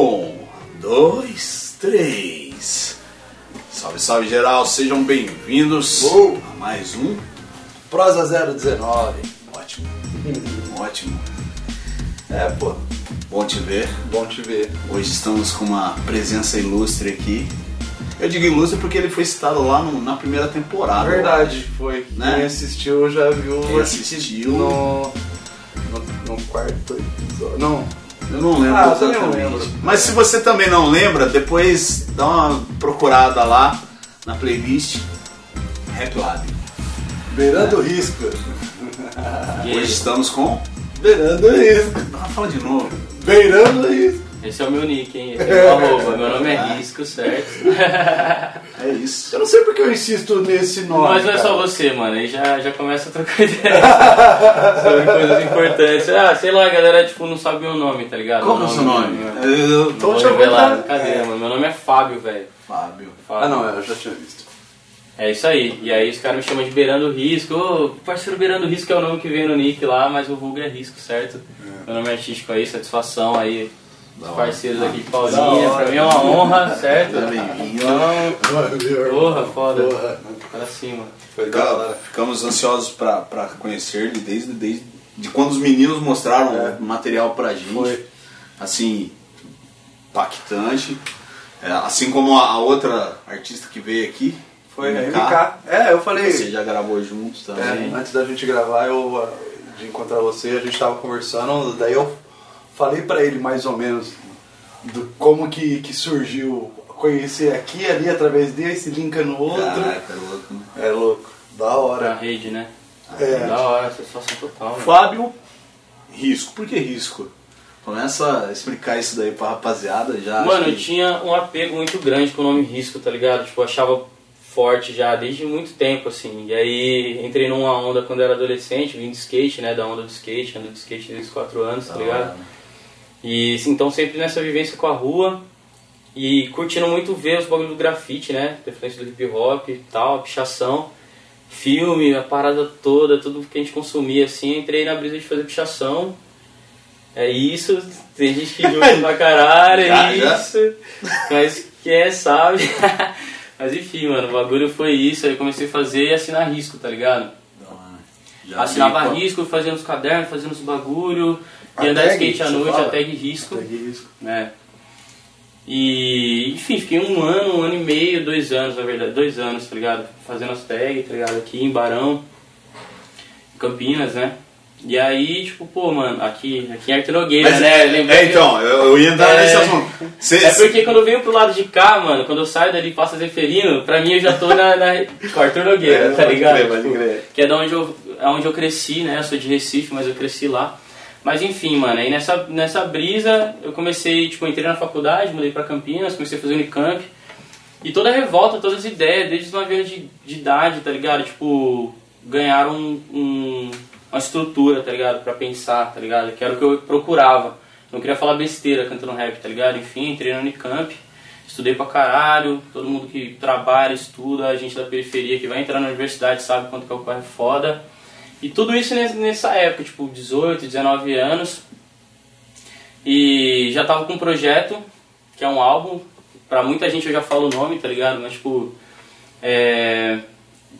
Um, dois, três. Salve, salve geral, sejam bem-vindos Uou. a mais um. Prosa 019. Ótimo, ótimo. É, pô, bom te ver. Bom te ver. Hoje estamos com uma presença ilustre aqui. Eu digo ilustre porque ele foi citado lá no- na primeira temporada. Verdade, foi. Né? Quem assistiu já viu Quem assistiu. no, no, no quarto episódio. Não, Eu não lembro Ah, eu também exatamente. não lembro. Mas se você também não lembra, depois dá uma procurada lá na playlist Rap Lab. beirando o risco. E Hoje estamos com. Beirando o risco. Ah, fala de novo. Beirando o risco. Esse é o meu nick, hein? Esse é o meu arroba. Meu nome é Risco, certo? É isso. Eu não sei porque eu insisto nesse nome. Mas não é cara. só você, mano. Aí já, já começa a trocar ideia sobre coisas importantes. Ah, sei lá, a galera tipo, não sabe meu nome, tá ligado? Que é o seu nome? meu- Eu- eu revelar, contar. cadê, mano? Meu nome é Fábio, velho. Fábio. Fábio. Ah, não, eu já tinha visto. É isso aí. E aí os caras me chamam de Beirando Risco. Ô, parceiro Beirando Risco é o nome que vem no nick lá, mas o vulgo é Risco, certo? Meu nome é artístico aí, satisfação aí. Os Da parceiros aqui de Da Paulinha, pra mim é uma honra, certo? Então, Porra, foda. Porra. para cima. Foi da Fica- hora. Ficamos ansiosos pra, pra conhecer ele desde, desde de quando os meninos mostraram É. o material pra gente. Foi. Assim, impactante. É, assim como a, a outra artista que veio aqui. Foi MK, MK. É, eu falei. Você já gravou juntos também. É, antes da gente gravar, eu ah, de encontrar você, a gente tava conversando, daí eu falei pra ele mais ou menos do como que, que surgiu conhecer aqui e ali através desse, linka no outro. Caraca, louco. né? É louco, da hora. rede, né? É. Da hora, satisfação total. né? Fábio, risco. Por que risco? Começa a explicar isso daí pra rapaziada já. Mano, acho eu que- tinha um apego muito grande com o nome Risco, tá ligado? Tipo, eu achava forte já desde muito tempo, assim. E aí entrei numa onda quando eu era adolescente, vim de skate, né? Da onda do skate, ando de skate desde os 4 anos, tá Da ligado? hora. E então sempre nessa vivência com a rua e curtindo muito ver os bagulhos do grafite, né? Referência do hip hop e tal, pichação, filme, a parada toda, tudo que a gente consumia assim. Entrei na brisa de fazer pichação. É isso, tem gente que julga pra caralho, Já, é já. isso. Mas quem é sabe. Mas enfim, mano, o bagulho foi isso. Aí eu comecei a fazer e assinar risco, tá ligado? Já Assinava vi, risco, fazia uns cadernos, fazia uns bagulho, A ia andar de tag, skate à noite, a tag risco, Peguei isso. né? E, enfim, fiquei um ano, um ano e meio, dois anos, na verdade, dois anos, tá ligado? Fazendo as tags, tá ligado? Aqui em Barão, Campinas, né? E aí, tipo, pô, mano, aqui, aqui em Arte Nogueira, Mas, né? é, Lembrei é, então, eu, eu ia entrar É. nesse assunto. Cê- é porque quando eu venho pro lado de cá, mano, quando eu saio dali e passo a Zeferino, pra mim eu já tô na, na com Arthur Nogueira, É, tá ligado? crer, Tipo, que é da onde eu, é onde eu cresci, né? Eu sou de Recife, mas eu cresci lá. Mas enfim, mano, aí nessa, nessa brisa eu comecei, tipo, entrei na faculdade, mudei pra Campinas, comecei a fazer Unicamp. E toda a revolta, todas as ideias, desde os 9 anos de, de idade, tá ligado? Tipo, ganharam um, um- uma estrutura, tá ligado? Pra pensar, tá ligado? Que era o que eu procurava. Não queria falar besteira cantando rap, tá ligado? Enfim, entrei na Unicamp, estudei pra caralho. Todo mundo que trabalha, estuda, a gente da periferia que vai entrar na universidade sabe quanto que é o corre foda. E tudo isso nes- nessa época, tipo, 18, 19 anos. E já tava com um projeto, que é um álbum. Pra muita gente eu já falo o nome, tá ligado? Mas, tipo. É...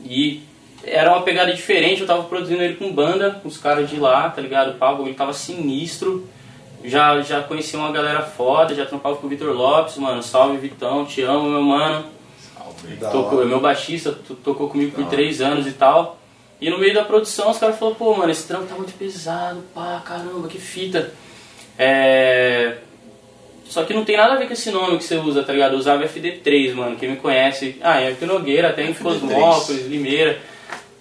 E era uma pegada diferente, eu tava produzindo ele com banda, com os caras de lá, tá ligado? O palco ele tava sinistro. Já, já conheci uma galera foda, já trampava com o Vitor Lopes, mano. Salve Vitão, te amo, meu mano. Salve. Tocou, meu baixista to- tocou comigo por três anos e tal. E no meio da produção os caras falaram, pô, mano, esse trampo tá muito pesado, pá, caramba, que fita. É... Só que não tem nada a ver com esse nome que você usa, tá ligado? Eu usava FD3, mano, quem me conhece. Ah, em Arthur Nogueira, até em FD3. Cosmópolis, Limeira.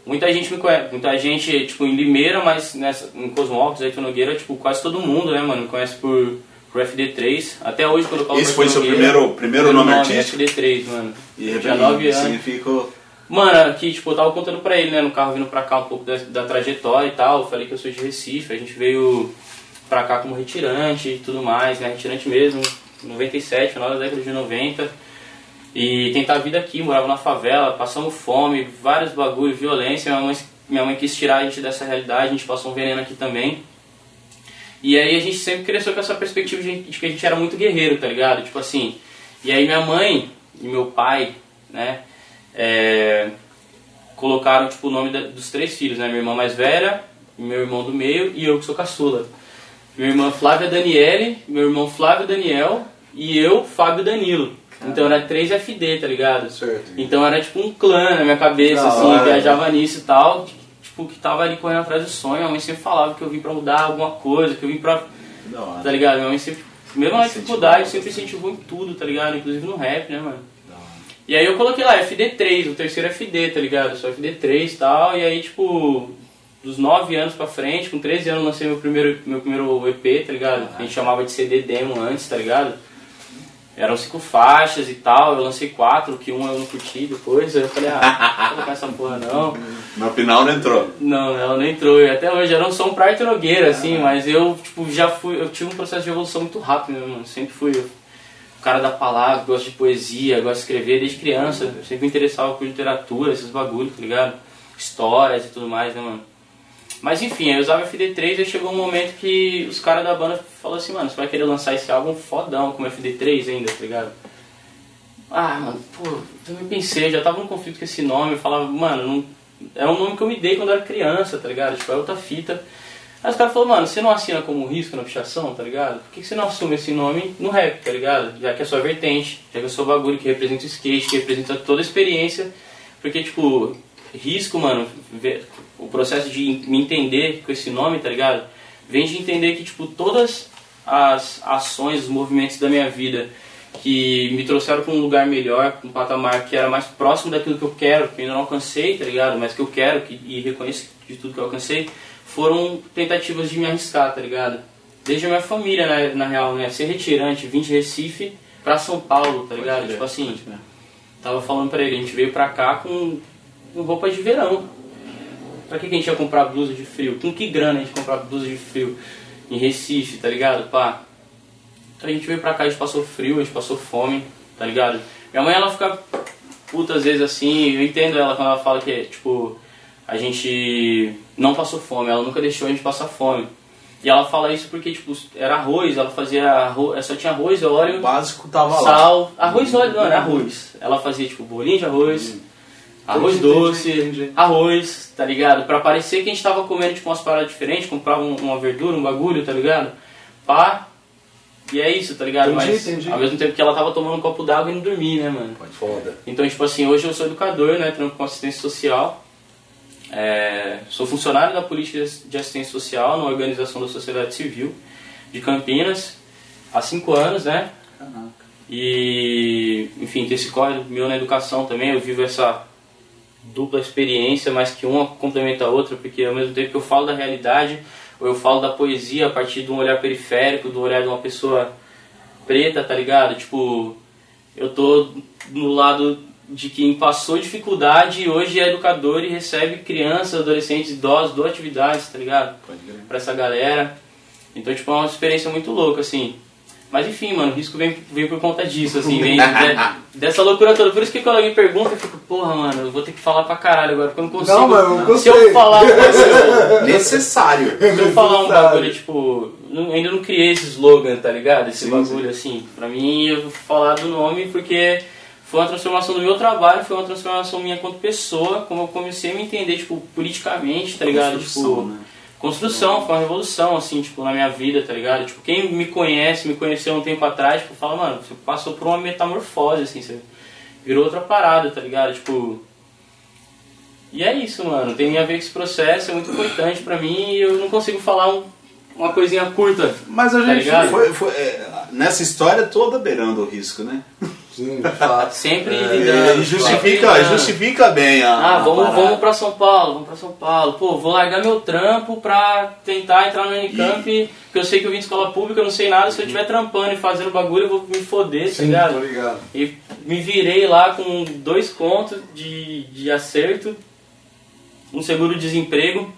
Muita gente me conhece, muita gente, tipo, em Limeira, mas nessa, em Cosmópolis, Arthur Nogueira, tipo, quase todo mundo, né, mano, me conhece por, por FD3. Até hoje, quando eu falo Esse foi seu primeiro, primeiro nome artístico? FD3, mano. E tinha 9 anos. significa. Mano, aqui, tipo, eu tava contando pra ele, né, no carro vindo pra cá um pouco da, da trajetória e tal. Eu falei que eu sou de Recife, a gente veio pra cá como retirante e tudo mais, né, retirante mesmo, 97, final da década de 90. E tentar a vida aqui, morava na favela, passamos fome, vários bagulhos, violência. Minha mãe, minha mãe quis tirar a gente dessa realidade, a gente passou um veneno aqui também. E aí a gente sempre cresceu com essa perspectiva de, de que a gente era muito guerreiro, tá ligado? Tipo assim. E aí minha mãe e meu pai, né? É, colocaram tipo, o nome da- dos três filhos, né? Minha irmã mais velha, meu irmão do meio e eu que sou caçula. Minha irmã Flávia Daniele, meu irmão Flávio Daniel e eu, Fábio Danilo. Então era 3 FD, tá ligado? Certo. Então era tipo um clã na minha cabeça, assim, hora. viajava nisso e tal. Tipo, que tava ali correndo atrás do sonho. Minha mãe sempre falava que eu vim pra mudar alguma coisa, que eu vim pra Da hora. Tá ligado? Minha mãe sempre, mesmo na dificuldade, sempre incentivou em tudo, tá ligado? Inclusive no rap, né, mano? E aí eu coloquei lá FD3, o terceiro FD, tá ligado? Só FD3 e tal, e aí, tipo, dos 9 anos pra frente, com 13 anos eu lancei meu primeiro, meu primeiro EP, tá ligado? A gente chamava de CD demo antes, tá ligado? Eram cinco faixas e tal, eu lancei quatro, que um eu não curti depois, aí eu falei, ah, não vou colocar essa porra não. No final não entrou. Não, ela não entrou. E até hoje era um som pra Nogueira, assim, mas eu, tipo, já fui. Eu tive um processo de evolução muito rápido, né, mano? Sempre fui o cara da palavra, gosto de poesia, gosto de escrever desde criança. Eu sempre me interessava por literatura, esses bagulhos, tá ligado? Histórias e tudo mais, né, mano? Mas enfim, eu usava FD3 e chegou um momento que os caras da banda falaram assim, mano, você vai querer lançar esse álbum fodão como FD3 ainda, tá ligado? Ah, mano, pô, também pensei, já tava num conflito com esse nome, eu falava, mano, não, é um nome que eu me dei quando eu era criança, tá ligado? Tipo, é outra fita. Aí os caras falaram, mano, você não assina como risco na pichação, tá ligado? Por que você não assume esse nome no rap, tá ligado? Já que é sua vertente, já que é seu bagulho que representa o skate, que representa toda a experiência. Porque, tipo, risco, mano, o processo de me entender com esse nome, tá ligado? Vem de entender que, tipo, todas as ações, os movimentos da minha vida que me trouxeram para um lugar melhor, um patamar que era mais próximo daquilo que eu quero, que ainda não alcancei, tá ligado? Mas que eu quero que, e reconheço de tudo que eu alcancei, foram tentativas de me arriscar, tá ligado? Desde a minha família, na, na real, né? Ser retirante, vim de Recife pra São Paulo, tá ligado? Tipo assim, tava falando pra ele, a gente veio pra cá com, com roupa de verão. Pra que, que a gente ia comprar blusa de frio? Com que grana a gente comprar blusa de frio em Recife, tá ligado? Pá. Então a gente veio pra cá, a gente passou frio, a gente passou fome, tá ligado? Minha mãe, ela fica puta às vezes assim, eu entendo ela quando ela fala que, tipo, a gente não passou fome, ela nunca deixou a gente passar fome. E ela fala isso porque, tipo, era arroz, ela fazia arroz, só tinha arroz, O óleo, básico tava lá. sal, arroz, óleo, não, era arroz. Ela fazia, tipo, bolinho de arroz, arroz Entendi, doce, entendi, arroz, tá ligado? Pra parecer que a gente tava comendo, tipo, umas paradas diferentes, comprava um- uma verdura, um bagulho, tá ligado? Pá. E é isso, tá ligado? Entendi, Mas entendi. ao mesmo tempo que ela tava tomando um copo d'água e não dormia, né, mano? Foda. Então, tipo assim, hoje eu sou educador, né, trampo com assistência social. É, sou funcionário da política de assistência social na organização da sociedade civil de Campinas há cinco anos, né? Caraca. E, enfim, tem esse código meu na educação também, eu vivo essa dupla experiência, mas que uma complementa a outra, porque ao mesmo tempo que eu falo da realidade, ou eu falo da poesia a partir de um olhar periférico, do olhar de uma pessoa preta, tá ligado? Tipo, eu tô no lado de quem passou dificuldade e hoje é educador e recebe crianças, adolescentes, idosos, dou atividades, tá ligado? Pode crer. pra essa galera. Então, tipo, é uma experiência muito louca, assim. Mas enfim, mano, o risco vem, vem por conta disso, assim, vem de- dessa loucura toda. Por isso que quando alguém pergunta, eu fico, porra, mano, eu vou ter que falar pra caralho agora, porque eu não consigo. Não, mas eu Se eu falar, Necessário. se eu falar um bagulho, tipo, não- ainda não criei esse slogan, tá ligado? Esse Sim, bagulho, assim. Pra mim, eu vou falar do nome porque foi uma transformação do meu trabalho, foi uma transformação minha enquanto pessoa, como eu comecei a me entender, tipo, politicamente, tá ligado? Construção, Tipo, né? construção, foi uma revolução, assim, tipo, na minha vida, tá ligado? Tipo, quem me conhece, me conheceu um tempo atrás, tipo, fala, mano, você passou por uma metamorfose, assim, você virou outra parada, tá ligado? Tipo. E é isso, mano. Tem a ver com esse processo, é muito importante pra mim e eu não consigo falar um- uma coisinha curta. Mas a Tá gente ligado? foi, foi, é, nessa história toda beirando o risco, né? Sim, de fato. Sempre É. E justifica, justifica bem a. Ah, vamos, parada. vamos pra São Paulo, vamos pra São Paulo. Pô, vou largar meu trampo pra tentar entrar no Unicamp, que eu sei que eu vim de escola pública, eu não sei nada, se eu estiver trampando e fazendo bagulho, eu vou me foder, tá Sim, ligado? tô ligado. E me virei lá com dois contos de, de acerto, um seguro-desemprego.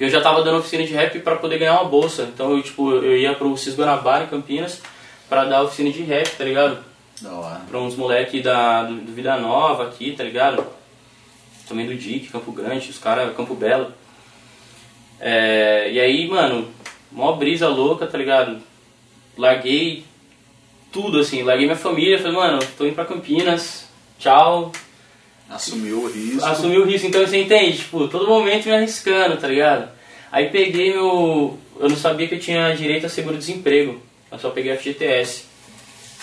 Eu já tava dando oficina de rap para poder ganhar uma bolsa. Então eu, tipo, eu ia pro Cis Guanabara, em Campinas, pra dar oficina de rap, tá ligado? Da hora. Pra uns moleque da, do, do Vida Nova aqui, tá ligado? Também do DIC, Campo Grande, os caras, Campo Belo. É, e aí, mano, Mó brisa louca, tá ligado? Larguei tudo, assim, larguei minha família, falei, mano, tô indo pra Campinas, tchau. Assumiu o risco. Assumi o risco, então você entende? Tipo, todo momento me arriscando, tá ligado? Aí peguei meu. Eu não sabia que eu tinha direito a seguro-desemprego. Eu só peguei FGTS.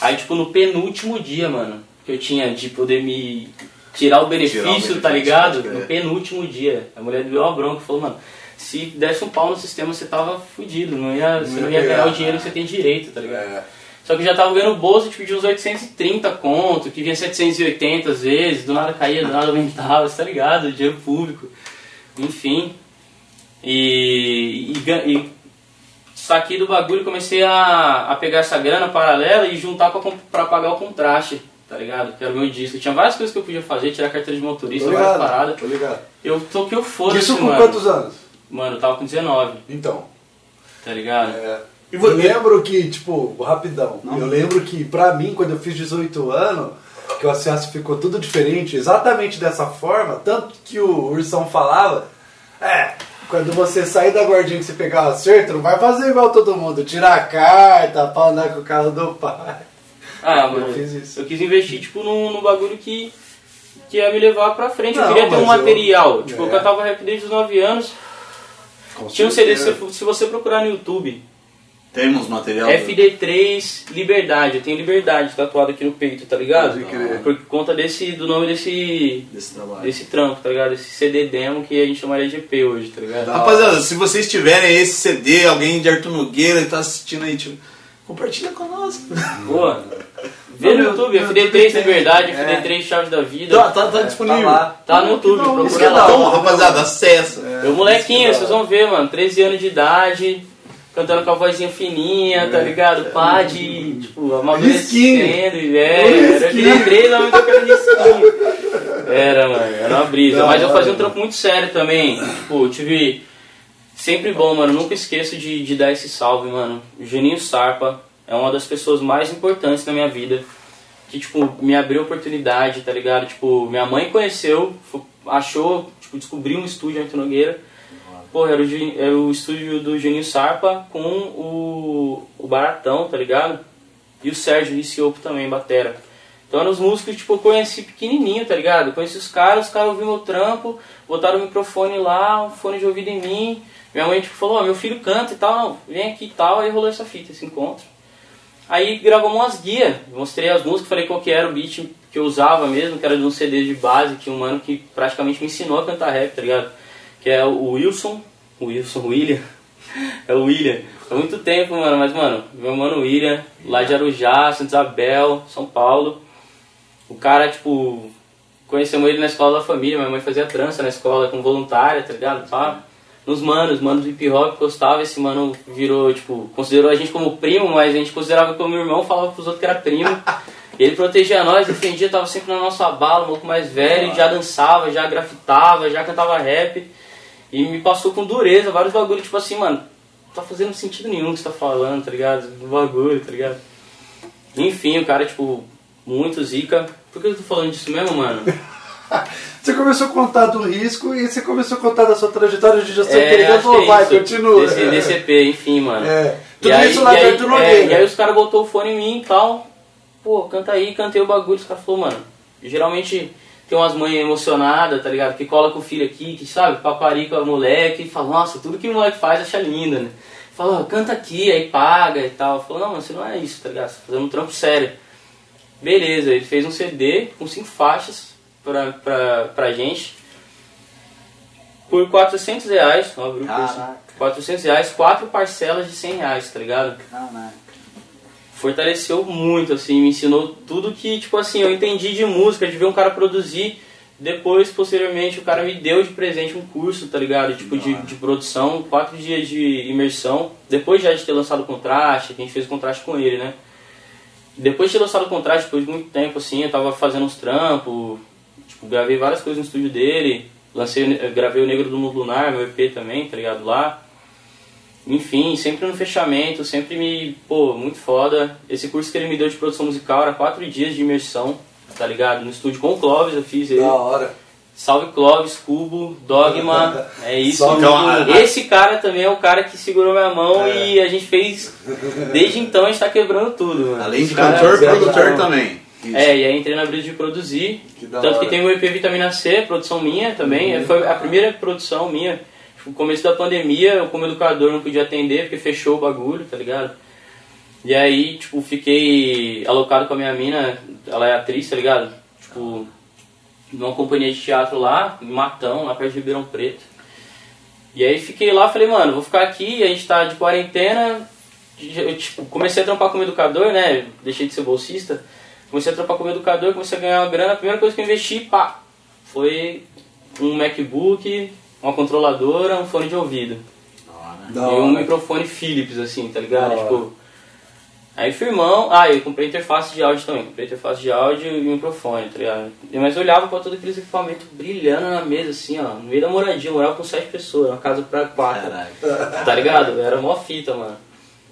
Aí, tipo, no penúltimo dia, mano, que eu tinha de poder me tirar o benefício, Tirar o benefício, tá ligado? No penúltimo dia. A mulher deu uma bronca e falou, mano, se desse um pau no sistema, você tava fudido. Não ia, você não ia ganhar o dinheiro que você tem direito, tá ligado? É. Só que eu já tava ganhando bolsa tipo, de uns 830 conto, que vinha 780 às vezes, do nada caía, do nada aumentava, você tá ligado? Dinheiro público. Enfim. E, e, e saquei do bagulho e comecei a, a pegar essa grana paralela e juntar pra, pra pagar o contraste, tá ligado? Que era o meu disco. Tinha várias coisas que eu podia fazer, tirar carteira de motorista, Tô várias ligado, paradas. tô ligado. Eu toquei o foda Isso com mano. quantos anos? Mano, eu tava com 19, Então. tá ligado? É. E Eu você- lembro que, tipo, rapidão, eu lembro que pra mim, quando eu fiz 18 anos, que o acesso ficou tudo diferente, exatamente dessa forma, tanto que o Ursão falava, é, quando você sair da guardinha que você pegar o acerto, não vai fazer igual todo mundo, tirar a carta pra andar com o carro do pai. Ah, Eu mano, fiz isso. eu quis investir, tipo, num, num bagulho que, que ia me levar pra frente. eu Não, queria ter um mas eu- material. Tipo, É. eu cantava rap desde os 9 anos. Com Tinha um CD, se, se você procurar no YouTube, Temos material. FD3 Liberdade. Eu tenho Liberdade tatuado aqui no peito, tá ligado? Crer. Por conta desse, do nome desse, desse trabalho. desse trampo, tá ligado? Esse CD demo que a gente chamaria de EP hoje, tá ligado? Rapaziada, se vocês tiverem esse CD, alguém de Arthur Nogueira e tá assistindo aí, tipo, compartilha conosco. Boa. Vê no No YouTube, no FD3 YouTube tem, Liberdade, é. FD3 Chave da Vida. Tá, tá, tá disponível. Tá lá. Tá no YouTube, Não, isso procura que é lá. Então, hora. rapaziada, acessa. Eu molequinho, vocês vão ver, mano, 13 anos de idade, cantando com a vozinha fininha, tá ligado? Pá de, tipo, amadurecendo, e é, era. FD3, não me tocando risquinho. Era, mano, era uma brisa. Da Mas eu fazia um trampo muito sério também, tipo, eu tive... Sempre bom, mano, nunca esqueço de, de dar esse salve, mano. O Juninho Sarpa é uma das pessoas mais importantes na minha vida. Que, tipo, me abriu oportunidade, tá ligado? Tipo, minha mãe conheceu, achou, tipo, descobriu um estúdio em Nogueira. Porra, era o, era o estúdio do Juninho Sarpa com o, o Baratão, tá ligado? E o Sérgio Riciopo também, batera. Então eram os músicos, tipo, eu conheci pequenininho, tá ligado? Conheci os caras, os caras ouviram meu trampo, botaram o microfone lá, um fone de ouvido em mim. Minha mãe, tipo, falou, ó, meu filho canta e tal, vem aqui e tal. Aí rolou essa fita, esse encontro. Aí gravamos umas guias, mostrei as músicas, falei qual que era o beat que eu usava mesmo, que era de um CD de base, que um mano que praticamente me ensinou a cantar rap, tá ligado? Que é o Wilson, o Wilson William, é o William. Há muito tempo, mano, mas mano, meu mano William, lá de Arujá, Santa Isabel, São Paulo. O cara, tipo, conhecemos ele na escola da família, minha mãe fazia trança na escola com voluntária, tá ligado? Pá. Nos manos, manos do hip hop gostava, esse mano virou, tipo, considerou a gente como primo, mas a gente considerava como irmão, falava pros outros que era primo. Ele protegia nós, defendia, tava sempre na nossa bala, um pouco mais velho, já dançava, já grafitava, já cantava rap. E me passou com dureza, vários bagulhos, tipo assim, mano, tá fazendo sentido nenhum o que você tá falando, tá ligado? Do bagulho, tá ligado? Enfim, o cara, tipo, muito zica. Por que eu tô falando disso mesmo, mano? Você começou a contar do risco e você começou a contar da sua trajetória de gestão É, inteligente. acho que Falou, vai, isso. continua. Desse, desse EP, enfim, mano. É. E Tudo aí, isso lá e de aí, Arthur é, Nogueira. e aí os caras botou o fone em mim e tal. Pô, canta aí, cantei o bagulho. Os caras falaram, mano, geralmente tem umas mães emocionadas, tá ligado? Que cola com o filho aqui, que sabe, paparica o moleque e fala, nossa, tudo que o moleque faz acha lindo, né? Fala, ó, canta aqui, aí paga e tal. Falou, não, você não é isso, tá ligado? Você tá fazendo um trampo sério. Beleza, ele fez um CD com cinco faixas pra, pra, pra gente. Por 400 reais, ó, abriu o preço. Caraca. 400 reais, quatro parcelas de 100 reais, tá ligado? Caraca. Fortaleceu muito, assim, me ensinou tudo que, tipo assim, eu entendi de música, de ver um cara produzir. Depois, posteriormente, o cara me deu de presente um curso, tá ligado? Tipo, de, de produção, quatro dias de imersão. Depois já de ter lançado o contraste, que a gente fez o contraste com ele, né? Depois de ter lançado o contraste, depois de muito tempo, assim, eu tava fazendo uns trampos, tipo, gravei várias coisas no estúdio dele. Lancei, gravei o Negro do Mundo Lunar, meu EP também, tá ligado? Lá. Enfim, sempre no fechamento, sempre me. Pô, muito foda. Esse curso que ele me deu de produção musical era quatro dias de imersão, tá ligado? No estúdio com o Clóvis eu fiz ele. Da hora. Salve Clóvis, Cubo, Dogma, é isso. Então, a- Esse cara também é o cara que segurou minha mão É. e a gente fez. Desde então a gente tá quebrando tudo, mano. Além de cantor, produtor também. Isso. É, e aí entrei na brisa de produzir. Que da Tanto hora. que tem o EP Vitamina C, produção minha também. Foi a primeira produção minha. No começo da pandemia, eu como educador não podia atender porque fechou o bagulho, tá ligado? E aí, tipo, fiquei alocado com a minha mina, ela é atriz, tá ligado? Tipo, numa companhia de teatro lá, em Matão, lá perto de Ribeirão Preto. E aí fiquei lá, falei, mano, vou ficar aqui, a gente tá de quarentena. Eu, tipo, comecei a trampar como educador, né? Deixei de ser bolsista. Comecei a trampar como educador, comecei a ganhar uma grana. A primeira coisa que eu investi, pá, foi um MacBook, uma controladora, um fone de ouvido. Da e um hora. microfone Philips, assim, tá ligado? Da hora. Tipo. Aí firmão, ah, eu comprei interface de áudio também, comprei interface de áudio e microfone, tá ligado? Mas eu olhava pra todos aqueles equipamentos brilhando na mesa, assim, ó, no meio da moradia, eu morava com sete pessoas, uma casa pra quatro, Caralho. tá ligado? Era mó fita, mano.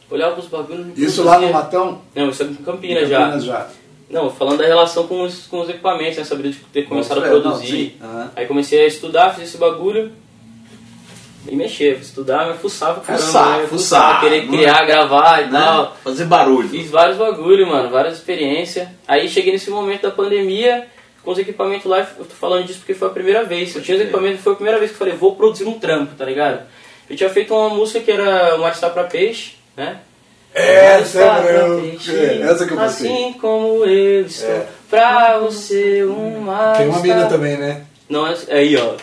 Olhava pros bagulhos. não Isso lá no. Matão? Não, isso é em Campinas, Em já. Campinas já. Não, falando da relação com os, com os equipamentos, né? Sabia de ter começado a Não, produzir. sim. Aham. Aí comecei a estudar, fiz esse bagulho e mexer, estudar, me fuçava caramba, Fuçar, né? fuçar, querer não é? criar, gravar e Né? tal. Fazer barulho. Fiz vários bagulho, mano, várias experiências. Aí cheguei nesse momento da pandemia, com os equipamentos lá, eu tô falando disso porque foi a primeira vez. Eu tinha os equipamentos, foi a primeira vez que eu falei, vou produzir um trampo, tá ligado? Eu tinha feito uma música que era Mar está pra peixe, né? Essa é pra eu- peixe, é, essa que eu passei. Assim como eu estou, É. pra você um mar Tem uma mina também, né? Não, é- aí ó,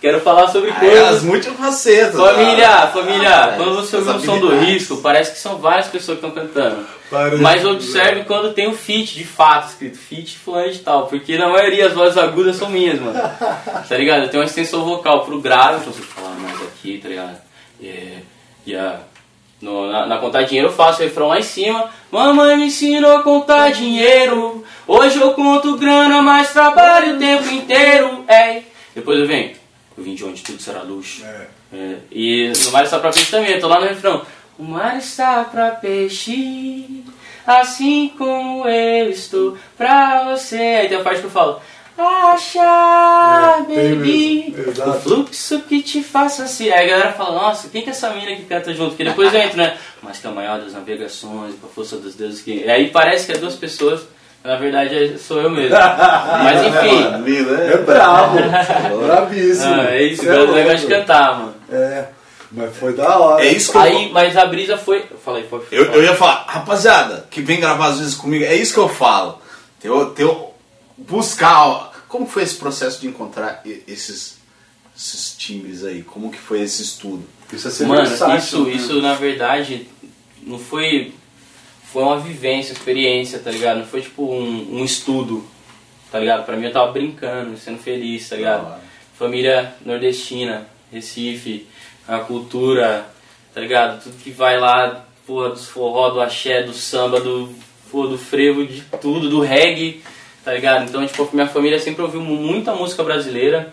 quero falar sobre Ah, coisas... elas multifacetas. Família, ah. família, Ah, quando você ouve o som do risco, parece que são várias pessoas que estão cantando. Parece. Mas observe quando tem o feat, de fato, escrito feat fulano de tal, porque na maioria as vozes agudas são minhas, mano. Tá ligado? Eu tenho uma extensão vocal pro grave, então você fala mais aqui, tá ligado? Yeah, yeah. No- na, na contar dinheiro eu faço o refrão lá em cima. Mamãe me ensinou a contar dinheiro. Hoje eu conto grana, mas trabalho o tempo inteiro. É. Depois eu venho. Eu vim de onde tudo será luxo. É. É, e no mar está pra peixe também, eu tô lá no refrão. O mar está pra peixe, assim como eu estou pra você. Aí tem a parte que eu falo. Acha, É, baby, o fluxo que te faça assim. Aí a galera fala, nossa, quem que é essa mina que canta junto? Porque depois eu entro, né? Mas que é a maior das navegações, com a força dos deuses que. E aí parece que é duas pessoas, na verdade é- sou eu mesmo. Mas enfim. Mano, Mila, É brabo. Bravíssimo. Ah, é isso, o é negócio de cantar, mano. É. Mas foi da hora. É isso que eu Aí, mas a brisa foi. Falei, foi. Eu, eu ia falar, rapaziada, que vem gravar às vezes comigo, é isso que eu falo. Teu, teu, buscar. ó, Como foi esse processo de encontrar esses, esses timbres aí? Como que foi esse estudo? Isso é ser Mano, versátil, isso, né? isso na verdade não foi. Foi uma vivência, experiência, tá ligado? Não foi tipo um, um estudo, tá ligado? Pra mim eu tava brincando, sendo feliz, tá ligado? Família nordestina, Recife, a cultura, tá ligado? Tudo que vai lá, porra, dos forró, do axé, do samba, do, porra, do frevo, de tudo, do reggae, tá ligado? Então, tipo, minha família sempre ouviu muita música brasileira,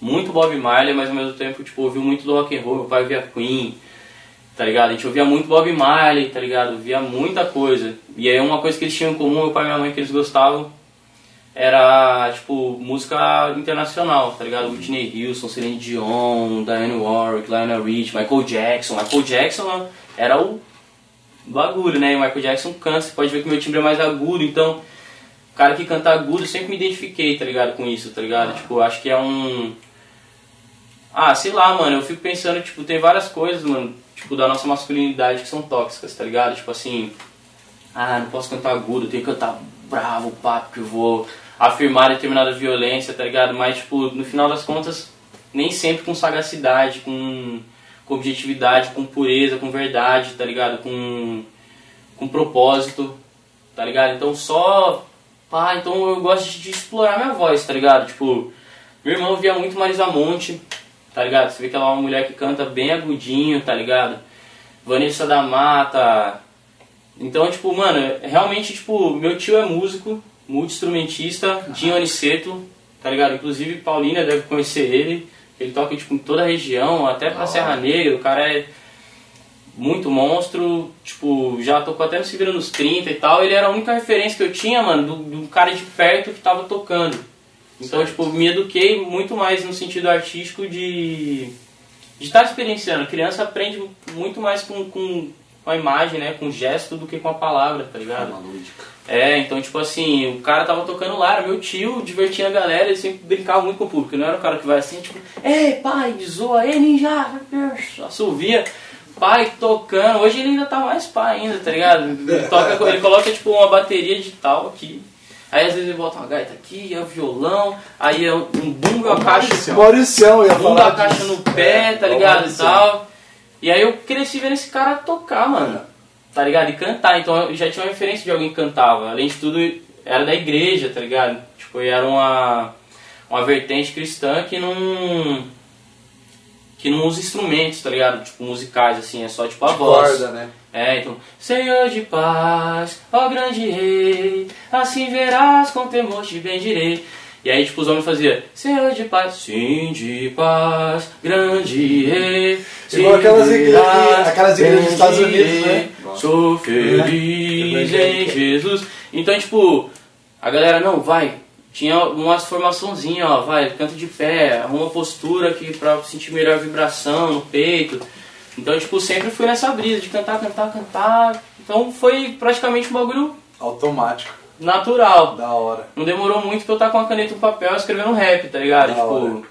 muito Bob Marley, mas ao mesmo tempo, tipo, ouviu muito do rock and roll, meu pai ouvia Queen, tá ligado? A gente ouvia muito Bob Marley, tá ligado? Ouvia muita coisa. E aí uma coisa que eles tinham em comum, meu pai e minha mãe, que eles gostavam, era, tipo, música internacional, tá ligado? Whitney Houston, Celine Dion, Diane Warwick, Lionel Rich, Michael Jackson. Michael Jackson era o bagulho, né? E o Michael Jackson canta, você pode ver que meu timbre é mais agudo, então... Cara que canta agudo, eu sempre me identifiquei, tá ligado, com isso, tá ligado? Tipo, acho que é um... Ah, sei lá, mano, eu fico pensando, tipo, tem várias coisas, mano, tipo, da nossa masculinidade que são tóxicas, tá ligado? Tipo assim, ah, não posso cantar agudo, tenho que cantar bravo, papo, que vou afirmar determinada violência, tá ligado? Mas, tipo, no final das contas, nem sempre com sagacidade, com, com objetividade, com pureza, com verdade, tá ligado? Com, com propósito, tá ligado? Então só. Pá, então eu gosto de, de explorar minha voz, tá ligado? Tipo, meu irmão via muito Marisa Monte, tá ligado? Você vê que ela é uma mulher que canta bem agudinho, tá ligado? Vanessa da Mata. Então, tipo, mano, realmente, tipo, meu tio é músico, multi-instrumentista, Dinho Aniceto, tá ligado? Inclusive, Paulina deve conhecer ele. Ele toca, tipo, em toda a região, até pra Serra Negra. O cara é muito monstro, tipo, já tocou até no Se Vira nos 30 e tal. Ele era a única referência que eu tinha, mano, do, do cara de perto que tava tocando. Então, tipo, me eduquei muito mais no sentido artístico de de estar experienciando. A criança aprende muito mais com, com, com a imagem, né? Com o gesto do que com a palavra, tá ligado? Forma lúdica. É, então, tipo assim, o cara tava tocando lá, era meu tio, divertia a galera, ele sempre brincava muito com o público. Não era o cara que vai assim, tipo, ei, pai, zoa, ei, ninja, assovia. Pai tocando, hoje ele ainda tá mais pai ainda, tá ligado? Ele, toca, ele coloca, tipo, uma bateria digital aqui. Aí às vezes ele bota uma gaita aqui, é o violão, aí é um bumbo e uma caixa. Mauricião, eu ia Bumbo falar a caixa no pé, tá É, ligado? E tal. E aí eu cresci vendo esse cara tocar, mano. Tá ligado? E cantar. Então eu já tinha uma referência de alguém que cantava. Além de tudo, era da igreja, tá ligado? Tipo, era uma, uma vertente cristã que não. que não usa instrumentos, tá ligado? Tipo, musicais, assim, é só tipo a voz. Corda, né? É, então, Senhor de paz, ó grande rei, assim verás com temor te bendirei. E aí, tipo, os homens faziam, Senhor de paz, sim de paz, grande rei. Igual sim aquelas igrejas- verás, aquelas igrejas dos Estados Unidos, né? Sou feliz em Jesus. Então, tipo, a galera, não, vai, tinha umas formaçãozinha, ó, vai, canta de pé, arruma postura aqui pra sentir melhor vibração no peito. Então, tipo, sempre fui nessa brisa de cantar, cantar, cantar. Então foi praticamente um bagulho Automático. natural. Da hora. Não demorou muito pra eu estar com a caneta e um papel escrevendo rap, tá ligado? Da tipo. hora.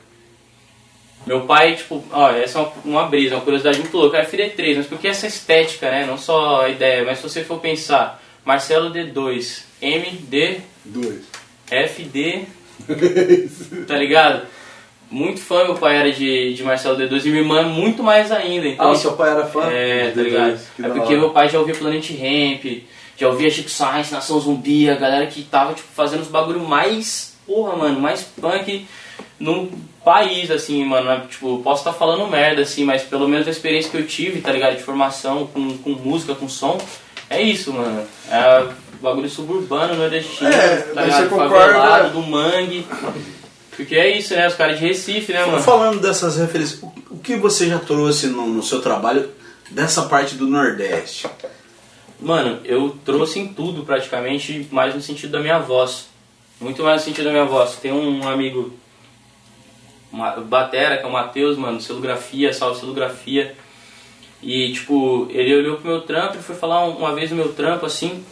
Meu pai, tipo, ó, essa é uma, uma brisa, uma curiosidade muito louca. É filho 3, mas porque essa estética, né? Não só a ideia, mas se você for pensar, Marcelo D2, MD, Dois. FD, tá ligado? Muito fã, meu pai era de, de Marcelo D2 e minha irmã muito mais ainda. Então, Ah, o seu pai era fã? é, tá ligado? D2, que É porque hora. meu pai já ouvia Planet Ramp, já ouvia Chico Science, Nação Zumbi, a galera que tava tipo, fazendo os bagulho mais, porra, mano, mais punk no país, assim, mano. né? Tipo, posso estar falando merda, assim, mas pelo menos a experiência que eu tive, tá ligado? De formação com, com música, com som, é isso, mano. É bagulho suburbano, nordestino, É, tá ligado? concorda- Favelado, do mangue. Porque é isso, né? Os caras de Recife, né, mano? Falando dessas referências, o, o que você já trouxe no, no seu trabalho dessa parte do Nordeste? Mano, eu trouxe em tudo praticamente, mais no sentido da minha voz. Muito mais no sentido da minha voz. Tem um amigo, uma, Batera, que é o Matheus, mano, celografia, salve celografia. E, tipo, ele olhou pro meu trampo e foi falar um- uma vez no meu trampo assim.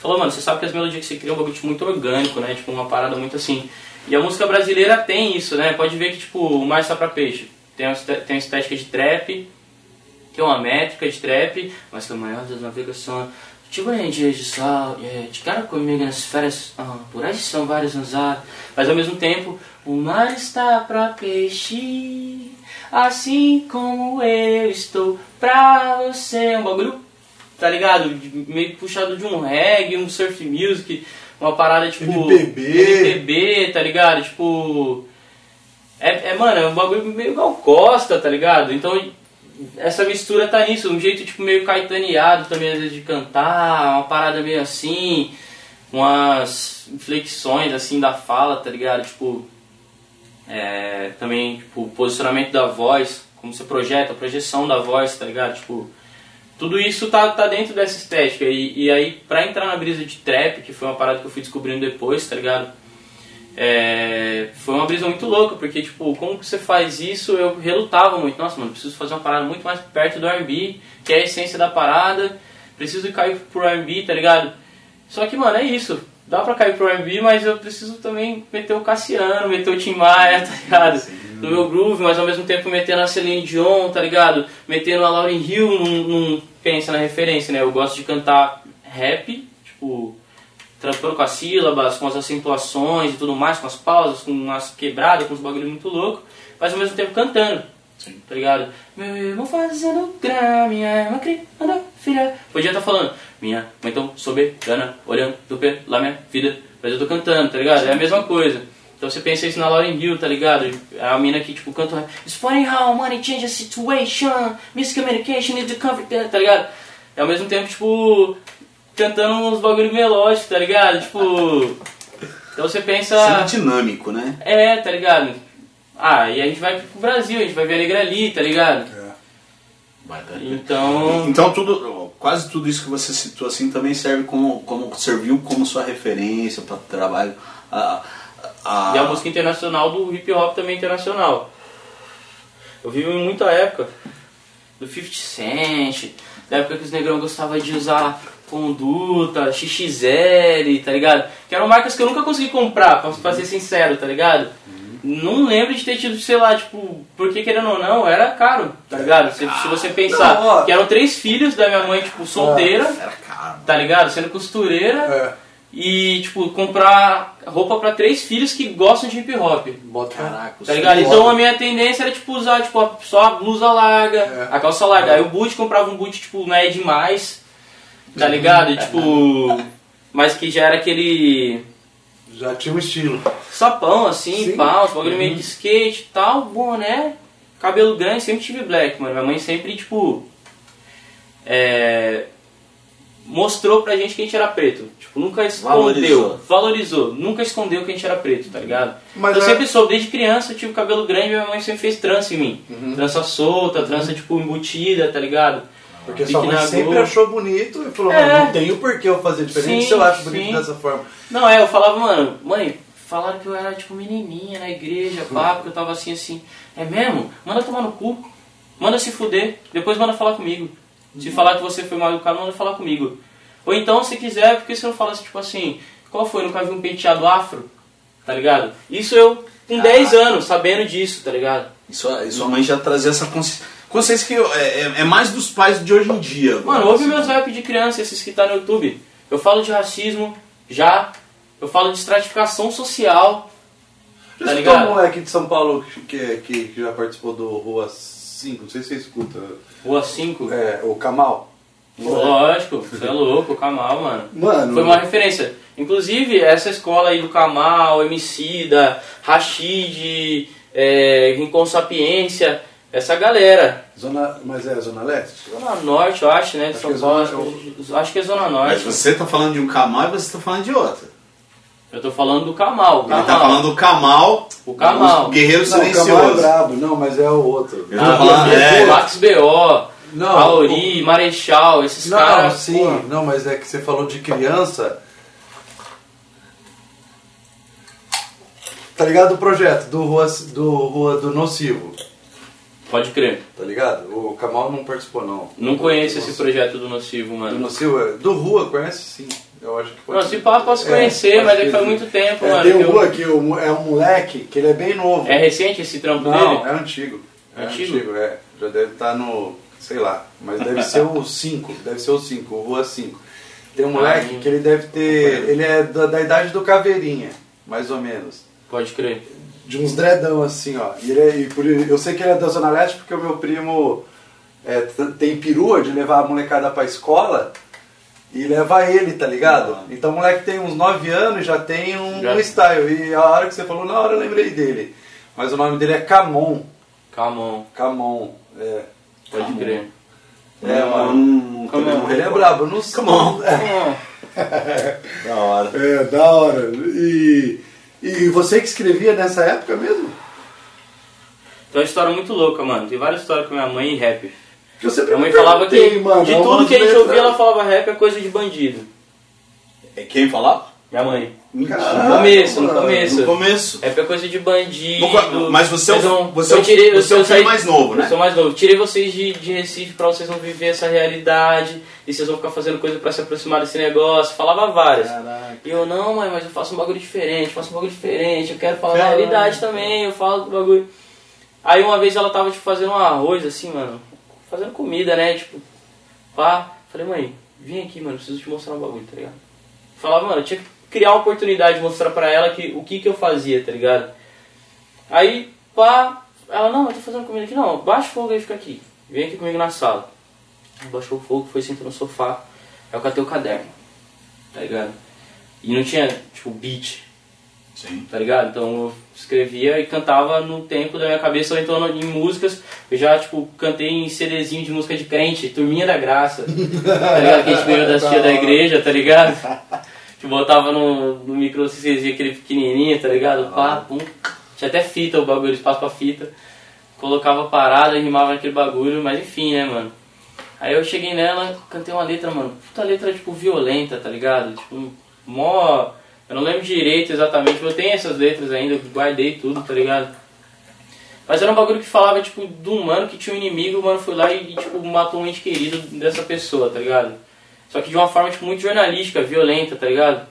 Falou, mano, você sabe que as melodias que você cria é um bagulho tipo, muito orgânico, né? Tipo, uma parada muito assim. E a música brasileira tem isso, né? Pode ver que, tipo, o Mais Só Pra Peixe tem uma, tem uma estética de trap, que é uma métrica de trap, mas que é a maior das navegações. Tipo, em dias de sol, yeah, de cara comigo nas férias, por aí são vários anzados. Mas ao mesmo tempo, o mar está pra peixe, assim como eu estou pra você. É um bagulho, tá ligado? Meio puxado de um reggae, um surf music, uma parada tipo. MPB. MPB, tá ligado? Tipo. É, é, mano, é um bagulho meio Gal Costa, tá ligado? Então, essa mistura tá nisso, um jeito tipo meio caetaneado também às vezes de cantar, uma parada meio assim, umas inflexões assim da fala, tá ligado? Tipo, é, também tipo, o posicionamento da voz, como você projeta, a projeção da voz, tá ligado? Tipo, tudo isso tá, tá dentro dessa estética. E, e aí, pra entrar na brisa de trap, que foi uma parada que eu fui descobrindo depois, tá ligado? É, foi uma brisa muito louca, porque, tipo, como que você faz isso, eu relutava muito. Nossa, mano, preciso fazer uma parada muito mais perto do R&B, que é a essência da parada. Preciso cair pro R&B, tá ligado? Só que, mano, é isso. Dá pra cair pro R&B, mas eu preciso também meter o Cassiano, meter o Tim Maia, tá ligado? No meu groove, mas ao mesmo tempo metendo a Celine Dion, tá ligado? Metendo a Lauryn Hill, num, num- pensa na referência, né? Eu gosto de cantar rap, tipo, trampando com as sílabas, com as acentuações e tudo mais, com as pausas, com as quebradas, com os bagulho muito louco, mas ao mesmo tempo cantando. Tá ligado? Meu irmão fazendo grana, minha irmã criando filha. Podia estar falando, minha mãe tão soberana, olhando pela minha vida, mas eu tô cantando, tá ligado? É a mesma coisa. Então você pensa isso na Lauren Hill, tá ligado? É a mina que tipo canta It's funny how money changes a situation, miscommunication is the comfort, tá ligado? E ao mesmo tempo, tipo, cantando uns bagulho melódico, tá ligado? Tipo. Então você pensa. Sendo dinâmico, né? É, tá ligado? Ah, e a gente vai pro Brasil, a gente vai ver a Negra ali, tá ligado? Então. Então tudo, quase tudo isso que você citou assim também serve como, como serviu como sua referência para trabalho. A, Ah. E a música internacional do hip hop também internacional. Eu vivi em muita época do 50 Cent, da época que os negrão gostavam de usar conduta, XXL, tá ligado? Que eram marcas que eu nunca consegui comprar, pra, pra ser sincero, tá ligado? Não lembro de ter tido, sei lá, tipo, porque querendo ou não, era caro, tá ligado? Se, se você pensar Não, ó. que eram três filhos da minha mãe, tipo, solteira, Era caro. tá ligado? Sendo costureira É. e, tipo, comprar roupa pra três filhos que gostam de hip hop. Bota Caraca, Tá ligado? Sim. Então a minha tendência era tipo usar tipo, só a blusa larga, É. a calça larga. Aí o boot comprava um boot tipo não é demais, tá ligado? E, tipo, mas que já era aquele Já tinha um estilo. sapão assim, Sim. pau, uns bagulho meio de skate e tal, boné, cabelo grande, sempre tive black, mano. Minha mãe sempre tipo é, mostrou pra gente que a gente era preto. Tipo, nunca escondeu, Valorizou. valorizou, nunca escondeu que a gente era preto, tá ligado? Mas eu é- sempre soube, desde criança eu tive cabelo grande e minha mãe sempre fez trança em mim. Uhum. Trança solta, trança tipo embutida, tá ligado? Porque sua mãe sempre achou bonito e falou, É. "Mano, não tenho por que eu fazer diferente Sim, se eu acho bonito sim. dessa forma. Não, é, eu falava, mano, mãe, falaram que eu era tipo menininha na igreja, pá, porque eu tava assim, assim. É mesmo? Manda tomar no cu. Manda se fuder. Depois manda falar comigo. Se falar que você foi mal educado, manda falar comigo. Ou então, se quiser, porque você não fala assim, tipo assim, qual foi? Nunca vi um penteado afro? Tá ligado? Isso eu com 10 anos, sabendo disso, tá ligado? E sua, e sua mãe já trazia essa consci- consciência que é, é- é mais dos pais de hoje em dia. Mano, ouve meus rap de criança, esses que tá no YouTube. Eu falo de racismo, já. Eu falo de estratificação social. Já Tá escutou um moleque de São Paulo que, que, que já participou do Rua 5, não sei se você escuta. Rua 5. É, o Kamal. Lógico, você é louco, o Kamal, mano. Mano, Foi uma referência. Inclusive, essa escola aí do Kamal, Emicida, Rashid, é, Rincon Sapiência, essa galera. Zona, mas é Zona Leste? Zona Norte, eu acho, né? De Acho São que é Paulo. Zona- acho que- é Zona Mas Norte. você tá falando de um Kamal e você tá falando de outra. Eu tô falando do Kamal. o Ele Kamal. tá falando do Kamal, O Kamal. o Guerreiro Não, o Kamal é Silencioso. brabo, não, mas é o outro. Eu tô falando, Ah, é. Max B.O., Não, Auri, Marechal, esses Não, caras. sim, porra. não, mas é que você falou de criança. Tá ligado o projeto do Rua do, Rua do Nocivo? Pode crer. Tá ligado? O Kamal não participou, não. Não conheço Do esse projeto do Nocivo, Do mano. Nocivo, é- do Rua, conhece sim. Eu acho que pode Não, se pá, posso conhecer, mas é que faz muito tempo, é, mano. Tem que um eu- Rua que o é um moleque que ele é bem novo. É recente esse trampo Não, dele? é antigo. É Antigo? antigo? é. Já deve estar no. sei lá. Mas deve ser o 5. Deve ser o 5, o Rua 5. Tem um moleque Ah, que ele deve ter. Ele é da, da idade do Caveirinha, mais ou menos. Pode crer. De uns dreadão assim, ó. E ele é- e por- eu sei que ele é da Zona Leste porque o meu primo é, tem perua de levar a molecada pra escola e leva ele, tá ligado? Ah. Então o moleque tem uns 9 anos e já tem um, Já. um style. E a hora que você falou, na hora eu lembrei dele. Mas o nome dele é Camon. Camon. Camon, é. Pode Camon. crer. É, Eu mano. não- Come também on. não Ele é brabo, não sei. Come on. É, Camon. Da hora. é, da hora. E, e você que escrevia nessa época mesmo? Tem uma história muito louca, mano. Tem várias histórias com minha mãe e rap. Que eu sempre Minha mãe falava que mano, de é tudo que a gente ouvia, ela falava rap é coisa de bandido. É quem falava? Minha mãe. Caraca, No começo, no começo. No começo. Rap é coisa de bandido. Mas você é o- você é eu tirei- você é eu saí- mais novo, né? Eu sou mais novo. Tirei vocês de, de Recife pra vocês não viver essa realidade. E vocês vão ficar fazendo coisa pra se aproximar desse negócio. Falava várias. Caraca. E eu, não, mãe, mas eu faço um bagulho diferente, faço um bagulho diferente, eu quero falar da realidade também, eu falo do bagulho. Aí uma vez ela tava, tipo, fazendo um arroz, assim, mano, fazendo comida, né, tipo, pá. Falei, mãe, vem aqui, mano, preciso te mostrar um bagulho, tá ligado? Falava, mano, eu tinha que criar uma oportunidade de mostrar pra ela que, o que que eu fazia, tá ligado? Aí, pá, ela, não, eu tô fazendo comida aqui, não, baixa o fogo aí e fica aqui, vem aqui comigo na sala. Baixou o fogo, foi sentar no sofá, aí eu catei o caderno, tá ligado? E não tinha, tipo, beat, Sim. tá ligado? Então eu escrevia e cantava no tempo da minha cabeça, ou então em músicas. Eu já, tipo, cantei em CDzinho de música de crente, Turminha da Graça, tá ligado? Que a gente ganhou das tia da igreja, tá ligado? Que botava no, no micro CCzinho aquele pequenininho, tá ligado? Pá, pum. Tinha até fita o bagulho, espaço pra fita. Colocava parada, rimava naquele bagulho, mas enfim, né, mano? Aí eu cheguei nela, cantei uma letra, mano, puta letra, tipo, violenta, tá ligado? Tipo, mó Eu não lembro direito exatamente, mas eu tenho essas letras ainda, eu guardei tudo, tá ligado? Mas era um bagulho que falava, tipo, de um mano que tinha um inimigo, o mano foi lá e, tipo, matou um ente querido dessa pessoa, tá ligado? Só que de uma forma, tipo, muito jornalística, violenta, tá ligado?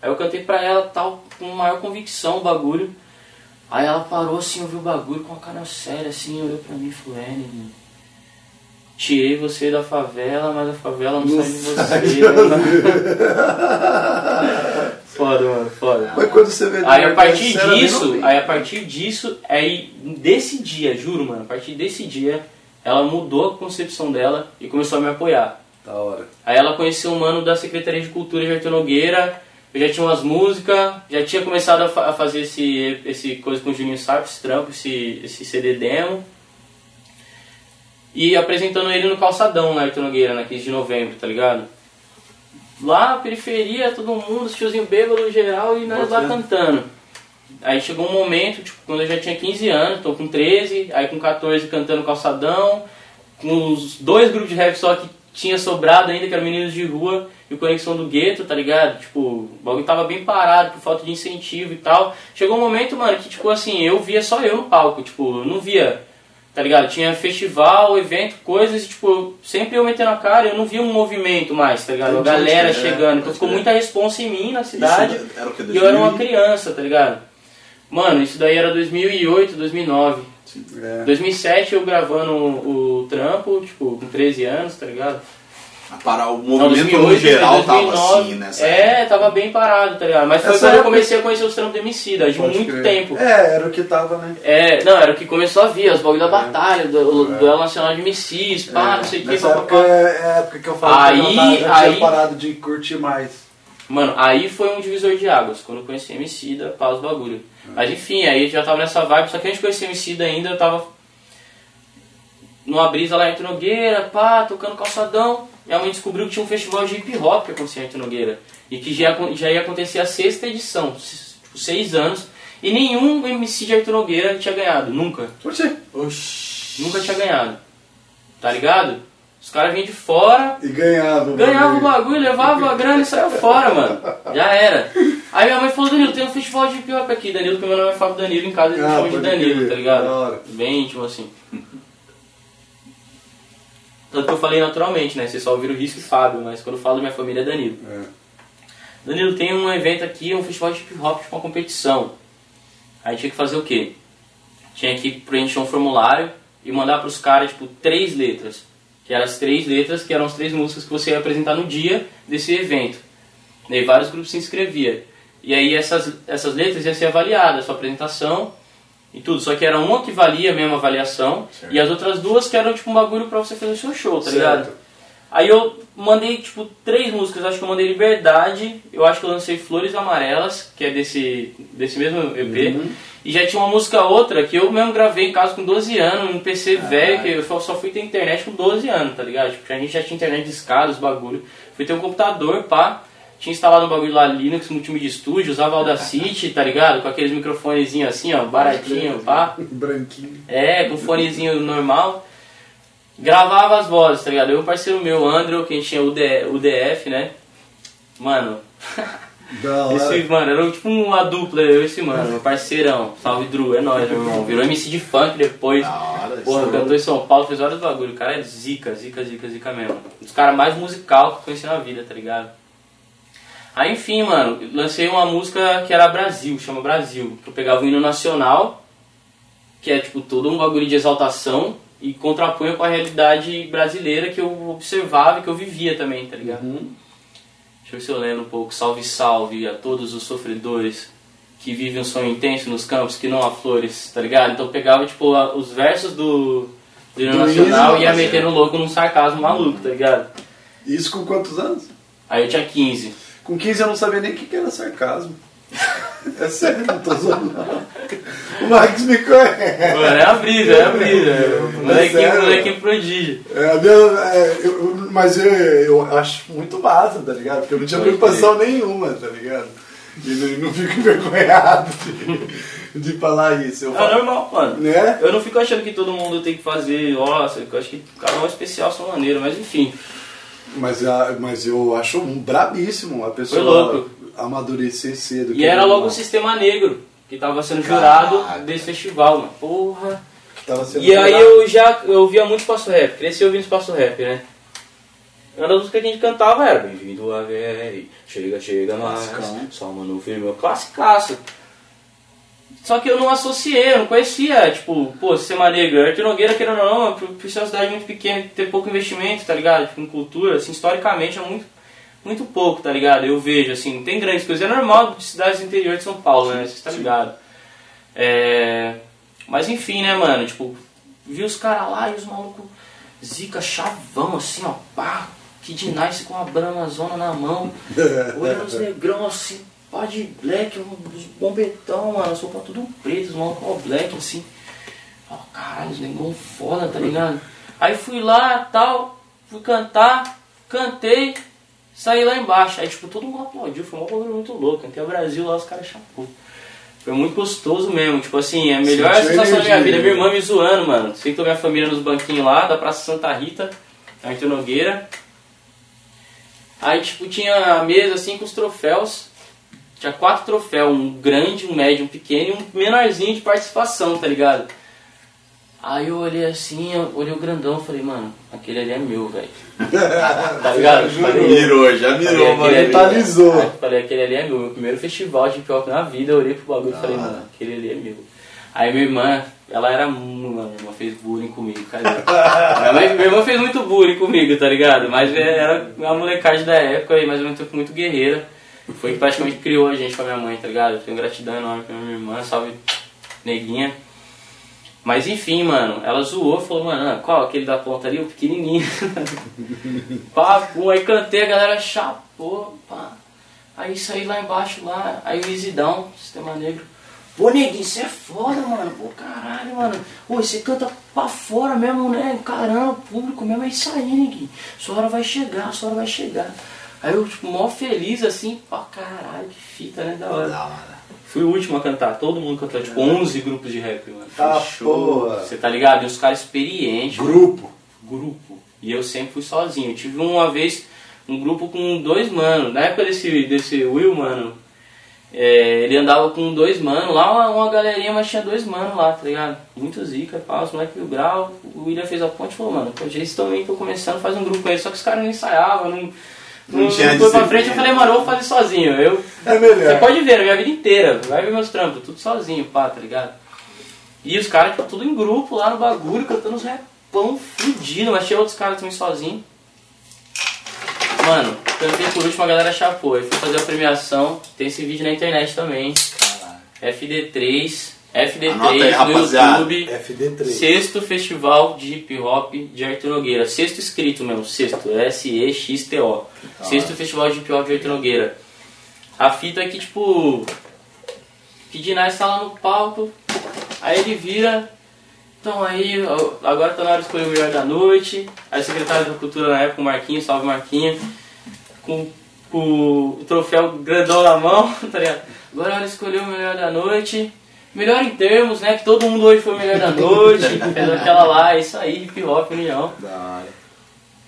Aí eu cantei pra ela, tal, com maior convicção o bagulho. Aí ela parou assim, ouviu o bagulho com a cara séria, assim, olhou pra mim e falou, é, tirei você da favela, mas a favela não, Não sai de você. de foda, mano, foda. Mas quando você vê Aí a partir era bem disso, aí a partir disso, aí desse dia, juro, mano, a partir desse dia, ela mudou a concepção dela e começou a me apoiar. Da hora. Aí ela conheceu um mano da Secretaria de Cultura de Arthur Nogueira, eu já tinha umas músicas, já tinha começado a, fa- a fazer esse, esse coisa com o Juninho Sarp, esse trampo, esse, esse CD demo. E apresentando ele no calçadão na Arthur Nogueira, na 15 de novembro, tá ligado? Lá, periferia, todo mundo, tiozinho bêbado geral e nós lá Bota fé. cantando. Aí chegou um momento, tipo, quando eu já tinha 15 anos, tô com 13, aí com 14 cantando calçadão, com os dois grupos de rap só que tinha sobrado ainda, que eram Meninos de Rua e o Conexão do Gueto, tá ligado? Tipo, o bagulho tava bem parado por falta de incentivo e tal. Chegou um momento, mano, que tipo assim, eu via só eu no palco, tipo, eu não via, tá ligado? Tinha festival, evento, coisas, e tipo, sempre eu metendo a cara, eu não via um movimento mais, tá ligado? A galera é, chegando, então ficou muita responsa em mim na cidade. E eu era uma 2000? criança, tá ligado? Mano, isso daí era 2008, 2009. É. 2007 eu gravando o, trampo, tipo, com 13 anos, tá ligado? Para o Não, movimento no geral tava assim nessa É, tava bem parado, tá ligado? Mas foi Essa quando eu comecei a conhecer os trampos do Emicida, de Pode muito crer. tempo. É, era o que tava, né? É, não, era o que começou a vir, os bagulho da batalha, do, do Duelo Nacional de MCs, pá, não sei o que, época papapá. é é a época que eu falo Aí- que eu tava- já aí- tinha parado de curtir mais. Mano, aí foi um divisor de águas, quando eu conheci Emicida, pá, os bagulho. Mas enfim, aí já tava nessa vibe, só que antes de conhecer Emicida ainda, eu tava numa brisa lá em Nogueira, pá, tocando calçadão. Minha mãe descobriu que tinha um festival de hip hop que acontecia em Nogueira. E que já, ia- já ia acontecer a sexta edição, tipo, seis anos. E nenhum MC de Arthur Nogueira tinha ganhado, nunca. Oxi. Oxi. Nunca tinha ganhado. Tá ligado? Os caras vinham de fora, E ganhava. o Ganhava o bagulho. bagulho, levava a grana e saia fora, mano. Já era. Aí minha mãe falou, Danilo, tem um festival de hop aqui. Danilo, que meu nome é Fábio Danilo, em casa eles Ah, chamam de Danilo, tá ligado? Bem íntimo assim. Tanto que eu falei naturalmente, né? Vocês só ouviram o Risco e Fábio, mas quando eu falo minha família é Danilo. É. Danilo, tem um evento aqui, um festival de hip hop, tipo uma competição. Aí tinha que fazer o quê? Tinha que preencher um formulário e mandar pros caras, tipo, três letras. Que eram as três letras, que eram as três músicas que você ia apresentar no dia desse evento. E vários grupos se inscreviam. E aí essas, essas letras iam ser avaliadas, a sua apresentação e tudo. Só que era uma que valia a mesma avaliação Certo. e as outras duas que eram tipo um bagulho pra você fazer o seu show, tá Certo. ligado? Aí eu mandei, tipo, três músicas. Acho que eu mandei Liberdade, eu acho que eu lancei Flores Amarelas, que é desse, desse mesmo EP. E já tinha uma música outra que eu mesmo gravei em casa com 12 anos, num PC velho, que eu só só fui ter internet com 12 anos, tá ligado? Tipo, a gente já tinha internet de escada, os bagulho. Fui ter um computador, pá. Tinha instalado um bagulho lá, Linux, multimídia estúdio, usava Audacity, tá ligado? Com aqueles microfonezinhos assim, ó, baratinho, pá. Branquinho. É, com fonezinho normal. Gravava as vozes, tá ligado? Eu e um parceiro meu, Andrew, que a gente tinha o o DF, né? Mano, Da hora. esse, mano, era tipo uma dupla, eu e esse mano, meu parceirão. Salve Drew, é nóis, meu irmão. Virou MC de funk depois. Da hora. Porra, isso. cantou em São Paulo, fez vários bagulho. O cara é zica, zica, zica, zica mesmo. Um dos caras mais musical que eu conheci na vida, tá ligado? Aí, enfim, mano, lancei uma música que era Brasil, chama Brasil. Que eu pegava o hino nacional, que é tipo todo um bagulho de exaltação, e contrapunha com a realidade brasileira que eu observava e que eu vivia também, tá ligado? Uhum. Deixa eu ver se eu lembro um pouco. Salve, salve a todos os sofredores que vivem um sonho intenso nos campos que não há flores, tá ligado? Então eu pegava, tipo, a- os versos do, do hino nacional e ia metendo louco num sarcasmo maluco, tá ligado? Isso com quantos anos? Aí eu tinha 15. Com 15 eu não sabia nem o que que era sarcasmo. É sério, não tô zoando. não. O Max me conhece. Mano, é a brisa, é a brisa. Molequinho, sério? molequinho prodígio. É, minha- é, eu- mas eu, eu acho muito massa, tá ligado? Porque eu não tinha Pode preocupação nenhuma, tá ligado? E não, não fico envergonhado de, de falar isso. Eu É falo, normal, mano. né? Eu não fico achando que todo mundo tem que fazer, nossa, eu acho que cada um é especial, sua maneira, mas enfim. Mas, a- mas eu acho um brabíssimo a pessoa Foi louco. Amadurecer cedo. E era logo o Sistema Negro, que tava sendo jurado Caraca. desse festival, mano. Porra. E aí jurado. eu já eu ouvia muito espaço rap, cresci ouvindo espaço rap, né? Uma das músicas que a gente cantava era Bem-vindo a VR, chega, chega mais, só mano filme, meu classicaço. Só que eu não associei, eu não conhecia, tipo, pô, Sistema Negro, Arthur Nogueira, querendo ou não, por, por ser uma cidade muito pequena, ter pouco investimento, tá ligado? Tipo, em cultura, assim, historicamente é muito, muito pouco, tá ligado? Eu vejo, assim, tem grandes coisas, é normal de cidades do interior de São Paulo, né? Você tá ligado? É... Mas enfim, né, mano? Tipo, vi os caras lá e os malucos zica chavão, assim, ó, pá, Kid Nice com a Bramazona na mão, olhando os negrão assim, pá de black, uns bombetão, mano, as roupas tudo preto, os malucos all black, assim. Ó, caralho, os negão foda, tá ligado? Aí fui lá, tal, fui cantar, cantei, saí lá embaixo. Aí, tipo, todo mundo aplaudiu, foi um bagulho muito louco. Cantei o Brasil lá, os caras chapou. Foi muito gostoso mesmo, tipo assim, é a melhor Sentiu sensação da minha energia, vida. Minha né? irmã me zoando, mano. Sentou minha família nos banquinhos lá, da Praça Santa Rita, Arthur Nogueira. Aí, tipo, tinha a mesa assim com os troféus. Tinha quatro troféus, um grande, um médio, um pequeno e um menorzinho de participação, tá ligado? Aí eu olhei assim, eu olhei o grandão e falei, mano, aquele ali é meu, velho. tá ligado? Falei, Mirou, já mirou, Falei, mano. ali- Mentalizou. Aí eu falei, aquele ali é meu. Meu primeiro festival de hip na vida, eu olhei pro bagulho e falei, mano, aquele ali é meu. Aí minha irmã, ela era mano, minha irmã fez bullying comigo, cara. minha, minha irmã fez muito bullying comigo, tá ligado? Mas é, era uma molecagem da época e mais ou menos tempo muito guerreira. Foi que praticamente criou a gente com a minha mãe, tá ligado? Tenho gratidão enorme pra minha irmã, salve neguinha. Mas enfim, mano, ela zoou, falou, mano, ah, qual aquele da ponta ali, o pequenininho. pum, aí cantei, a galera chapou, pá. Aí saí lá embaixo, lá, aí o Down, Sistema Negro. Pô, neguinho, você é foda, mano. Pô, caralho, mano. Pô, você canta pra fora mesmo, né? Caramba, público mesmo é isso aí, neguinho. Sua hora vai chegar, sua hora vai chegar. Aí eu, tipo, mó feliz, assim, pá, caralho, que fita, né? Da hora. Da hora. Fui o último a cantar, todo mundo cantou, tipo, 11 grupos de rap, mano. Tá, porra. Você tá ligado? E os caras experientes. Grupo. Grupo. E eu sempre fui sozinho. Eu tive uma vez um grupo com dois manos. Na época desse, desse Will, mano, é, ele andava com dois manos. Lá uma, uma galerinha, mas tinha dois manos lá, tá ligado? Muito zica, pá, os moleques mil grau. O William fez a ponte e falou, mano, pô, eles também tô começando, faz um grupo com eles. Só que os caras não ensaiavam, não... Não Não, tinha foi pra frente, eu falei, mano, eu vou fazer sozinho. Eu, É melhor. você pode ver, a minha vida inteira, vai ver meus trampos, tudo sozinho, pá, tá ligado? E os caras, tipo, tudo em grupo lá no bagulho, cantando uns repão fudido, mas tinha outros caras também sozinho. Mano, cantei por último, a galera chapou. Eu fui fazer a premiação, tem esse vídeo na internet também. FD3, FD3 Anota aí, no. YouTube. FD3. Sexto Festival de Hip Hop de Arthur Nogueira. Sexto escrito mesmo, sexto. S-E-X-T-O. Sexto Festival de Hip Hop de Arthur Nogueira. A fita é que, tipo. Kid Nice tá lá no palco, aí ele vira. Então aí, agora tá na hora de escolher o melhor da noite. Aí o secretário da Cultura na época, o Marquinhos, salve Marquinhos, com, com o troféu grandão na mão, tá ligado? Agora é hora de escolher o melhor da noite. Melhor em termos, né? Que todo mundo hoje foi o melhor da noite. Fez aquela lá, é isso aí, hip hop, união. Da hora.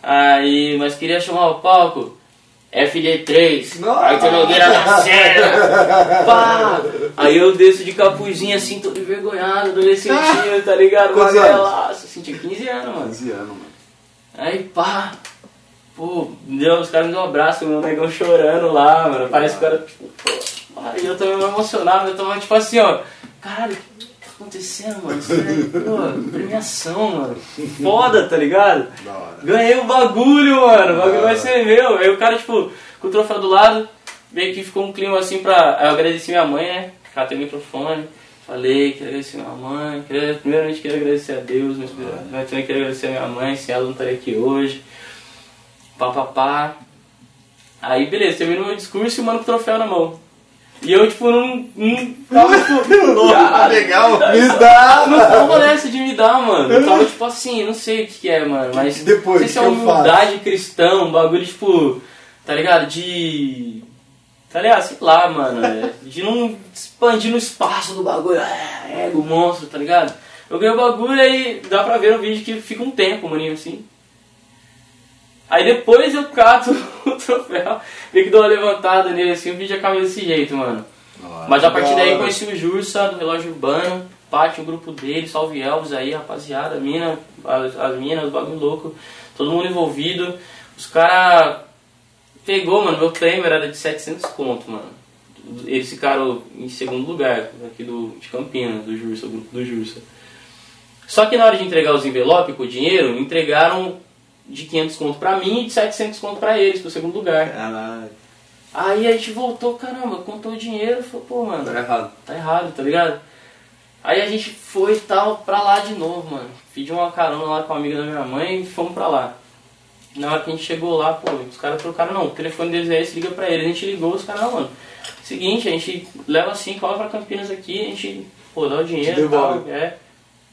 Aí, mas queria chamar o palco. FD3, Nossa. Arthur Nogueira na cena, pá! Aí eu desço de capuzinho assim, todo envergonhado, adolescentinho, tá ligado? Magrelaço, assim, tinha 15 anos, mano. 15 anos, mano. Aí, pá, pô, deu, os caras me deu um abraço, meu negão chorando lá, mano. Parece que o cara, tipo, pô, e eu também emocionado, eu tava tipo assim, ó, caralho, o que tá acontecendo, mano? Isso é, pô, premiação, mano. Foda, tá ligado? Ganhei o bagulho, mano. O bagulho vai ser meu. Aí o cara, tipo, com o troféu do lado, meio que ficou um clima assim pra. Aí eu agradeci minha mãe, né? Ela tem o microfone. Falei, queria agradecer minha mãe. Queria, primeiramente, queria agradecer a Deus, mas, mas também queria agradecer a minha mãe, sem ela não estaria aqui hoje. Pá, pá, pá. Aí, beleza, terminou meu discurso e o mano com o troféu na mão. E eu, tipo, não. não tava, tipo. Ah, legal. Me dá! Não rolou essa de me dar, mano. Eu tava tipo assim, não sei o que, que é, mano. Mas. Depois, não sei se é humildade cristã, um bagulho tipo. Tá ligado? De. Tá ligado? Sei lá, mano. é, De não expandir no espaço do bagulho. É, ego, monstro, tá ligado? Eu ganhei o bagulho e aí dá pra ver no vídeo que fica um tempo, maninho, assim. Aí depois eu cato o troféu, meio que dou uma levantada nele assim, o vídeo acaba desse jeito, mano. Mas a partir daí conheci o Jursa, do relógio urbano, parte o grupo dele, salve Elvis aí, rapaziada, mina, as, as minas, o bagulho louco, todo mundo envolvido. Os caras pegou, mano, meu prêmio era de 700 conto, mano. Eles ficaram em segundo lugar, aqui do, de Campinas, do Jursa, o grupo do Jursa. Só que na hora de entregar os envelopes com o dinheiro, entregaram de 500 conto pra mim e de 700 conto pra eles, pro segundo lugar. Caralho. Aí a gente voltou, caramba, contou o dinheiro, falou, pô, mano, Tá errado. tá errado, tá ligado? Aí a gente foi e tal, pra lá de novo, mano. Pedi uma carona lá com uma amiga da minha mãe e fomos pra lá. Na hora que a gente chegou lá, pô, os caras trocaram, não, o telefone deles é esse, liga pra ele. A gente ligou, os caras, não, mano. Seguinte, a gente leva assim, cola pra Campinas aqui, a gente, pô, dá o dinheiro e tal. É.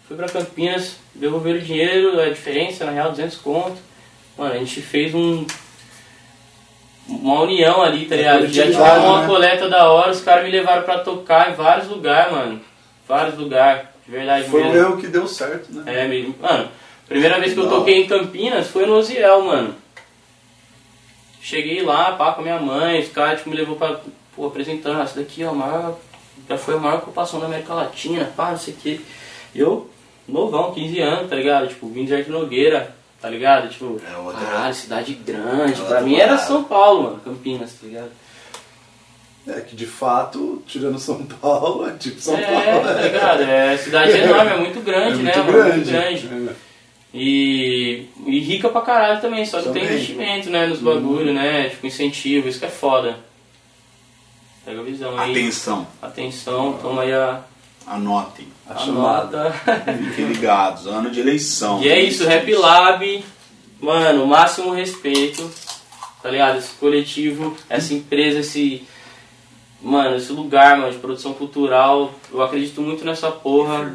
Fui pra Campinas, devolveram o dinheiro, a diferença, na real, 200 conto. Mano, a gente fez um. Uma união ali, tá É ligado? Já tivemos uma né? coleta da hora, os caras me levaram pra tocar em vários lugares, mano. Vários lugares, de verdade Foi mesmo. erro que deu certo, né? É, mesmo. Mano, primeira vez que eu Não. toquei em Campinas foi no Oziel, mano. Cheguei lá, pá, com a minha mãe, os caras tipo, me levou pra, pô, apresentando, essa daqui, ó, a maior, já foi a maior ocupação da América Latina, pá, não sei o que. Eu, novão, 15 anos, tá ligado? Tipo, vim de Jardim Nogueira, tá ligado? Tipo, É outra- caralho, cidade grande. É pra mim era. São Paulo, mano, Campinas, tá ligado? É que de fato, tirando São Paulo, é tipo São é, Paulo. tá ligado? É cidade enorme, é muito grande, É né? muito grande. Muito grande. É. E, e rica pra caralho também, só que tem Também. investimento, né, nos bagulho, né? Tipo, incentivo, isso que é foda. Pega a visão aí. Atenção, Atenção, toma aí a, anotem. A chamada. Fiquem ligados, ano de eleição. e é isso, Rap Lab, mano, máximo respeito, tá ligado? Esse coletivo, essa empresa, esse. Mano, esse lugar, mano, de produção cultural, eu acredito muito nessa porra.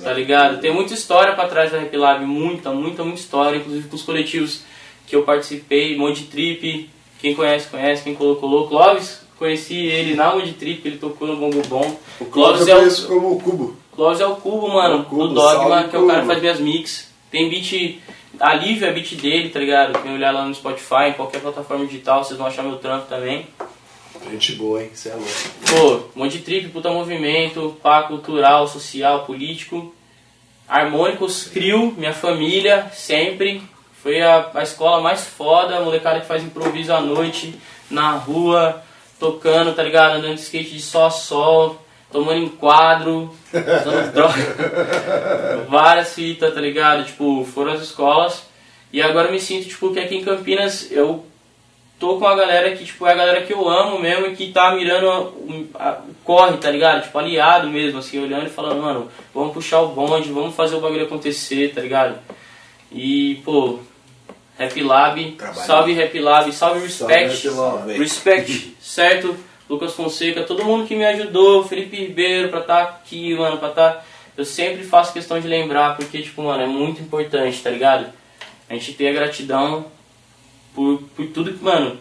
Tá da- ligado? Tem muita história pra trás da Rap Lab, muita, muita, muita história, inclusive com os coletivos que eu participei, Mod Trip, quem conhece, conhece, quem colocou. Clóvis, conheci ele na Mod Trip, ele tocou no Bongo Bom. O Clóvis é o, como o Cubo. Clóvis é o Cubo, mano, O Cubo, do Dogma, que é o cara que faz minhas mix. Tem beat, a Lívia é beat dele, tá ligado? Quem olhar lá no Spotify, em qualquer plataforma digital, vocês vão achar meu trampo também. Gente boa, hein? Você é louco. Pô, Monte Trip, puta movimento, pá, cultural, social, político. Harmônicos, CRIO, minha família, sempre. Foi a, a escola mais foda, a molecada que faz improviso à noite, na rua, tocando, tá ligado? Andando de skate de sol a sol, tomando enquadro, usando droga. Várias fitas, tá ligado? Tipo, foram as escolas. E agora eu me sinto, tipo, que aqui em Campinas eu tô com a galera que, tipo, é a galera que eu amo mesmo e que tá mirando o a- o corre, tá ligado? Tipo, aliado mesmo, assim, olhando e falando, mano, vamos puxar o bonde, vamos fazer o bagulho acontecer, tá ligado? E, pô, Rap Lab, Trabalho. salve Rap Lab, salve Respect. Salve. Respect, certo? Lucas Fonseca, todo mundo que me ajudou, Felipe Ribeiro, pra estar aqui, mano, pra estar... Eu sempre faço questão de lembrar, porque, tipo, mano, é muito importante, tá ligado? A gente ter a gratidão por, por tudo que, mano,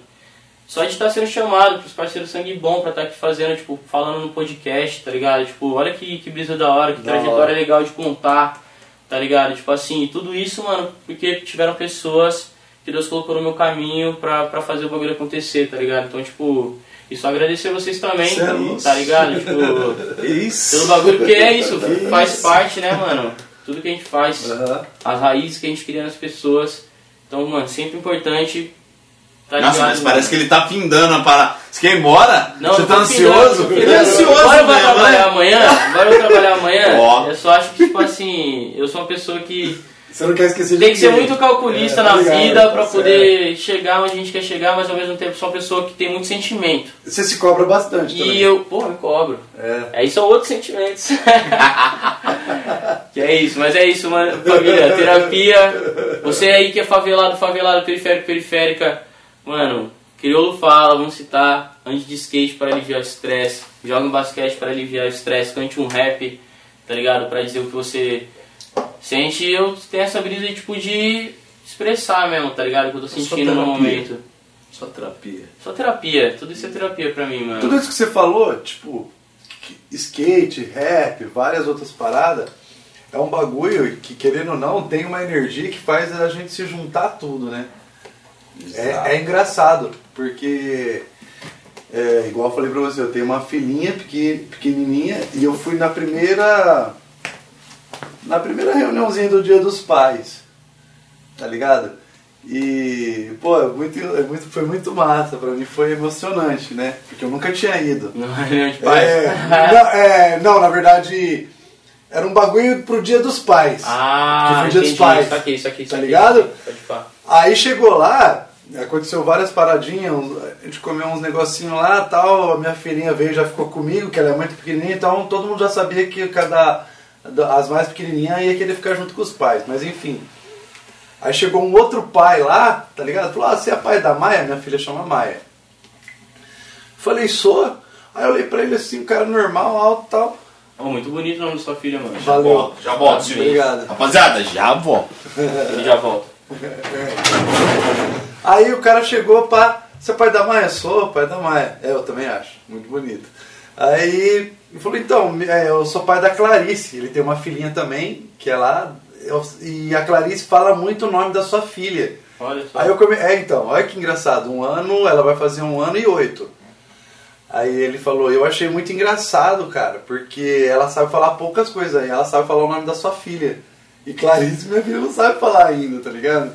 só de estar sendo chamado pros parceiros sangue bom pra estar aqui fazendo, tipo, falando no podcast, tá ligado? Tipo, olha que, que brisa da hora, que Da trajetória hora. legal de contar, tá ligado? Tipo assim, tudo isso, mano, porque tiveram pessoas que Deus colocou no meu caminho pra, pra fazer o bagulho acontecer, tá ligado? Então, tipo, e só agradecer vocês também, louco. tá ligado? Tipo, Isso. pelo bagulho, porque é isso, Que faz isso. parte, né, mano? Tudo que a gente faz Aham. as raízes que a gente cria nas pessoas. Então, mano, sempre importante. Tá Nossa, ligado, mas parece que mano? ele tá findando a parada. Você quer ir embora? Não, Você tá ansioso? Ele é ansioso Bora eu vou trabalhar amanhã? Bora eu trabalhar amanhã? Ó. Eu só acho que, tipo assim, eu sou uma pessoa que Você não quer esquecer de tem que ser muito calculista É, tá na ligado, vida tá pra certo. poder chegar onde a gente quer chegar, mas ao mesmo tempo sou uma pessoa que tem muito sentimento. Você se cobra bastante também. E eu, porra, me cobro. É. Aí são outros sentimentos. que é isso, mas é isso, mano, família. Terapia. Você aí que é favelado, favelado, periférico, periférica. Mano, crioulo fala, vamos citar. Ande de skate para aliviar o estresse. Joga um basquete para aliviar o estresse. Cante um rap, tá ligado? Pra dizer o que você sente. Eu tenho essa brisa tipo de expressar mesmo, tá ligado? O que eu tô sentindo no momento. Só terapia. Só terapia. Tudo isso é terapia pra mim, mano. Tudo isso que você falou, tipo, skate, rap, várias outras paradas, é um bagulho que, querendo ou não, tem uma energia que faz a gente se juntar tudo, né? É, é engraçado, porque, é, igual eu falei pra você, eu tenho uma filhinha pequen- pequenininha e eu fui na primeira. Na primeira reuniãozinha do Dia dos Pais, tá ligado? E, pô, é muito, é muito, foi muito massa, pra mim foi emocionante, né? Porque eu nunca tinha ido. Não reunião de pais? É, não, é, não, na verdade, era um bagulho pro Dia dos Pais. Ah, Que foi Dia dos entendi. Pais. Isso aqui, isso aqui, isso Tá aqui. ligado? Pá. Aí chegou lá, aconteceu várias paradinhas, a gente comeu uns negocinhos lá tal, a minha filhinha veio e já ficou comigo, que ela é muito pequenininha, então todo mundo já sabia que cada as mais pequenininhas ia querer ficar junto com os pais, mas enfim. Aí chegou um outro pai lá, tá ligado? Falou, ah, você é pai da Maia? Minha filha chama Maia. Falei, sou. Aí eu olhei pra ele assim, um cara normal, alto e tal. Oh, muito bonito o nome da sua filha, mano. Valeu. Volto, já volto, Silvio. Obrigado. Rapaziada, já volto. Ele já volta. Aí o cara chegou pra. Você é pai da Maia? Sou, pai da Maia. É, eu também acho. Muito bonito. Aí ele falou, então, é, eu sou pai da Clarice. Ele tem uma filhinha também, que é lá. E a Clarice fala muito o nome da sua filha. Olha só. Aí eu come... É, então, olha que engraçado. Um ano, ela vai fazer um ano e oito. Aí ele falou, eu achei muito engraçado, cara, porque ela sabe falar poucas coisas aí, ela sabe falar o nome da sua filha. E Clarice, minha filha, não sabe falar ainda, tá ligado?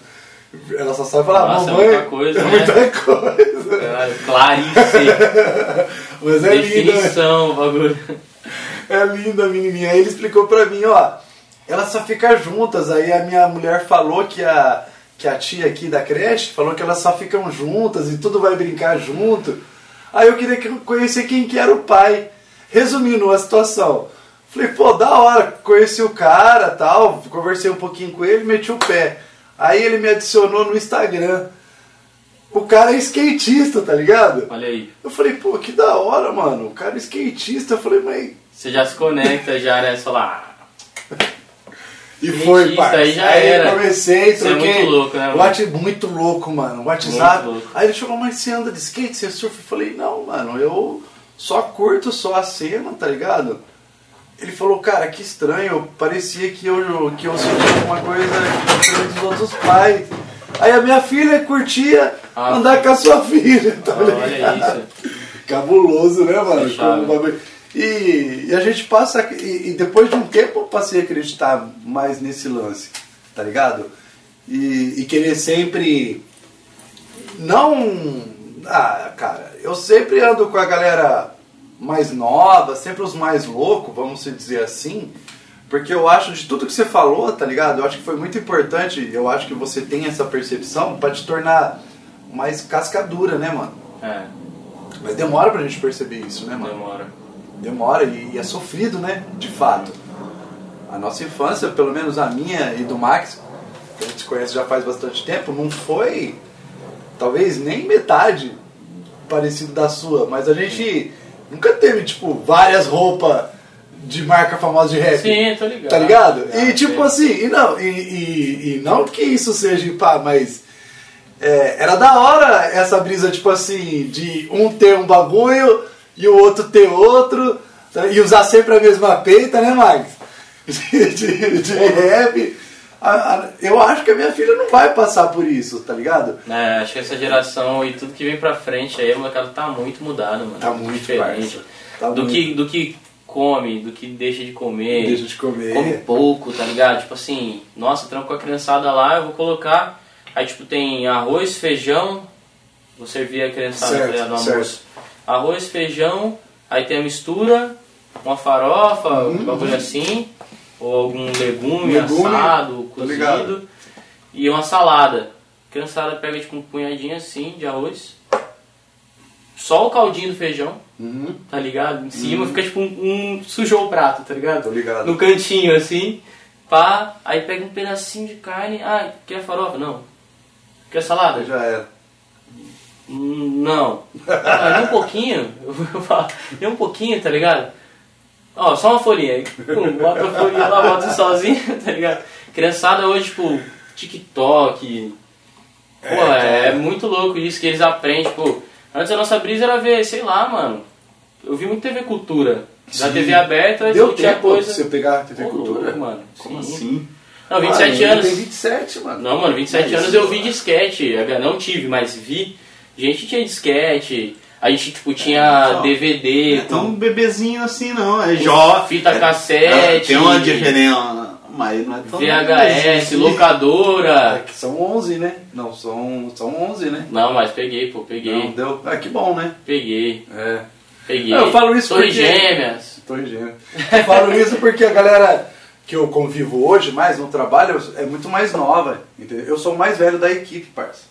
Ela só sabe falar, Nossa, é mamãe. muita coisa, é né? muita coisa. Caralho, Clarice. Mas é linda? Definição, o bagulho. É linda a menininha. Aí ele explicou pra mim, ó, elas só ficam juntas. Aí a minha mulher falou que a, que a tia aqui da creche falou que elas só ficam juntas e tudo vai brincar junto. Aí eu queria que- conhecer quem que era o pai. Resumindo a situação. Falei, pô, da hora, conheci o cara tal, conversei um pouquinho com ele, meti o pé. Aí ele me adicionou no Instagram. O cara é skatista, tá ligado? Olha aí. Eu falei, pô, que da hora, mano. O cara é skatista. Eu falei, mas Você já se conecta, já, né? Você fala, ah, E foi, parça. aí já aí era. eu comecei, Isso é troquei. muito louco, né, mano? What- muito louco, mano. WhatsApp. Muito louco. Aí ele chegou, mas você anda de skate, você surfa? Eu falei, não, mano, eu só curto só a cena, tá ligado? Ele falou, cara, que estranho, parecia que eu, que eu sentia alguma coisa diferente dos outros pais. Aí a minha filha curtia Ah, andar com a sua filha, tá olha ligado? isso. Cabuloso, né, mano? Como E, e a gente passa. E, e depois de um tempo eu passei a acreditar mais nesse lance, tá ligado? E, e querer sempre. Não. Ah, cara, eu sempre ando com a galera mais nova, sempre os mais loucos, vamos se dizer assim. Porque eu acho de tudo que você falou, tá ligado? Eu acho que foi muito importante, eu acho que você tem essa percepção pra te tornar mais cascadura, né, mano? É, Mas demora pra gente perceber isso, né, mano? demora. Demora e, e é sofrido, né? De fato. A nossa infância, pelo menos a minha e do Max, que a gente se conhece já faz bastante tempo, não foi talvez nem metade parecido da sua, mas a gente nunca teve, tipo, várias roupas de marca famosa de rap. Sim, tô ligado. Tá ligado? Ligado, E tipo sim. assim, e não, e, e, e não que isso seja pá, mas é, era da hora essa brisa, tipo assim, de um ter um bagulho e o outro ter outro, tá? e usar sempre a mesma peita, né, Max? De, de, de rap. A- a- eu acho que a minha filha não vai passar por isso, tá ligado? É, acho que essa geração e tudo que vem pra frente aí, o mercado tá muito mudado, mano. Tá muito, diferente. Tá do, muito. Que, do que come, do que deixa de comer. Deixa de comer. Come pouco, tá ligado? Tipo assim, nossa, trampo com a criançada lá, eu vou colocar. Aí tipo tem arroz, feijão, vou servir a criançada Certo, tá no certo. almoço. Arroz, feijão, aí tem a mistura, uma farofa, um bagulho assim, ou algum legume, Uhum. Legume, assado, ligado. cozido, e uma salada. A criançada pega tipo um punhadinho assim de arroz, só o caldinho do feijão, Uhum. tá ligado? Em cima fica tipo um, um- sujou o prato, tá ligado? Tô ligado. No cantinho assim, pá, aí pega um pedacinho de carne, ah, quer farofa? Não. Quer salada? Já era. Hum, Não. Ah, nem um pouquinho, eu vou falar, nem um pouquinho, tá ligado? Ó, só uma folhinha aí. Pum, bota a folhinha lá, bota sozinho, tá ligado? Criançada hoje, tipo, TikTok. Pô, é, é muito louco isso que eles aprendem, pô. Antes a nossa brisa era ver, sei lá, mano. Eu vi muito TV Cultura. Na Sim. TV aberta Deu tinha tempo coisa. de você pegar a TV Ô, Cultura? louco, mano. Como Sim. assim? Não, 27 Ah, anos. Tem 27, mano. Não, mano, 27 Mas- anos eu vi disquete. Eu não tive, mas vi. Gente tinha disquete. A gente, tipo, tinha. DVD. Não é tão bebezinho assim, não. É jovem. Fita é- cassete. Tem uma diferença, mas não é tão VHS. É locadora. que são 11, né? Não, são, são 11, né? Não, mas peguei, pô, peguei. Não, deu. Ah, que bom, né? Peguei, É. peguei. Eu falo isso Torre porque- Gêmeas. Tô gêmeo. Eu falo isso porque a galera que eu convivo hoje mais no trabalho é muito mais nova. Entendeu? Eu sou o mais velho da equipe, parça.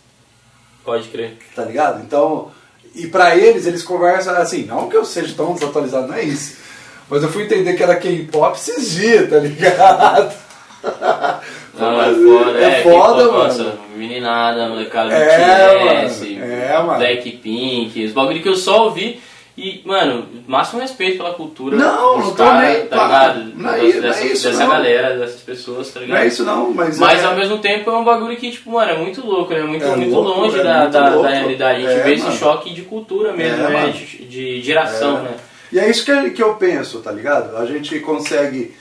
Pode crer. Tá ligado? Então, e pra eles, eles conversam assim, não que eu seja tão desatualizado, não é isso. Mas eu fui entender que era K-pop esses dias, tá ligado? Não, é foda, É é, foda, mano. Nossa, meninada, molecada É, BTS, mano. É, mano. Blackpink, os bagulho que eu só ouvi. E, mano, máximo respeito pela cultura. Não, não tô nem- tá ligado? não é isso, não é dessa isso, dessa não. galera, dessas pessoas, tá ligado? Não é isso não, mas. Mas é, ao mesmo tempo é um bagulho que, tipo, mano, é muito louco, né? Muito, É muito louco, longe é da, muito da, da realidade. A gente É, vê mano. esse choque de cultura mesmo, É, né? De, de geração, É. né? E é isso que, que eu penso, tá ligado? A gente consegue.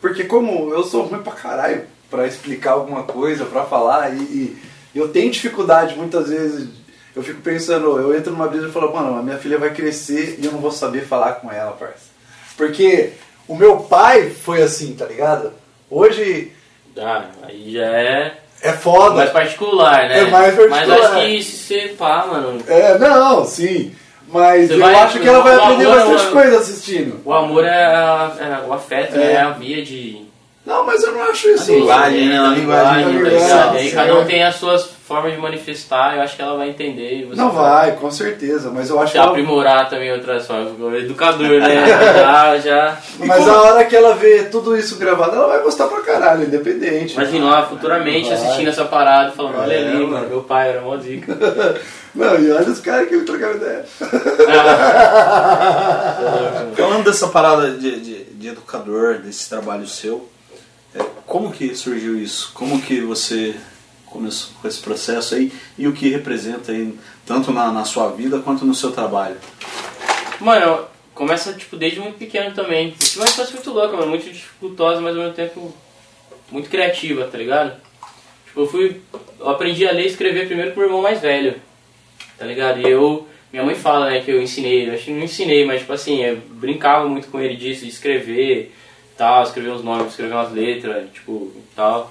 porque como eu sou ruim pra caralho pra explicar alguma coisa, pra falar, e, e eu tenho dificuldade muitas vezes. Eu fico pensando, eu entro numa brisa e falo, mano, a minha filha vai crescer e eu não vou saber falar com ela, parça. Porque o meu pai foi assim, tá ligado? Hoje Ah, aí já é é foda. mais particular, né? É mais particular. Mas acho que se você pá, mano, É, não, sim. Mas Você eu vai- acho que ela vai aprender amor é bastante uma- coisa assistindo. o amor é, a- é o afeto, É. né? É a via de. Não, mas eu não acho isso. linguagem, né? A A linguagem tá universal, ligado? E aí cada um tem as suas formas de manifestar, eu acho que ela vai entender. e você Não vai, com certeza, mas eu acho que ela, aprimorar também outras formas. O educador, né? já, já. Mas a hora que ela vê tudo isso gravado, ela vai gostar pra caralho, independente. Imagina lá futuramente Vai. assistindo essa parada, falando, olha É, ali, mano. mano, meu pai era mó zica. Não, e olha os caras que me trocaram ideia. Falando dessa parada de, de, de educador, desse trabalho seu, é, como que surgiu isso? Como que você começou com esse processo aí e o que representa aí, tanto na, na sua vida quanto no seu trabalho? Mano, começa tipo desde muito pequeno também. Isso é uma coisa muito louca, mano, muito dificultosa, mas ao mesmo tempo muito criativa, tá ligado? Tipo, eu fui. Eu aprendi a ler e escrever primeiro com o irmão mais velho. Tá ligado? E eu. Minha mãe fala, né, que eu ensinei, eu acho que não ensinei, mas tipo assim, eu brincava muito com ele disso, de escrever, tal, escrever os nomes, escrever umas letras, tipo, tal.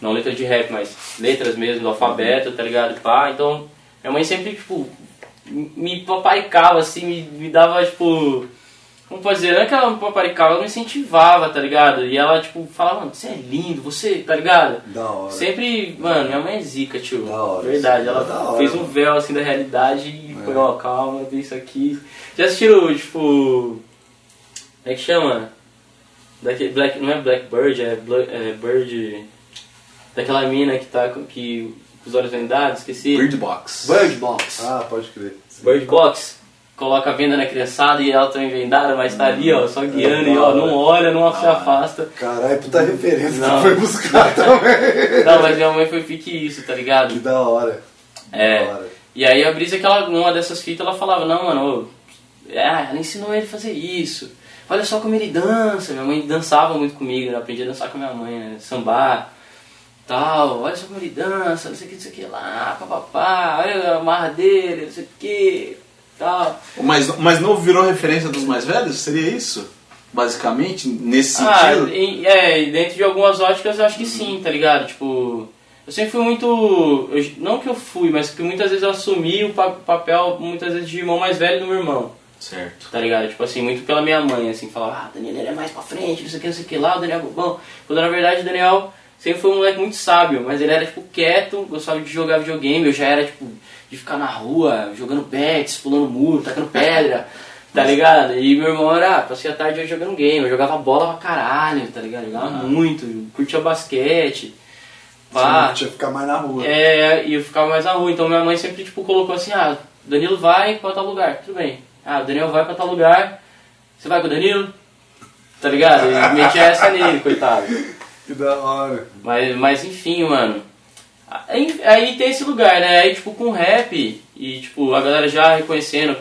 Não letras de rap, mas letras mesmo, do alfabeto, tá ligado? Pá, então, minha mãe sempre, tipo, me paparicava, assim, me, me dava, tipo... Como pode dizer? Não é que ela me paparicava, ela me incentivava, tá ligado? E ela, tipo, falava, mano, você é lindo, você, tá ligado? Da hora. Sempre, mano, minha mãe é zica, tio. Da hora, Verdade, ela hora, fez um mano. véu, assim, da realidade e É. foi, ó, calma, vê isso aqui. Já assistiram, tipo... Como é que chama? Black, Black, não é Blackbird, é, Bla- é Bird... Daquela mina que tá com que, com os olhos vendados, esqueci. Bird Box. Bird Box. Ah, pode crer. Bird Box. Coloca a venda na criançada e ela também vendada, mas tá ali, ó, só guiando É, e ó, não olha, não se afasta. Caralho, puta referência Não. que foi buscar também. Não, mas minha mãe foi pique isso, tá ligado? Que da hora. É. Da hora. E aí a brisa que ela, numa dessas fitas, ela falava, não, mano, ô, é, ela ensinou ele a fazer isso. Olha só como ele dança. Minha mãe dançava muito comigo, eu aprendi a dançar com a minha mãe, né? Sambar, tal. Olha só como ele dança, não sei o que, não sei o que lá, papapá. Olha a marra dele, não sei o que, tal. O mais, o mais novo virou referência dos mais velhos? Seria isso? Basicamente, nesse Ah, sentido? em- é, dentro de algumas óticas eu acho que sim, tá ligado? Tipo, eu sempre fui muito. eu- não que eu fui, mas que muitas vezes eu assumi o pa- papel, muitas vezes, de irmão mais velho do meu irmão. Certo. tá ligado? Tipo assim, muito pela minha mãe, assim, falava, ah, Daniel ele é mais pra frente, não sei o que, não sei o que lá, o Daniel é bobão. Quando na verdade o Daniel sempre foi um moleque muito sábio, mas ele era, tipo, quieto, gostava de jogar videogame, eu já era, tipo, de ficar na rua, jogando bets, pulando muro, tacando pedra, tá ligado? E meu irmão era, ah, passei a tarde jogando game, eu jogava bola pra caralho, tá ligado? Jogava muito, curtia basquete, pá. Tinha que ficar mais na rua. É, e eu ficava mais na rua. Então minha mãe sempre tipo, colocou assim, ah, Danilo vai pra tal lugar, tudo bem. Ah, o Daniel vai pra tal lugar, você vai com o Danilo? Tá ligado? E metia essa nele, coitado. Que da hora. Mas, mas enfim, mano. Aí, aí tem esse lugar, né? Aí tipo com rap e tipo, a galera já reconhecendo.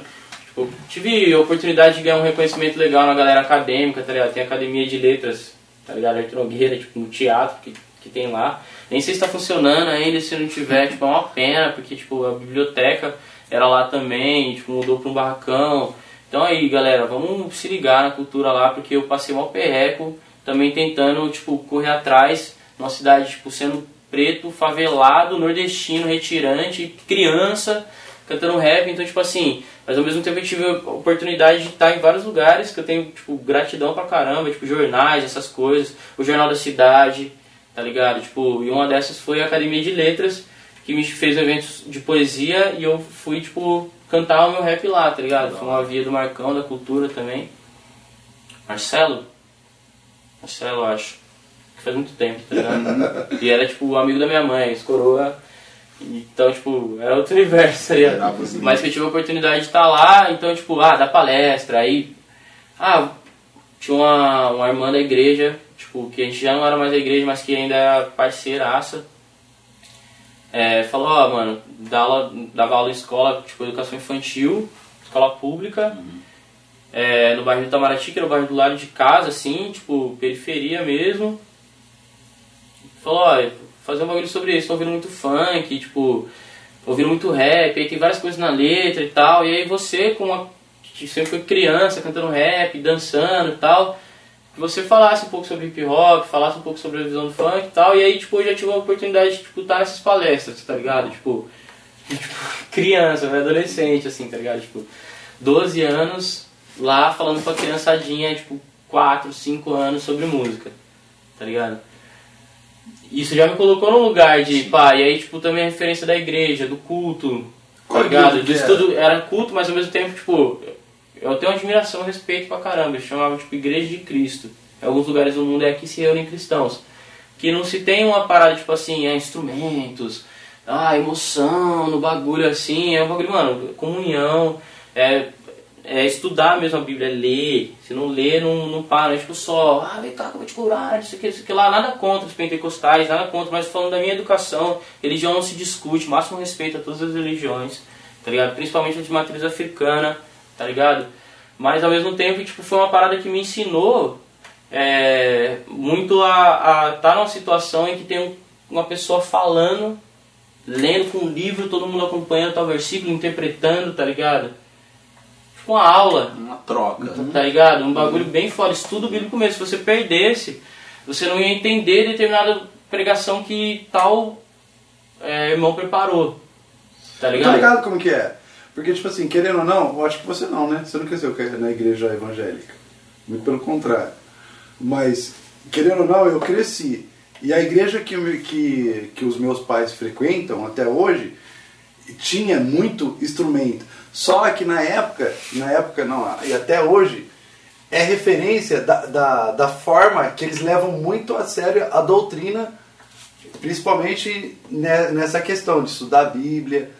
Tipo, tive a oportunidade de ganhar um reconhecimento legal na galera acadêmica, tá ligado? Tem Academia de Letras tá ligado? Arthur Nogueira, tipo, no teatro que, que tem lá. Nem sei se tá funcionando ainda, se não tiver, tipo, é uma pena, porque, tipo, a biblioteca era lá também, tipo, mudou pra um barracão. Então aí, galera, vamos se ligar na cultura lá, porque eu passei mal perreco, também tentando, tipo, correr atrás, numa cidade, tipo, sendo preto, favelado, nordestino, retirante, criança, cantando rap, então, tipo assim, mas ao mesmo tempo eu tive a oportunidade de estar em vários lugares que eu tenho, tipo, gratidão pra caramba, tipo, jornais, essas coisas, o Jornal da Cidade, tá ligado? Tipo, e uma dessas foi a Academia de Letras, que me fez eventos de poesia e eu fui, tipo, cantar o meu rap lá, tá ligado? Foi uma via do Marcão, da cultura também. Marcelo? Marcelo, eu acho. Que faz muito tempo, tá ligado? e era, tipo, o amigo da minha mãe, esse coroa. Então, tipo, era outro universo, tá ligado? Mas que eu tive a oportunidade de estar lá, então, tipo, ah, dar palestra, aí. Ah, tinha uma, uma irmã da igreja, tipo, que a gente já não era mais da igreja, mas que ainda era parceiraça. É, falou, ó, mano, dá aula, dava aula em escola, tipo, educação infantil, escola pública, é, no bairro de Itamaraty, que era o bairro do lado de casa, assim, tipo, periferia mesmo. Falou, ó, fazer um bagulho sobre isso, tô ouvindo muito funk, tipo, ouvindo muito rap, aí tem várias coisas na letra e tal, e aí você, com uma, sempre foi criança, cantando rap, dançando e tal, que você falasse um pouco sobre hip hop, falasse um pouco sobre a visão do funk e tal, e aí, tipo, eu já tive a oportunidade de, tipo, nessas palestras, tá ligado? Tipo, tipo criança, adolescente, assim, tá ligado? Tipo, 12 anos, lá falando com a criançadinha, tipo, 4, 5 anos sobre música, tá ligado? Isso já me colocou num lugar de, pá, e aí, tipo, também a referência da igreja, do culto, tá ligado? Disso tudo, era culto, mas ao mesmo tempo, tipo, eu tenho admiração e respeito pra caramba. Eles chamavam, tipo, Igreja de Cristo. Em alguns lugares do mundo é que se reúnem cristãos. Que não se tem uma parada, tipo assim, é instrumentos, ah, emoção no bagulho assim, é um bagulho, mano, comunhão, é, é estudar mesmo a Bíblia, é ler. Se não ler, não, não para, é tipo só, ah, vem cá que eu vou te curar, isso aqui, isso aqui lá, nada contra os pentecostais, nada contra, mas falando da minha educação, religião não se discute, máximo respeito a todas as religiões, tá ligado? Principalmente a de matriz africana, tá ligado? Mas ao mesmo tempo, tipo, foi uma parada que me ensinou é, muito a estar tá numa situação em que tem um, uma pessoa falando, lendo com um livro, todo mundo acompanhando tal versículo, interpretando, tá ligado? Tipo uma aula, Uma troca. tá ligado? Um bagulho bem fora, estudo bíblico mesmo. Se você perdesse, você não ia entender determinada pregação que tal é, irmão preparou. Tá Tá ligado? ligado como que é? Porque, tipo assim, querendo ou não, eu acho que você não, né? Você não cresceu na igreja evangélica. Muito pelo contrário. Mas, querendo ou não, eu cresci. E a igreja que, que, que os meus pais frequentam até hoje tinha muito instrumento. Só que na época, na época não, e até hoje, é referência da, da, da forma que eles levam muito a sério a doutrina, principalmente ne- nessa questão de estudar a Bíblia,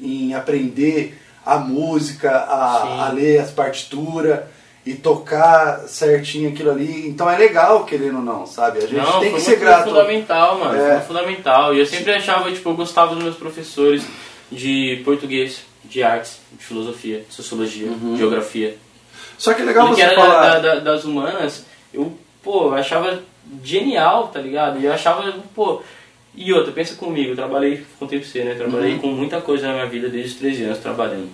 em aprender a música, a, a ler as partituras e tocar certinho aquilo ali. Então é legal, querendo ou não, sabe? A gente Não, tem foi que ser grato. fundamental, mano. É. Foi fundamental. E eu sempre achava, tipo, eu gostava dos meus professores de português, de artes, de filosofia, de sociologia, geografia. Só que é legal Ele que você era falar. da- da- das humanas, eu, pô, eu achava genial, tá ligado? E eu achava, pô. E outra, pensa comigo, eu trabalhei, contei pra você, né? Trabalhei com muita coisa na minha vida desde os 13 anos trabalhando.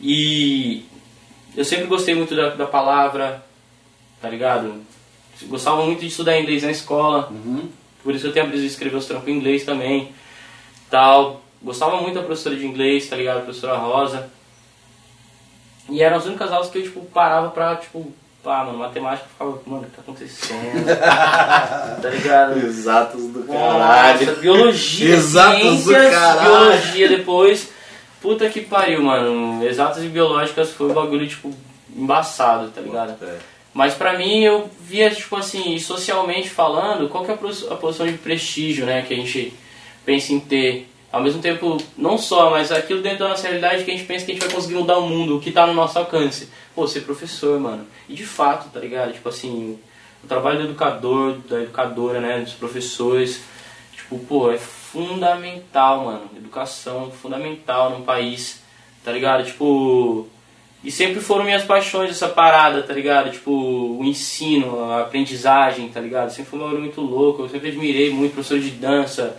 E eu sempre gostei muito da, da palavra, tá ligado? Gostava muito de estudar inglês na escola, Uhum. por isso eu tenho a brisa de escrever os trampos em inglês também. Tal. Gostava muito da professora de inglês, tá ligado? A professora Rosa. E eram as únicas aulas que eu, tipo, parava pra, tipo, pá, mano, matemática, eu ficava, mano, o que tá acontecendo? tá ligado? Exatos do Nossa, caralho. biologia, Exatas do caralho. biologia depois. Puta que pariu, mano. Exatas e biológicas foi um bagulho, tipo, embaçado, tá ligado? É. Mas pra mim eu via, tipo assim, socialmente falando, qual que é a posição de prestígio, né, que a gente pensa em ter. Ao mesmo tempo, não só, mas aquilo dentro da nossa realidade que a gente pensa que a gente vai conseguir mudar o mundo, o que tá no nosso alcance. Pô, ser professor, mano. E de fato, tá ligado? Tipo assim, o trabalho do educador, da educadora, né, dos professores, tipo, pô, é fundamental, mano. Educação fundamental num país, tá ligado? Tipo, E sempre foram minhas paixões essa parada, tá ligado? Tipo, o ensino, a aprendizagem, tá ligado? Sempre foi um muito louco. Eu sempre admirei muito professor de dança,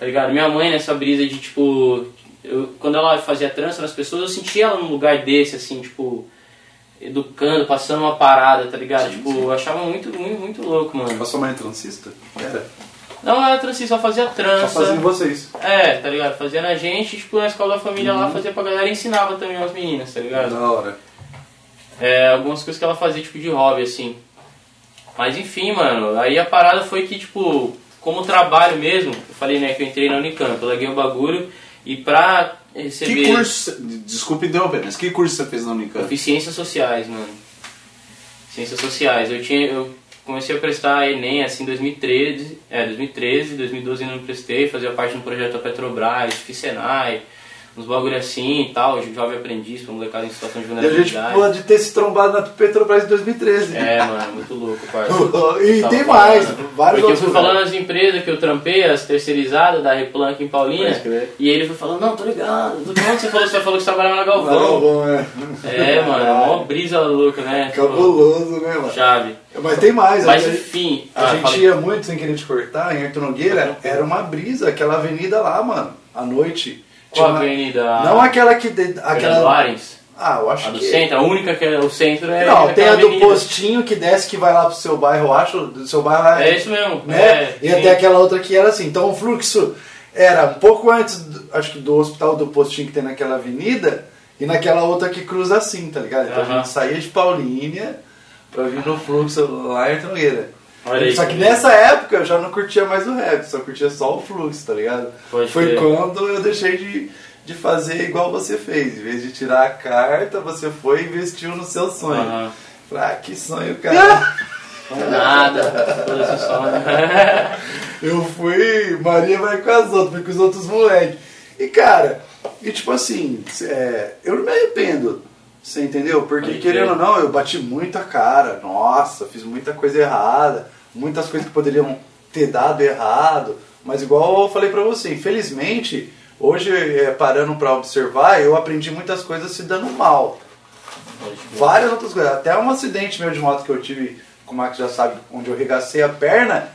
tá ligado? Minha mãe nessa brisa de, tipo, eu, quando ela fazia trança nas pessoas, eu sentia ela num lugar desse, assim, tipo, educando, passando uma parada, tá ligado? Sim, tipo, sim. eu achava muito, muito, muito louco, mano. A sua mãe é transista? Era. Não era trança, só fazia Só trança. fazia em vocês. É, tá ligado? Fazia na gente, tipo, na escola da família Uhum. lá, fazia pra galera e ensinava também as meninas, tá ligado? Da hora. É, algumas coisas que ela fazia, tipo, de hobby, assim. Mas enfim, mano, aí a parada foi que, tipo, como trabalho mesmo, eu falei, né, que eu entrei na Unicamp, eu larguei o bagulho e pra receber... Que curso. Desculpe interromper, mas que curso você fez na Unicamp? Eu fiz ciências sociais, mano. Ciências sociais. Eu tinha. Eu comecei a prestar Enem assim em 2013. É, 2013, 2012 ainda não prestei, fazia parte do projeto da Petrobras, fiz Senai, uns bagulho assim e tal, jovem aprendiz pra molecada em situação de E a gente vulnerabilidade. pode ter se trombado na Petrobras em 2013. É, mano, muito louco, parça. E tem mais, falando. vários Porque eu fui falando nas empresas que eu trampei, as terceirizadas da Replan aqui em Paulina, e ele foi falando, não, tô ligado, do que você falou? Você falou que você trabalhava na Galvão. Galvão, é. É, mano, é uma brisa louca, né? Cabuloso, né, mano? Chave. Mas tem mais. Mas a, enfim, a ah, gente falei. ia muito, sem querer te cortar, em Arthur Nogueira, era uma brisa, aquela avenida lá, mano, à noite. Qual uma- avenida? Não aquela que... De, Aquela... Varens? Ah, eu acho A do que... centro, a única que é o centro é. Não, tem a do avenida. postinho que desce que vai lá pro seu bairro, eu acho. Do seu bairro É isso mesmo. né? É, e sim. até aquela outra que era assim. Então o fluxo era um pouco antes, do- acho que do hospital do postinho que tem naquela avenida e naquela outra que cruza assim, tá ligado? Então a Aham. gente saía de Paulínia pra vir no fluxo lá em Artongueira. Aí, Só que nessa época eu já não curtia mais o rap, só curtia só o fluxo, tá ligado? Pode Foi quando eu deixei de, de fazer igual você fez. Em vez de tirar a carta, você foi e investiu no seu sonho. Falei, ah, que sonho, cara. Nada. Todo esse sonho. Eu fui, Maria vai com as outras, fui com os outros moleques. E cara, e tipo assim, é, eu não me arrependo, você entendeu? Porque Pode querendo ou não, eu bati muita cara, nossa, fiz muita coisa errada, muitas coisas que poderiam ter dado errado, mas igual eu falei pra você, infelizmente, hoje é, parando pra observar, eu aprendi muitas coisas se dando mal. Várias outras coisas. Até um acidente meu de moto que eu tive, como é que já sabe, onde eu regacei a perna,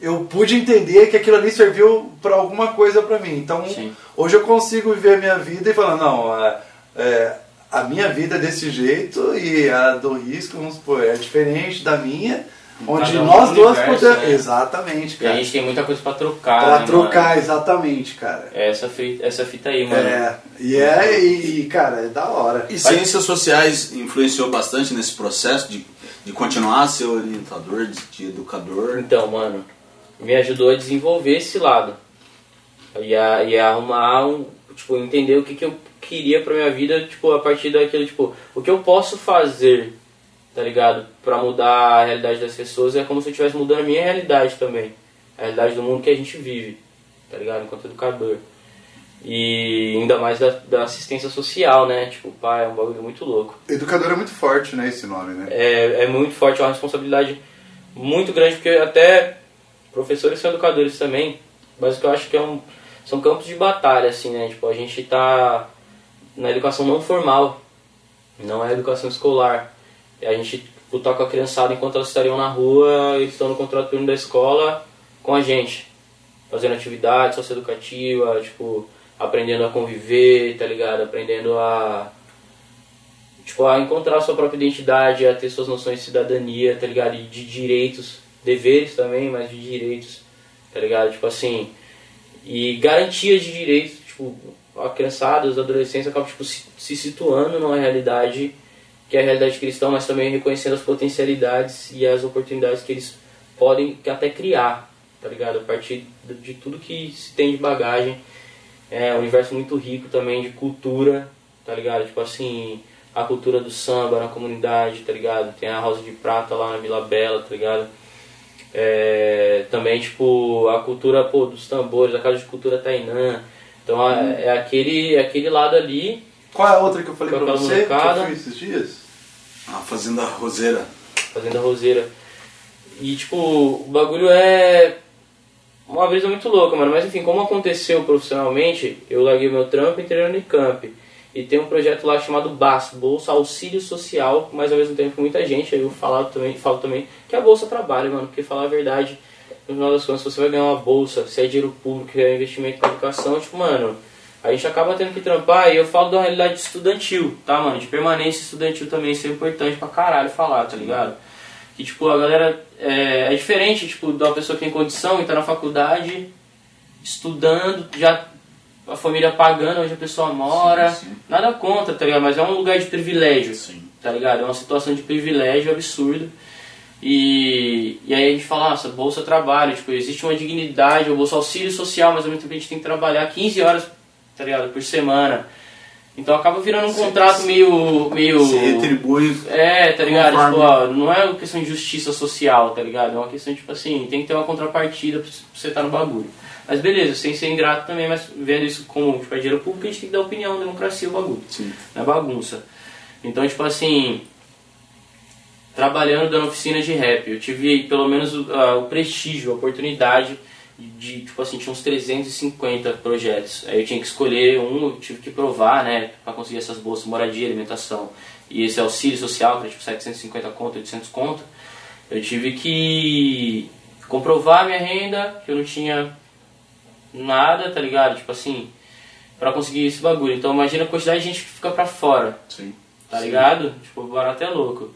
eu pude entender que aquilo ali serviu pra alguma coisa pra mim. Então, Sim. hoje eu consigo viver a minha vida e falar, não, é, é, a minha vida é desse jeito e a do risco, vamos supor, é diferente da minha, onde Cada um nós duas universo, podemos... né? Exatamente, E a cara. gente tem muita coisa pra trocar. Pra né, trocar, mano? exatamente, cara. É essa fita, essa fita aí, mano. É, e é, e, cara, é da hora. E ciências sociais influenciou bastante nesse processo de, de continuar a ser orientador, de, de educador. Então, mano, me ajudou a desenvolver esse lado. E a, e a arrumar um. Tipo, entender o que, que eu queria pra minha vida, tipo, a partir daquilo, tipo, o que eu posso fazer, tá ligado? Pra mudar a realidade das pessoas é como se eu estivesse mudando a minha realidade também. A realidade do mundo que a gente vive, tá ligado? Enquanto educador. E ainda mais da, da assistência social, né? Tipo, pá, é um bagulho muito louco Educador é muito forte, né, esse nome, né? é, é muito forte, é uma responsabilidade muito grande, porque até professores são educadores também, mas o que eu acho que é um, são campos de batalha, assim, né? Tipo, a gente tá na educação não formal, não é educação escolar. E a gente lutar com a criançada enquanto elas estariam na rua, eles estão no contraturno da escola com a gente, fazendo atividade socioeducativa, tipo, aprendendo a conviver, tá ligado? Aprendendo a tipo, a encontrar a sua própria identidade, a ter suas noções de cidadania, tá ligado? E de direitos, deveres também, mas de direitos, tá ligado? Tipo assim, e garantias de direitos, tipo, a criançada, os adolescentes acabam tipo, se, situando numa realidade que é a realidade cristã, mas também reconhecendo as potencialidades e as oportunidades que eles podem que até criar, tá ligado? A partir de, de tudo que se tem de bagagem. É um universo muito rico também de cultura, tá ligado? Tipo assim, a cultura do samba na comunidade, tá ligado? Tem a Rosa de Prata lá na Vila Bela, tá ligado? É, também, tipo, a cultura pô, dos tambores, a Casa de Cultura Tainã. Então, a- é aquele, é aquele lado ali, Qual é a outra que eu falei pra aquela você que eu fui esses dias? A Fazenda Roseira. Fazenda Roseira. E, tipo, o bagulho é uma brisa muito louca, mano. Mas, enfim, como aconteceu profissionalmente, eu larguei meu trampo e entrei no Unicamp. E tem um projeto lá chamado BAS, Bolsa Auxílio Social, mas ao mesmo tempo muita gente, aí eu falo também, falo também que a Bolsa trabalha, mano, porque falar a verdade, no final das contas, se você vai ganhar uma bolsa, se é dinheiro público, se é investimento em educação, tipo, mano, a gente acaba tendo que trampar e eu falo da realidade estudantil, tá, mano? De permanência estudantil também, isso é importante pra caralho falar, tá ligado? Que, tipo, a galera é, é diferente, tipo, da pessoa que tem condição e tá na faculdade, estudando, já a família pagando onde a pessoa mora. Sim, sim. Nada contra, tá ligado? Mas é um lugar de privilégio, Sim. tá ligado? É uma situação de privilégio absurdo. E, e aí a gente fala, nossa, bolsa trabalho, tipo, existe uma dignidade, o bolsa auxílio social, mas ao mesmo tempo a gente tem que trabalhar 15 horas, tá ligado, por semana. Então acaba virando um Sim, contrato sim. meio. meio Se retribui. é, tá ligado? Conforme- Tipo, ó, não é uma questão de justiça social, tá ligado? É uma questão, tipo assim, tem que ter uma contrapartida pra você estar no bagulho. Mas beleza, sem ser ingrato também, mas vendo isso como tipo, é dinheiro público, a gente tem que dar opinião, democracia, o bagulho. Sim. Não é bagunça. Então, tipo assim, trabalhando dando oficina de rap, eu tive pelo menos o, a- o prestígio, a oportunidade de, tipo assim, tinha uns 350 projetos. Aí eu tinha que escolher um, eu tive que provar, né, pra conseguir essas bolsas, moradia, alimentação e esse auxílio social, que era tipo 750 conto, 800 conto. Eu tive que comprovar minha renda, que eu não tinha nada, tá ligado? Tipo assim, pra conseguir esse bagulho. Então imagina a quantidade de gente que fica pra fora, Sim. tá Sim. ligado? Tipo, o barato é louco.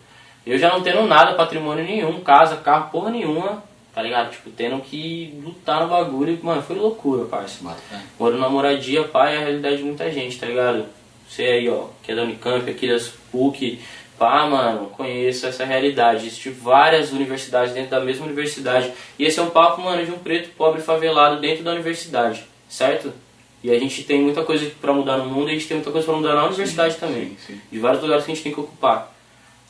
Eu já não tendo nada, patrimônio nenhum, casa, carro, porra nenhuma, tá ligado? Tipo, tendo que lutar no bagulho. Mano, foi loucura, parça. Fé. Morando na moradia, pai, é a realidade de muita gente, tá ligado? Você aí, ó, que é da Unicamp, aqui das PUC, pá, mano, conheço essa realidade. Existem várias universidades dentro da mesma universidade. E esse é um papo, mano, de um preto pobre favelado dentro da universidade, certo? E a gente tem muita coisa pra mudar no mundo e a gente tem muita coisa pra mudar na universidade também. sim, sim. De vários lugares que a gente tem que ocupar,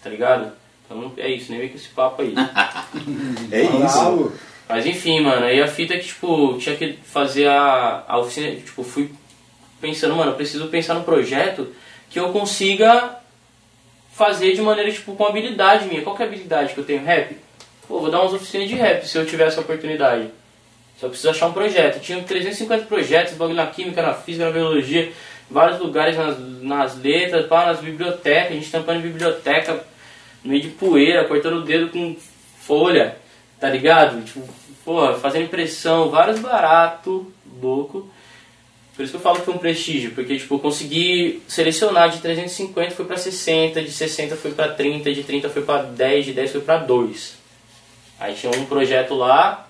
tá ligado? Então é isso, nem vem com esse papo aí. É isso. Mas enfim, mano, aí a fita é que, tipo, tinha que fazer a, a oficina, tipo, fui pensando, mano, eu preciso pensar num projeto que eu consiga fazer de maneira, tipo, com habilidade minha. Qual que é a habilidade que eu tenho? Rap? Pô, vou dar umas oficinas de rap se eu tiver essa oportunidade. Só preciso achar um projeto. Tinha 350 projetos, bagulho na química, na física, na biologia, vários lugares nas, nas letras, pá, nas bibliotecas, a gente tampando em biblioteca, no meio de poeira, cortando o dedo com folha, tá ligado? Tipo, porra, fazendo impressão, vários baratos, louco. Por isso que eu falo que foi um prestígio, porque tipo, eu consegui selecionar de 350 foi pra 60, de 60 foi pra 30, de 30 foi pra 10, de 10 foi pra 2. Aí tinha um projeto lá,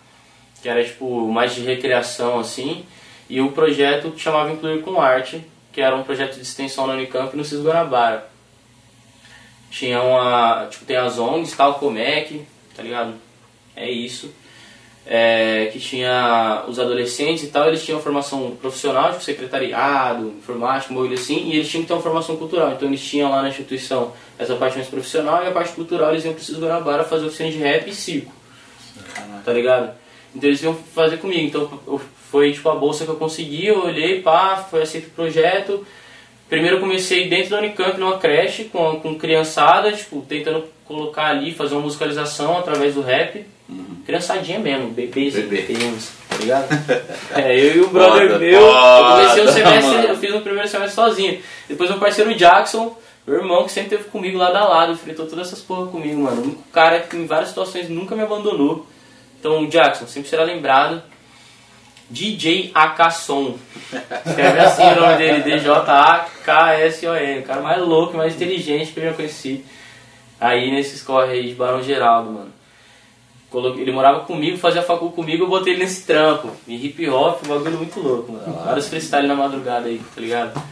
que era tipo mais de recreação assim, e o projeto que chamava Incluir com Arte, que era um projeto de extensão na Unicamp no CIS Guanabara. Tinha uma. Tipo, tem as ONGs, tal, Comec, tá ligado? É isso. É, que tinha os adolescentes e tal, eles tinham formação profissional, tipo secretariado, informática, um bagulho assim, e eles tinham que ter uma formação cultural. Então eles tinham lá na instituição essa parte mais profissional e a parte cultural eles iam para o Guanabara fazer oficina de rap e circo tá ligado? Então eles iam fazer comigo. Então eu- foi tipo a bolsa que eu consegui, eu olhei, pá, foi aceito o projeto. Primeiro eu comecei dentro da Unicamp, numa creche, com, com criançada, tipo, tentando colocar ali, fazer uma musicalização através do rap. Criançadinha mesmo, bebês Bebê. pequenos, tá ligado? é, eu e o brother Foda, meu, eu comecei o semestre, mano. eu fiz o primeiro semestre sozinho. Depois meu parceiro Jackson, meu irmão, que sempre teve comigo lado a lado, enfrentou todas essas porra comigo, mano. O único cara que em várias situações nunca me abandonou. Então, Jackson, sempre será lembrado. DJ Akasson. Escreve assim o nome dele, D-J-A-K-S-O-N. O cara mais louco, mais inteligente que eu já conheci. Aí nesses corre aí de Barão Geraldo, mano. Ele morava comigo, fazia facul comigo, eu botei ele nesse trampo. E hip hop, um bagulho muito louco, mano. Vários freestyle na madrugada aí, tá ligado?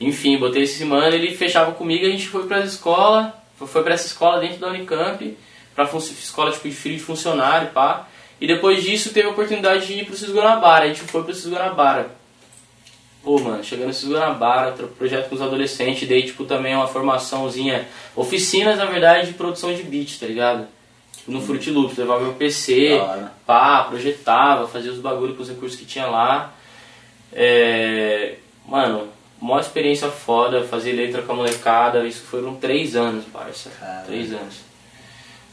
Enfim, botei esse mano, ele fechava comigo, a gente foi pra escola, foi- pra essa escola dentro da Unicamp, pra escola tipo de filho de funcionário, pá. E depois disso teve a oportunidade de ir pro Cis Guanabara, a gente foi pro Cis Guanabara. Pô, mano, chegando no Cis Guanabara, projeto com os adolescentes, dei tipo também uma formaçãozinha, oficinas na verdade de produção de beat, tá ligado? Tipo, no Fruit Loops, levava meu PC, hora. pá, projetava, fazia os bagulhos com os recursos que tinha lá. É, mano, maior experiência foda, fazer letra com a molecada, isso foram três anos, parça. Caralho. Três anos.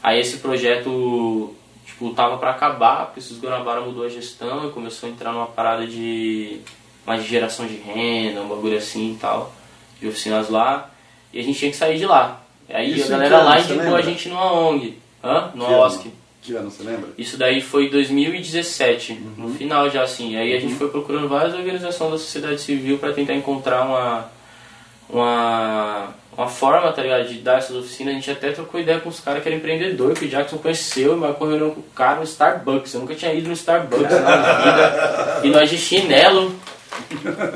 Aí esse projeto, tipo, tava pra acabar, porque o Guanabara mudou a gestão e começou a entrar numa parada de mais de geração de renda, um bagulho assim e tal. de oficinas lá, e a gente tinha que sair de lá. Aí Isso a galera lá indicou a gente numa ONG, hã? Ano? OSC. Que ano, você lembra? Isso daí foi 2017, Uhum. no final já assim. Aí a gente foi procurando várias organizações da sociedade civil para tentar encontrar uma, uma, uma forma, tá ligado, de dar essas oficinas. A gente até trocou ideia com os caras que eram empreendedor, que o Jackson conheceu, mas correu com o cara no Starbucks. Eu nunca tinha ido no Starbucks na vida. E nós de chinelo,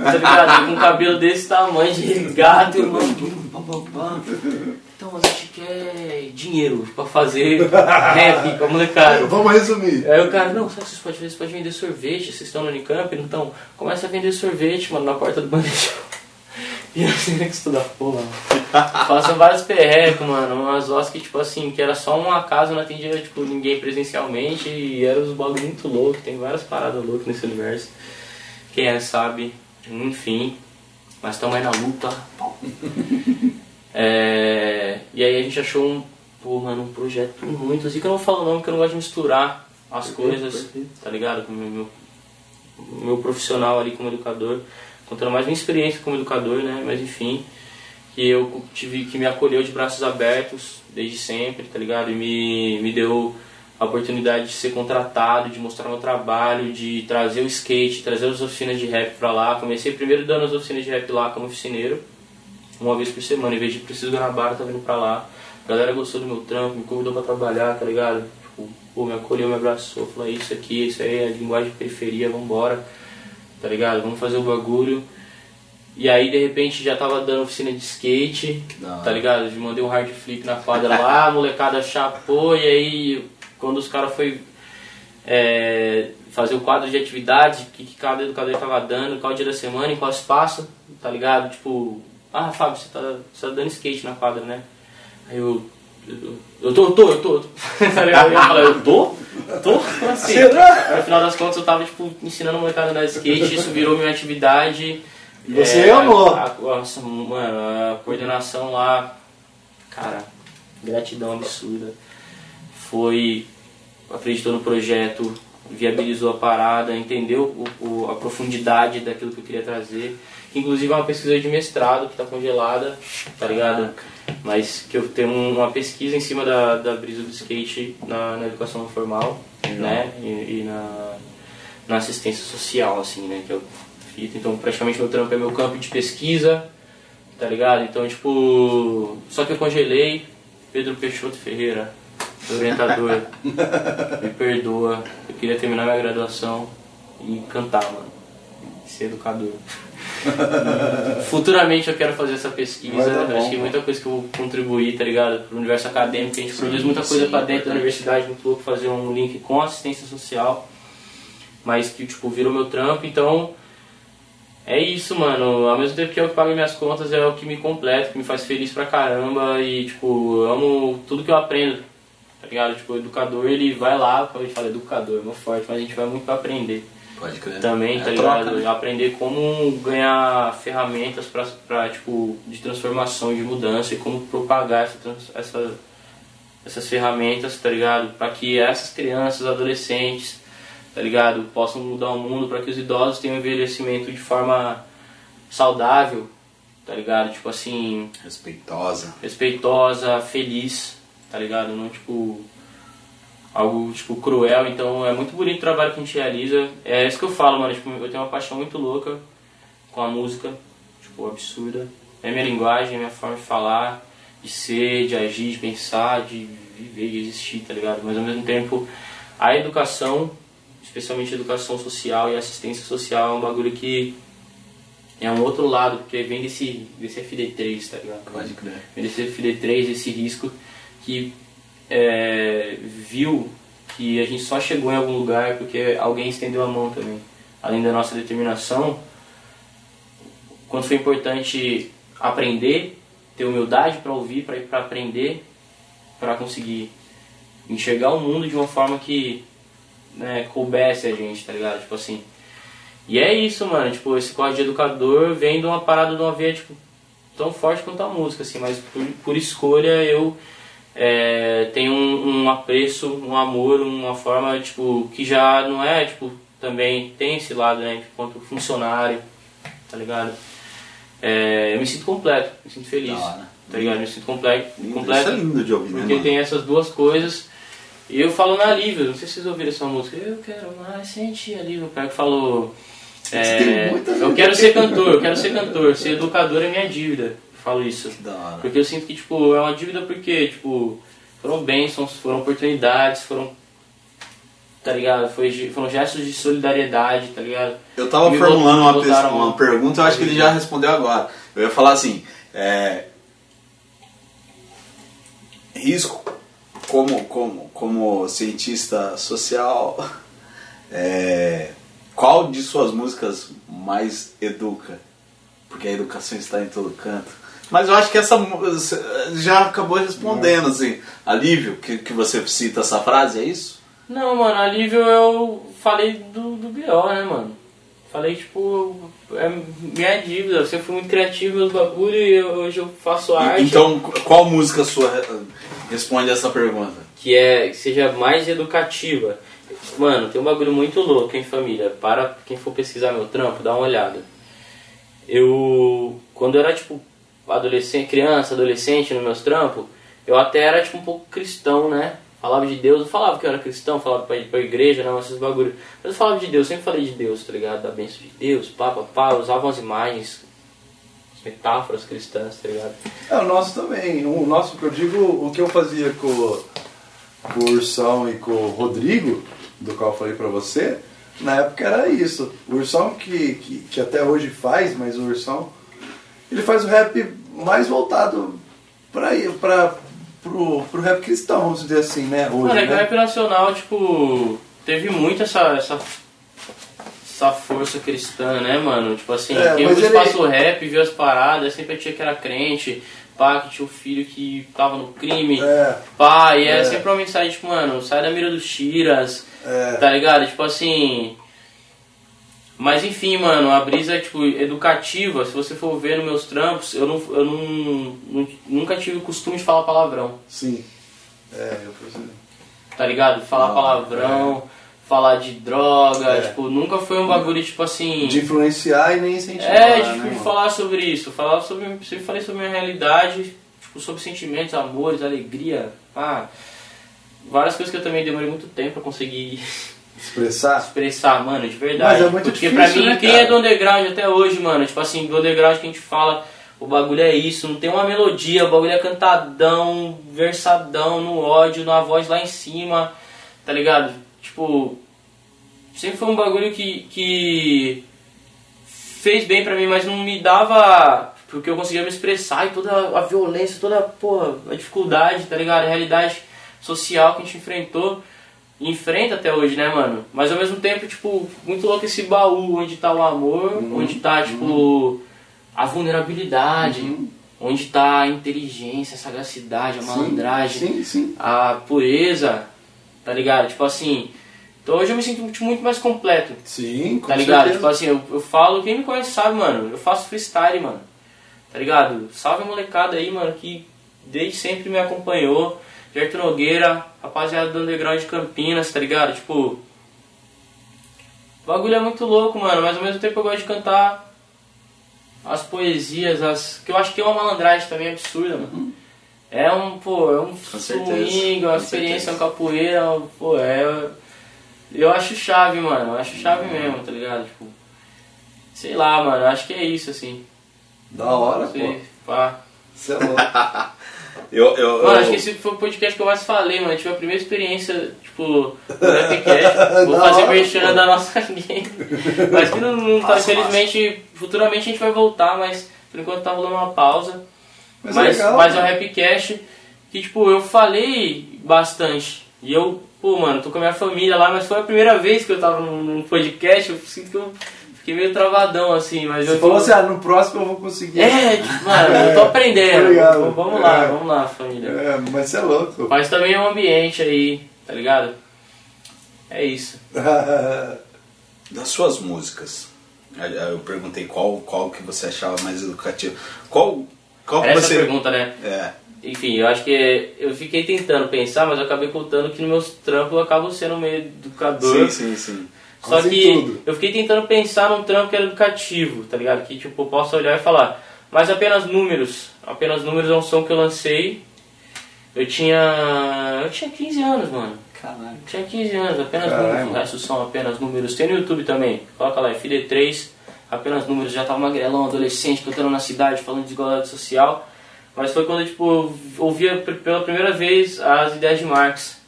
tá ligado? Com um cabelo desse tamanho, de gato, irmão. Pá, pá, pá. Então a gente quer dinheiro pra fazer rap com a molecada. Vamos resumir. Aí o cara, não, sabe o que vocês podem fazer? Vocês podem vender sorvete, vocês estão no Unicamp, então começa a vender sorvete, mano, na porta do bandejão. E eu sei que estudar porra. Passam vários perrecos, mano, umas lojas que, tipo assim, que era só uma casa, não atendia, tipo, ninguém presencialmente e eram uns bagulho muito louco, tem várias paradas loucas nesse universo. Quem é sabe, enfim, mas estamos aí na luta. É, e aí a gente achou um, pô, mano, um projeto muito assim, que eu não falo não, porque eu não gosto de misturar as coisas, tá ligado? Com o meu, meu, meu profissional ali como educador, contando mais minha experiência como educador, né? Mas enfim, que eu tive, que me acolheu de braços abertos desde sempre, tá ligado? E me, me deu a oportunidade de ser contratado, de mostrar meu trabalho, de trazer o skate, trazer as oficinas de rap pra lá. Comecei primeiro dando as oficinas de rap lá como oficineiro, uma vez por semana, em vez de preciso Guanabara, tá vindo pra lá. A galera gostou do meu trampo, me convidou pra trabalhar, tá ligado? Tipo, pô, me acolheu, me abraçou, falou, "É isso aqui, isso aí é a linguagem de periferia, vambora, tá ligado? Vamos fazer o bagulho. E aí, de repente, já tava dando oficina de skate, tá ligado? Eu mandei um hard flip na quadra lá, a molecada chapou, e aí, quando os caras foi é, fazer o quadro de atividades, que, que cada educador tava dando, qual dia da semana, em qual espaço, tá ligado? Tipo, ah, Fábio, você tá, você tá dando skate na quadra, né? Aí eu, eu, eu tô, eu tô, eu tô, eu tô. tá ligado? Eu eu tô? Tô? Como assim? Será? No final das contas eu tava, tipo, ensinando molecada a andar de skate, isso virou minha atividade. E você amou. A, a, nossa, mano, a coordenação lá, cara, gratidão absurda. Foi, acreditou no projeto, viabilizou a parada, entendeu o, o- a profundidade daquilo que eu queria trazer. Inclusive é uma pesquisa de mestrado que tá congelada, tá ligado? Mas que eu tenho um- uma pesquisa em cima da, da brisa do skate na, na educação formal, né? E, e na, na assistência social, assim, né? Que eu fiz. Então praticamente meu trampo é meu campo de pesquisa, tá ligado? Então, tipo. Só que eu congelei. Pedro Peixoto Ferreira, orientador, me perdoa. Eu queria terminar minha graduação e cantar, mano. Ser educador. Futuramente eu quero fazer essa pesquisa. Bom, Acho que muita coisa que eu vou contribuir, tá ligado? Pro universo acadêmico. A gente produz muita coisa sim, pra dentro da universidade, muito louco fazer um link com assistência social. Mas que, tipo, virou meu trampo, então. É isso, mano. Ao mesmo tempo que o que paga minhas contas, é o que me completa, que me faz feliz pra caramba. E, tipo, eu amo tudo que eu aprendo. Tá ligado? Tipo, o educador, ele vai lá, como a gente fala, educador, é muito forte, mas a gente vai muito pra aprender Pode crer. também, É tá troca, ligado? né? Aprender como ganhar ferramentas pra, pra, tipo, de transformação, de mudança e como propagar essa, essa, essas ferramentas, tá ligado? Pra que essas crianças, adolescentes, tá ligado? Possam mudar o mundo, pra que os idosos tenham envelhecimento de forma saudável, tá ligado? Tipo assim, Respeitosa. respeitosa, feliz, tá ligado? Não tipo algo tipo cruel, então é muito bonito o trabalho que a gente realiza. É isso que eu falo, mano, tipo, eu tenho uma paixão muito louca com a música, tipo, absurda. É minha linguagem, é minha forma de falar, de ser, de agir, de pensar, de viver, de existir, tá ligado? Mas ao mesmo tempo, a educação, especialmente a educação social e assistência social, é um bagulho que é um outro lado, porque vem desse, desse FD3, tá ligado? Pode crer. desse FD3, esse risco que é, viu que a gente só chegou em algum lugar porque alguém estendeu a mão também. Além da nossa determinação, quanto foi importante aprender, ter humildade para ouvir, para aprender, para conseguir enxergar o mundo de uma forma que né, coubesse a gente, tá ligado? Tipo assim. E é isso, mano. Tipo, esse código de educador vem de uma parada de uma veia, tipo, tão forte quanto a música, assim, mas por, por escolha eu é, tenho um, um apreço, um amor, uma forma, tipo, que já não é, tipo, também tem esse lado, né, enquanto funcionário, tá ligado? é, eu me sinto completo, me sinto feliz. Hora. Tá ligado? Eu me sinto completo. Lindo, completo Isso é lindo de ouvir, né, porque tem essas duas coisas. E eu falo na Alívio, não sei se vocês ouviram essa música. Eu quero mais sentir Alívio. O cara que falou. é, tem eu quero ser cantor, eu quero ser cantor, ser educador é minha dívida. Falo isso. Da hora. Porque eu sinto que, tipo, é uma dívida porque, tipo, foram bênçãos, foram oportunidades, foram. Tá ligado? Foi, foram gestos de solidariedade, tá ligado? Eu tava Me formulando uma uma- pergunta, eu acho que ele já respondeu agora. Eu ia falar assim, é, risco como, como, como cientista social, é, qual de suas músicas mais educa? Porque a educação está em todo canto. Mas eu acho que essa já acabou respondendo, assim. Alívio, que, que você cita essa frase, é isso? Não, mano, alívio eu falei do, do B.O., né, mano? Falei, tipo, é minha dívida, eu sempre fui muito criativo meus bagulho e eu- hoje eu faço arte. Então, qual música sua eh, responde essa pergunta? que é que seja mais educativa. Mano, tem um bagulho muito louco, hein, família? Para quem for pesquisar meu trampo, dá uma olhada. Eu, quando eu era tipo adolescente, criança, adolescente nos meus trampos, eu até era tipo um pouco cristão, né? Falava de Deus, eu falava que eu era cristão, falava pra pra igreja, não, esses bagulho. Mas eu falava de Deus, sempre falei de Deus, tá ligado? Da bênção de Deus, pá, pá, pá, usava umas imagens, as metáforas cristãs, tá ligado? É, o nosso também. O nosso, que eu digo, o que eu fazia com, com o Ursão e com o Rodrigo, do qual eu falei pra você, na época era isso. O Ursão que, que, que até hoje faz, mas o Ursão, ele faz o rap mais voltado pra, pra, pro, pro rap cristão, vamos dizer assim, né? Hoje, Mano, é que o né? rap nacional, tipo, teve muito essa, essa, essa força cristã, né, mano? Tipo assim, É, quem ele- espaço rap, viu as paradas, sempre a tia que era crente, pá, que tinha o filho que tava no crime, É, pá, e é, É. sempre uma mensagem, tipo, mano, sai da mira dos tiras, é. tá ligado? Tipo assim. Mas enfim, mano, a brisa é tipo educativa. Se você for ver nos meus trampos, eu, não, eu não, não- nunca tive o costume de falar palavrão. Sim. É, eu percebi. tá ligado? Falar Ah, palavrão, falar de droga, É. tipo, nunca foi um bagulho tipo assim. De influenciar e nem incentivar. É, tipo, né, de mano? falar sobre isso, falar sobre. Sempre falei sobre minha realidade, tipo, sobre sentimentos, amores, alegria, pá. Várias coisas que eu também demorei muito tempo pra conseguir Expressar. expressar, mano, de verdade. É muito Porque difícil, pra mim, né, quem é do underground até hoje, mano, tipo assim, do underground que a gente fala, o bagulho é isso, não tem uma melodia, o bagulho é cantadão, versadão, no ódio, na voz lá em cima, tá ligado? Tipo, sempre foi um bagulho que, que fez bem pra mim, mas não me dava. Porque eu conseguia me expressar e toda a violência, toda porra, a dificuldade, tá ligado? A realidade social que a gente enfrentou enfrenta até hoje, né, mano? Mas ao mesmo tempo, tipo, muito louco esse baú onde tá o amor, Uhum. onde tá, tipo, a vulnerabilidade, onde tá a inteligência, a sagacidade, a malandragem Sim, sim. a pureza, tá ligado? Tipo assim. Então hoje eu me sinto muito- muito mais completo, Sim, com tá ligado? certeza. Tipo assim, eu, eu falo, quem me conhece sabe, mano, eu faço freestyle, mano. Tá ligado? Salve a molecada aí, mano, que desde sempre me acompanhou. Gerto Nogueira, rapaziada do Underground de Campinas, tá ligado? Tipo. O bagulho é muito louco, mano, mas ao mesmo tempo eu gosto de cantar as poesias, as. que eu acho que é uma malandragem também absurda, mano. É um, pô, é um Com swing, uma com experiência, certeza. uma capoeira, pô, é. Eu acho chave, mano, eu acho chave mesmo, tá ligado? Tipo. Sei lá, mano, acho que é isso, assim. Da hora, sei, pô. pá. Você é louco. Eu, eu, Mano, eu- acho que esse foi o podcast que eu mais falei, mano. Eu tive a primeira experiência, tipo, do Rapcast. Vou fazer merchan da nossa game. Mas que não, não tá, Massa, infelizmente, futuramente a gente vai voltar, mas por enquanto tá rolando uma pausa. Mas, Mas, é legal. mas é o mano. Rapcast que, tipo, eu falei bastante. E eu, pô, mano, tô com a minha família lá, mas foi a primeira vez que eu tava num podcast. Eu sinto que eu fiquei meio travadão, assim, mas Você eu. falou tô- assim, ah, no próximo eu vou conseguir. É, tipo, mano, eu tô aprendendo. Obrigado. Vamos- Vamos lá, É. vamos lá, família. É, mas você é louco. Mas também é um ambiente aí, tá ligado? É isso. Das suas músicas, eu perguntei qual, qual que você achava mais educativo. Qual, qual essa você. pergunta, né? É. Enfim, eu acho que eu fiquei tentando pensar, mas eu acabei contando que nos meus trampos eu acabo sendo meio educador. Sim, sim, sim. Só Quase que tudo. eu fiquei tentando pensar num trampo que era educativo, tá ligado? Que tipo, eu possa olhar e falar. Mas apenas números. Apenas números é um som que eu lancei. Eu tinha. Eu tinha 15 anos, mano. Caralho. Eu tinha 15 anos, apenas Caralho, números. O resto são apenas números. Tem no YouTube também. Coloca lá, FD3, apenas números. Já tava magrelão, adolescente, cantando na cidade, falando de desigualdade social. Mas foi quando tipo, eu ouvia pela primeira vez as ideias de Marx.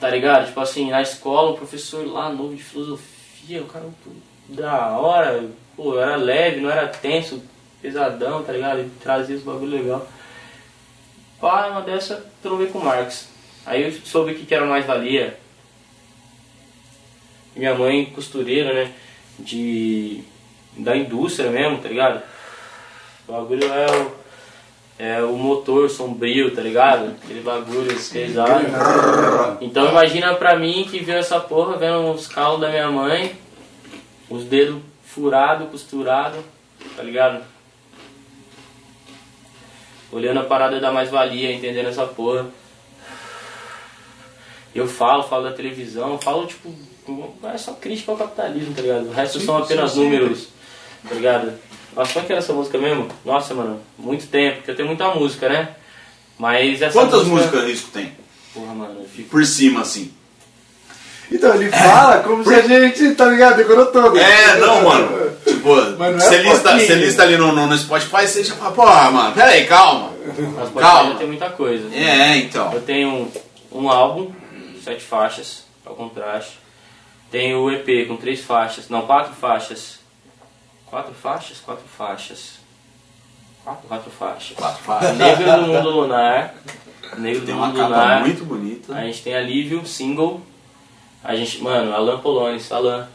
Tá ligado? Tipo assim, na escola, o professor lá, novo de filosofia, o cara muito da hora, pô, era leve, não era tenso, pesadão, tá ligado? Ele trazia os bagulho legal. Pá, uma dessa, trovei com Marx. Aí eu soube o que que era mais-valia. Minha mãe, costureira, né? De. da indústria mesmo, tá ligado? O bagulho é o. É o motor sombrio, tá ligado? Aquele bagulho pesado. Então imagina pra mim que viu essa porra, vendo os calos da minha mãe, os dedos furados, costurados, tá ligado? Olhando a parada da mais-valia, entendendo essa porra. Eu falo, falo da televisão, falo tipo, é só crítica ao capitalismo, tá ligado? O resto são apenas números, tá ligado? Nossa, qual que era essa música mesmo? Nossa, mano, muito tempo, porque eu tenho muita música, né? Mas essa Quantas música... músicas Risco tem? Porra, mano, eu fico... Por cima, assim. Então, ele fala como se a gente, tá ligado, decorou todo. É, não, mano. Tipo, é você lista, pouquinho. você lista ali no, no, no Spotify, você já fala, porra, mano, pera aí, calma. Mas Calma. tem muita coisa. É, então. Eu tenho um álbum, sete faixas, ao contraste. Tenho o EP com três faixas, não, quatro faixas. Quatro faixas? Quatro faixas. Quatro, quatro faixas. Quatro faixas. Negro do Mundo Lunar. Negro Tem do Mundo Lunar. muito bonita. A gente tem Alívio, single. A gente, mano, Alan Polones, Alan.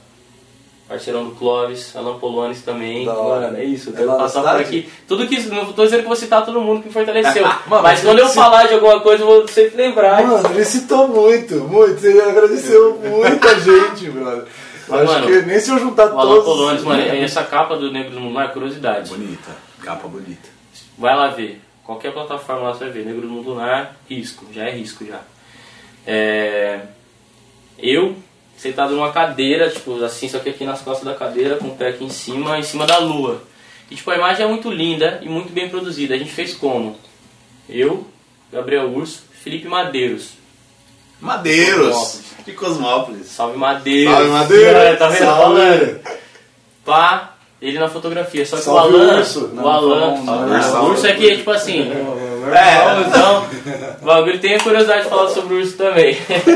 Parceirão do Clóvis, Alan Polones também. Da hora. Mano, é isso, eu É passar por aqui. Tudo que. Não tô dizendo que vou citar todo mundo que me fortaleceu. Mano, mas quando eu falar de alguma coisa, eu vou sempre lembrar. Mano, ele citou muito, muito. Você agradeceu muita gente, brother. Mas, Acho mano, que nem se eu juntar O Alan todos. Polones, mano, é essa capa do Negro do Mundo Lunar é curiosidade. Bonita. Capa bonita. Vai lá ver. Qualquer plataforma lá você vai ver. Negro do Mundo Lunar, risco. Já é risco já. É... Eu, sentado numa cadeira, tipo assim, só que aqui nas costas da cadeira, com o pé aqui em cima, em cima da lua. E tipo, a imagem é muito linda e muito bem produzida. A gente fez como? Eu, Gabriel Urso, Felipe Madeiros. Madeiros. Cosmópolis. De Cosmópolis. Salve Madeiros! Salve, Madeiros! É, tá vendo? Salve. Falando. Pá, ele na fotografia. Só que Salve, o Alan. Urso. O Alan. não, não, o não. urso aqui é tipo assim. É. Então, o bagulho tem a curiosidade de falar sobre o urso também.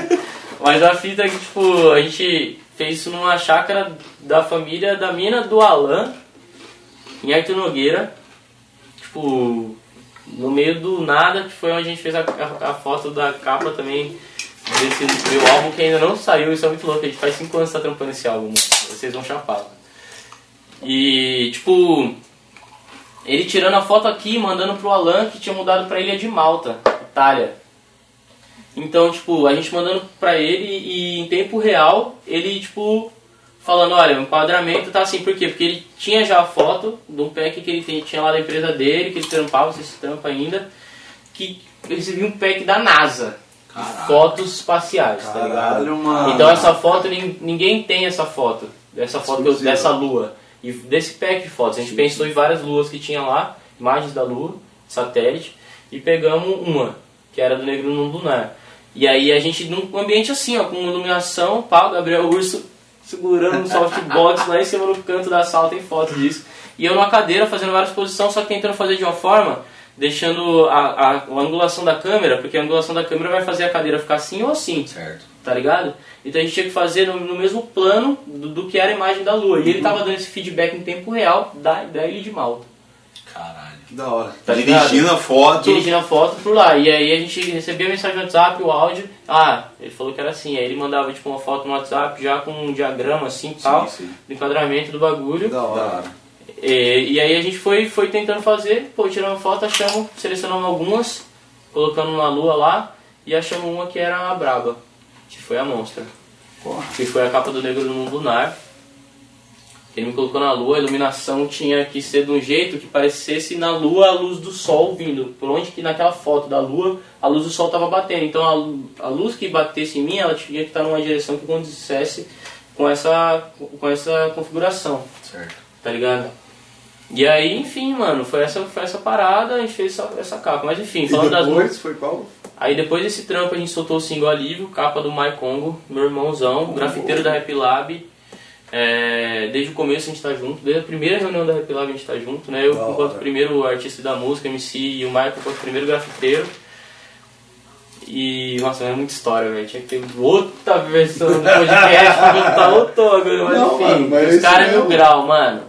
Mas a fita é que, tipo, a gente fez isso numa chácara da família da mina do Alan, em Arthur Nogueira. Tipo, no meio do nada, que foi onde a gente fez a, a- a foto da capa também desse meu álbum que ainda não saiu. Isso é muito louco, a gente faz 5 anos que tá trampando esse álbum, vocês vão chapar. E, tipo, ele tirando a foto aqui, mandando pro Alan, que tinha mudado pra Ilha de Malta, Itália. Então, tipo, a gente mandando pra ele e em tempo real, ele, tipo, falando, olha, o enquadramento tá assim, por quê? Porque ele tinha já a foto de um pack que ele tinha lá da empresa dele, que ele trampava, sei se trampa ainda, que eu recebi um pack da NASA. Caralho. Fotos espaciais, tá ligado? Então essa foto, nin- ninguém tem essa foto, dessa foto Exclusiva. dessa lua. E desse pack de fotos, a gente pensou em várias luas que tinha lá, imagens da lua, satélite, e pegamos uma, que era do Negro no Lunar. E aí a gente, num ambiente assim, ó, com iluminação, o Gabriel Urso segurando um softbox lá em cima no canto da sala, tem foto disso. E eu numa cadeira fazendo várias posições, só que tentando fazer de uma forma, deixando a, a, a angulação da câmera, porque a angulação da câmera vai fazer a cadeira ficar assim ou assim Certo. tá ligado? Então a gente tinha que fazer no, no mesmo plano do, do que era a imagem da Lua. E ele tava dando esse feedback em tempo real da, da Ilha de Malta. Caralho. Que da hora. Tá ligado? Dirigindo a foto. Dirigindo a foto por lá. E aí a gente recebia a mensagem no WhatsApp, o áudio. Ah, ele falou que era assim. Aí ele mandava tipo uma foto no WhatsApp já com um diagrama assim e tal, sim. do enquadramento do bagulho. Que da Da hora. E, e aí a gente foi, foi tentando fazer, pô, tiramos foto, achamos, selecionamos algumas, colocando uma lua lá, e achamos uma que era a Braba, que foi a Monstra. Porra. Que foi a capa do Negro do Mundo Lunar. Ele me colocou na lua, a iluminação tinha que ser de um jeito que parecesse na lua a luz do sol vindo. Por onde que naquela foto da lua a luz do sol estava batendo. Então a, a luz que batesse em mim, ela tinha que estar numa direção que condissesse com essa, com essa configuração, Certo. tá ligado? E aí, enfim, mano, foi essa, foi essa parada, a gente fez essa, essa capa. Mas enfim, falando das depois foi qual? Aí depois desse trampo a gente soltou o single Alívio, capa do My Congo, meu irmãozão, grafiteiro da Rap Lab. É, desde o começo a gente tá junto, desde a primeira reunião da Rap Lab a gente tá junto, né? Eu Da enquanto hora. primeiro artista da música, MC, e o Michael enquanto primeiro grafiteiro. E, nossa, é muita história, velho. Tinha que ter outra versão do podcast pra contar outro agora, mas Não, enfim. mano, mas os caras é mil grau, mano.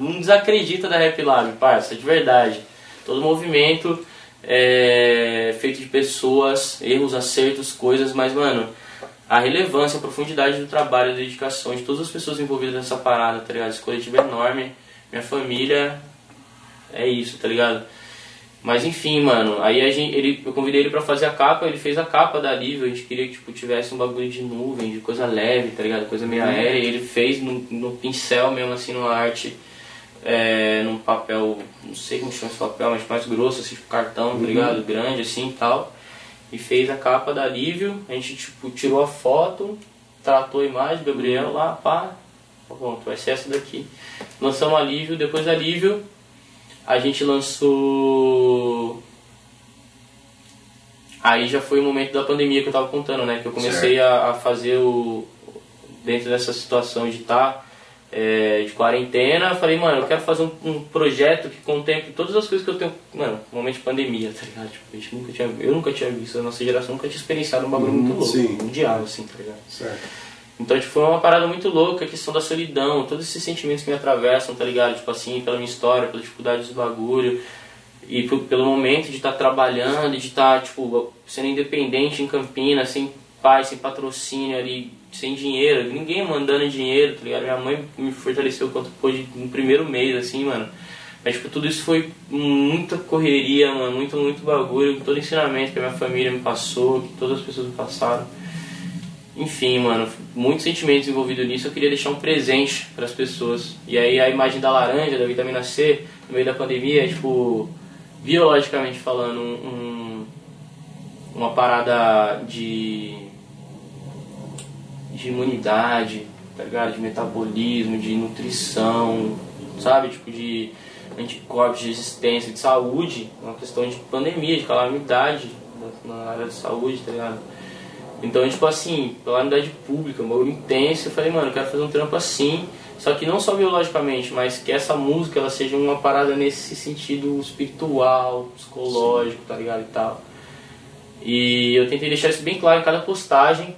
Não desacredita da Rap Lab, parça, de verdade. Todo movimento é feito de pessoas, erros, acertos, coisas, mas, mano, a relevância, a profundidade do trabalho, da dedicação de todas as pessoas envolvidas nessa parada, tá ligado? Esse coletivo é enorme. Minha família é isso, tá ligado? Mas enfim, mano, aí a gente, ele, eu convidei ele pra fazer a capa, ele fez a capa da Alívio, a gente queria que tipo, tivesse um bagulho de nuvem, de coisa leve, tá ligado? Coisa meio aérea, e ele fez no, no pincel mesmo, assim, numa arte, é, num papel, não sei como chama esse papel, mas mais grosso, assim, tipo cartão, tá ligado? Grande, assim e tal. E fez a capa da Alívio, a gente, tipo, tirou a foto, tratou a imagem, Gabriel lá, pá, pronto, vai ser essa daqui. Lançamos Alívio, depois da Alívio, a gente lançou. Aí já foi o momento da pandemia que eu tava contando, né? Que eu comecei a, a fazer o. Dentro dessa situação de estar de quarentena, falei, mano, eu quero fazer um, um projeto que contemple todas as coisas que eu tenho. Mano, momento de pandemia, tá ligado? Tipo, nunca tinha, eu nunca tinha visto, a nossa geração nunca tinha experienciado um bagulho Hum, muito louco, sim. mundial, assim, tá ligado? Certo. Então, tipo, foi uma parada muito louca, a questão da solidão, todos esses sentimentos que me atravessam, tá ligado? Tipo assim, pela minha história, pela dificuldade dos bagulho, e pelo momento de estar trabalhando, de estar, tipo, sendo independente em Campinas, sem pai, sem patrocínio ali, sem dinheiro, ninguém mandando dinheiro, tá ligado? Minha mãe me fortaleceu quanto pôde no primeiro mês, assim, mano. Mas, tipo, tudo isso foi muita correria, mano, muito, muito bagulho, todo ensinamento que a minha família me passou, que todas as pessoas me passaram. Enfim, mano, muitos sentimentos envolvidos nisso. Eu queria deixar um presente para as pessoas. E aí a imagem da laranja, da vitamina C, no meio da pandemia, é tipo, biologicamente falando, um, um- uma parada de, de imunidade, tá ligado? De metabolismo, de nutrição, sabe? Tipo, de anticorpos, de resistência, de saúde. Uma questão de pandemia, de calamidade na área de saúde, tá ligado? Então, tipo assim, pela unidade pública, um bagulho intenso, eu falei, mano, eu quero fazer um trampo assim, só que não só biologicamente, mas que essa música ela seja uma parada nesse sentido espiritual, psicológico, tá ligado e tal. E eu tentei deixar isso bem claro em cada postagem.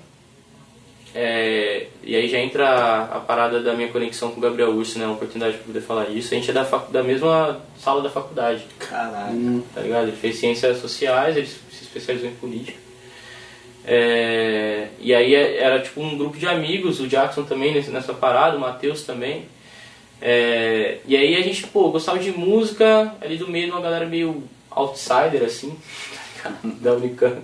É, e aí já entra a, a parada da minha conexão com o Gabriel Urso, né? Uma oportunidade para poder falar isso. A gente é da, da mesma sala da faculdade Caralho. tá ligado? Ele fez ciências sociais, ele se especializou em política. É, e aí é- era tipo um grupo de amigos, o Jackson também nesse- nessa parada, o Matheus também. É, e aí a gente, pô, gostava de música, ali do meio de uma galera meio outsider, assim, tá ligado? da Unicamp,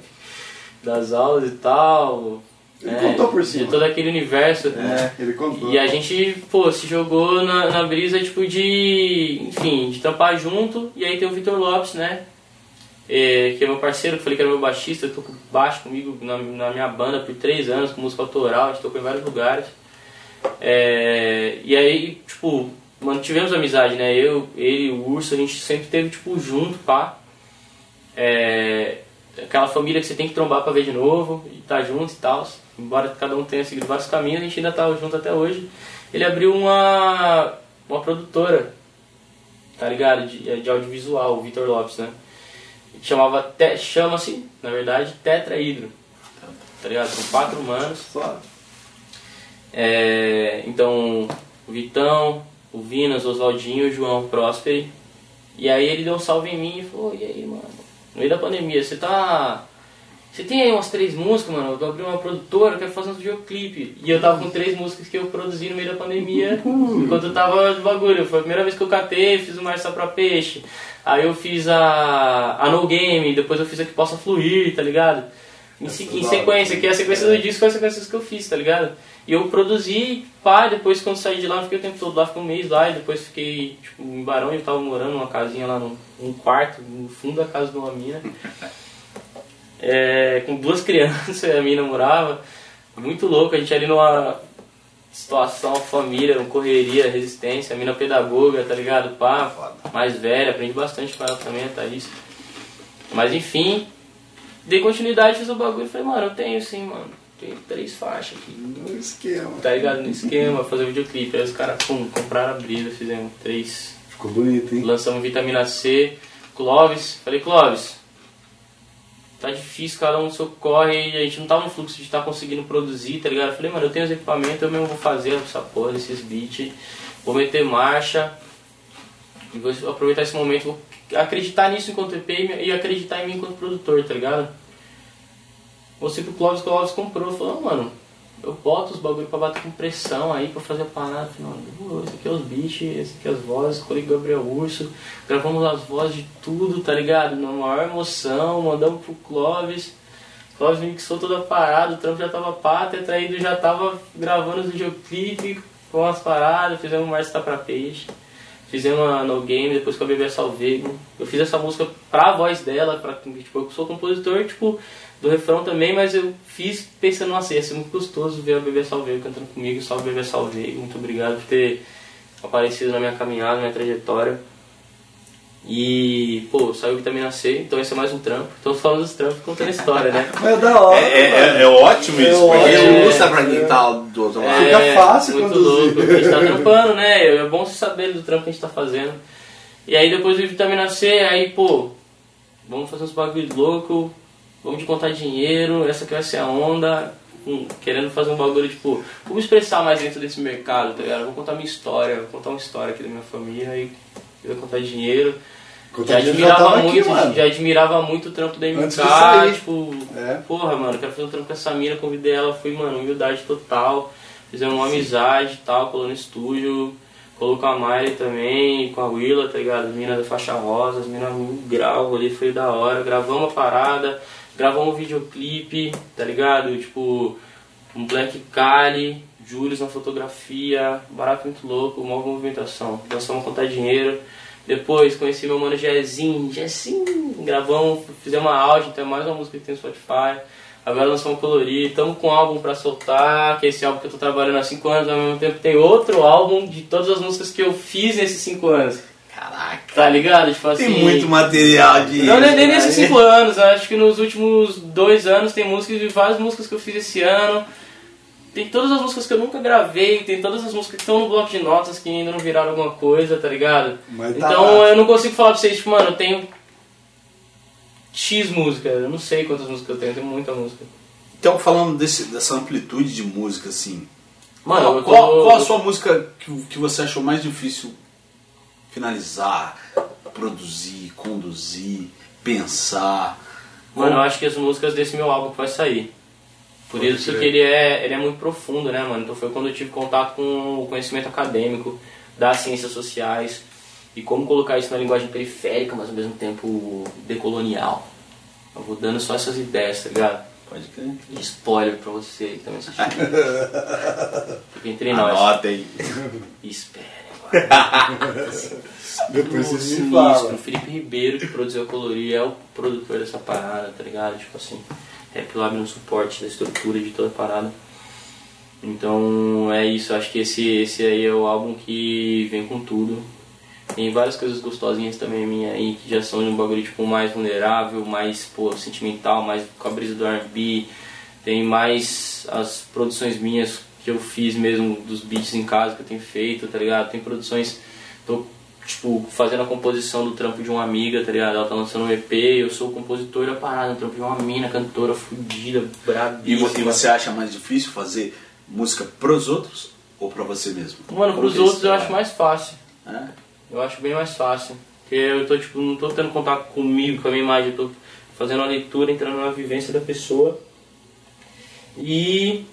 das aulas e tal. Ele né? contou por cima. De todo aquele universo. É, ele contou. E a gente, pô, se jogou na, na brisa, tipo, de, enfim, de trampar junto. E aí tem o Vitor Lopes, né? É, que é meu parceiro, que eu falei que era meu baixista, tocou baixo comigo na, na minha banda por três anos, com música autoral, a gente tocou em vários lugares. É, e aí, tipo, mantivemos amizade, né? Eu, ele o Urso, a gente sempre teve, tipo, junto, pá. É, aquela família que você tem que trombar pra ver de novo e tá junto e tal. Embora cada um tenha seguido vários caminhos, a gente ainda tá junto até hoje. Ele abriu uma, uma produtora, tá ligado? De, de audiovisual, o Vitor Lopes, né? Chamava, Te- chama-se, na verdade, Tetra Hidro. Tá ligado? São quatro humanos. Só. É, então, o Vitão, o Vinas, o Oswaldinho, o João Prosperi. E aí ele deu um salve em mim e falou, e aí, mano, no meio da pandemia, você tá. Você tem aí umas três músicas, mano, eu abri uma produtora, eu quero fazer um videoclipe. E eu tava com três músicas que eu produzi no meio da pandemia, enquanto eu tava no bagulho. Foi a primeira vez que eu catei, fiz o Marçal pra Peixe. Aí eu fiz a, a No Game, depois eu fiz a que possa fluir, tá ligado? Em, se- em sequência, que a sequência do disco foi a sequência que eu fiz, tá ligado? E eu produzi, pá, depois quando saí de lá, eu fiquei o tempo todo lá, fiquei um mês lá, e depois fiquei, tipo, em Barão, eu tava morando numa casinha lá, num, num quarto, no fundo da casa de uma mina. É, com duas crianças, a mina morava. Muito louco, a gente ali numa... situação, família, correria, resistência, mina pedagoga, tá ligado? Pá, mais velha, aprendi bastante com ela também, a Thaís. Mas enfim, dei continuidade, fiz o bagulho e falei, mano, eu tenho sim, mano. Tenho três faixas aqui. No esquema. Tá ligado? No esquema, fazer videoclipe. Aí os caras, pum, compraram a brisa, fizemos três. Ficou bonito, hein? Lançamos vitamina C. Clóvis, falei, Clóvis, tá difícil, cada um socorre, a gente não tá no fluxo de estar tá conseguindo produzir, tá ligado? Eu falei, mano, eu tenho os equipamentos, eu mesmo vou fazer essa porra, esses beats, vou meter marcha, e vou aproveitar esse momento, vou acreditar nisso enquanto EP e acreditar em mim enquanto produtor, tá ligado? Mostrei pro Clóvis, Clóvis comprou, falou, mano, eu boto os bagulho pra bater com pressão aí, pra fazer a parada. Mano, esse aqui é os beats, esse aqui é as vozes, escolhi Gabriel Urso, gravamos as vozes de tudo, tá ligado? Na maior emoção, mandamos pro Clóvis. Clóvis mixou toda a parada, o trampo já tava pátria, traído já tava gravando os videoclipes com as paradas, fizemos mais tá pra peixe. Fizemos a No Game, depois com a Bebê Salvego. Eu fiz essa música pra voz dela, pra, tipo, eu sou compositor, tipo, do refrão também, mas eu fiz pensando, nossa, ia ser muito gostoso ver a Bebê Salveiro cantando comigo. Salve Bebê Salveiro, muito obrigado por ter aparecido na minha caminhada, na minha trajetória. E, pô, saiu Vitamina C, então esse é mais um trampo. Então falando dos trampos, contando a história, né? Mas é da hora. É, é- é- é ótimo É isso, porque ótimo. ilustra pra quem tá do outro lado. Fica fácil muito conduzir. louco. A gente tá trampando, né? É bom você saber do trampo que a gente tá fazendo. E aí depois do Vitamina C, aí, pô, vamos fazer uns bagulho louco, vamos de contar dinheiro, essa aqui vai ser a onda. hum, Querendo fazer um bagulho, tipo, vamos expressar mais dentro desse mercado, tá ligado? Vou contar minha história, vou contar uma história aqui da minha família e vou contar dinheiro. Já admirava, aqui, muito, mano. já admirava muito o trampo da MK, tipo, É. porra, mano, quero fazer um trampo com essa mina, convidei ela, fui, mano, humildade total, fizemos uma amizade e tal, colou no estúdio, colou com a Miley também, com a Willa, tá ligado? Mina da faixa rosa, as minas mil grau ali, foi da hora, gravamos a parada, gravamos um videoclipe, tá ligado? Tipo, um Black Cali, Julius na fotografia, barato muito louco, uma movimentação. Lançamos contar dinheiro. Depois conheci meu mano Jezinho, Jezinho, gravamos, fizemos uma áudio, tem mais uma música que tem no Spotify. Agora lançamos Colorir, estamos com um álbum pra soltar, que é esse álbum que eu tô trabalhando há 5 anos, ao mesmo tempo tem outro álbum de todas as músicas que eu fiz nesses 5 anos. Caraca. Tá ligado? Tipo assim. Tem muito material de. Não, nem, nem nesses Aí. 5 anos, acho que nos últimos dois anos tem músicas de várias músicas que eu fiz esse ano. Tem todas as músicas que eu nunca gravei, tem todas as músicas que estão no bloco de notas que ainda não viraram alguma coisa, tá ligado? Mas tá então lá. eu não consigo falar pra vocês, tipo, mano, eu tenho X música, eu não sei quantas músicas eu tenho, eu tenho muita música. Então, falando desse, dessa amplitude de música, assim. Mano, qual, tô- qual a sua música que, que você achou mais difícil finalizar, produzir, conduzir, pensar? Mano, eu acho que as músicas desse meu álbum que vai sair. Por Pode isso crer. que ele é, ele é muito profundo, né, mano? Então foi quando eu tive contato com o conhecimento acadêmico das ciências sociais e como colocar isso na linguagem periférica, mas ao mesmo tempo decolonial. Eu vou dando só essas ideias, tá ligado? Pode crer. De spoiler pra você que tá me assistindo. Fica entre nós. Anotem. Espere agora. Depois vocês me falam. o Felipe Ribeiro, que produziu a Colorir, é o produtor dessa parada, tá ligado? Tipo assim, Rap Lab no suporte da estrutura de toda a parada. Então é isso, acho que esse, esse aí é o álbum que vem com tudo. Tem várias coisas gostosinhas também minha aí, que já são de um bagulho tipo mais vulnerável, mais pô, sentimental, mais com a brisa do R&B. Tem mais as produções minhas que eu fiz mesmo dos beats em casa que eu tenho feito, tá ligado? Tem produções, tô tipo fazendo a composição do trampo de uma amiga, tá ligado? Ela tá lançando um EP, eu sou o compositor da parada, trampo de uma mina, cantora fudida, E brabíssima. e você acha mais difícil fazer música pros outros ou pra você mesmo? Mano, Como pros é outros eu acho mais fácil. É? Eu acho bem mais fácil. Porque eu tô, tipo, não tô tendo contato comigo, com a minha imagem, eu tô fazendo uma leitura, entrando na vivência da pessoa. E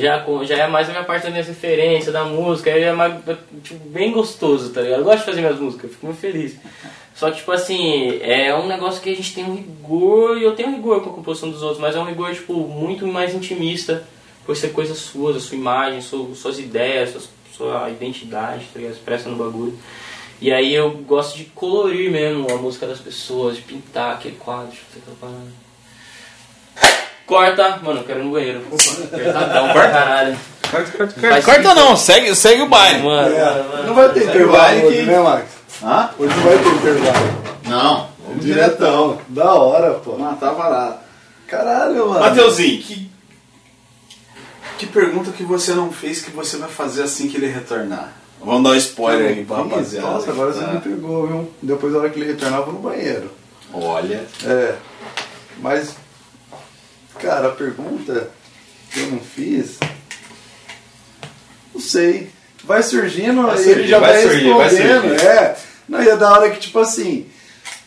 já, já é mais a minha parte da minha referência, da música, aí é mais, tipo, bem gostoso, tá ligado? Eu gosto de fazer minhas músicas, fico muito feliz. Só que, tipo assim, é um negócio que a gente tem um rigor, e eu tenho um rigor com a composição dos outros, mas é um rigor, tipo, muito mais intimista, por ser coisas suas, a sua imagem, su- suas ideias, suas- sua identidade, tá ligado? Expressa no bagulho. E aí eu gosto de colorir mesmo a música das pessoas, de pintar aquele quadro, fazer aquela parada. Corta. Mano, eu quero ir no banheiro. Pra caralho. Corta, corta, corta. Corta não, segue, segue o baile. Mano, É, mano, mano. Não vai ter intervalo vai hoje, que- né, Max? Hã? Hoje não vai ter intervalo. Não, vamos Diretão. Da hora, pô. Matar varado. Caralho, mano. Mateuzinho, que, que pergunta que você não fez que você vai fazer assim que ele retornar? Vamos dar um spoiler aí pra rapaziada. Nossa, agora você Ah, me pegou, viu? Depois da hora que ele retornar, eu vou no banheiro. Olha. É. Mas, cara, a pergunta que eu não fiz. Não sei. Vai surgindo, Vai aí surgir, ele já vai vai, surgir, vai respondendo. surgir. É. Não, e é da hora que, tipo assim,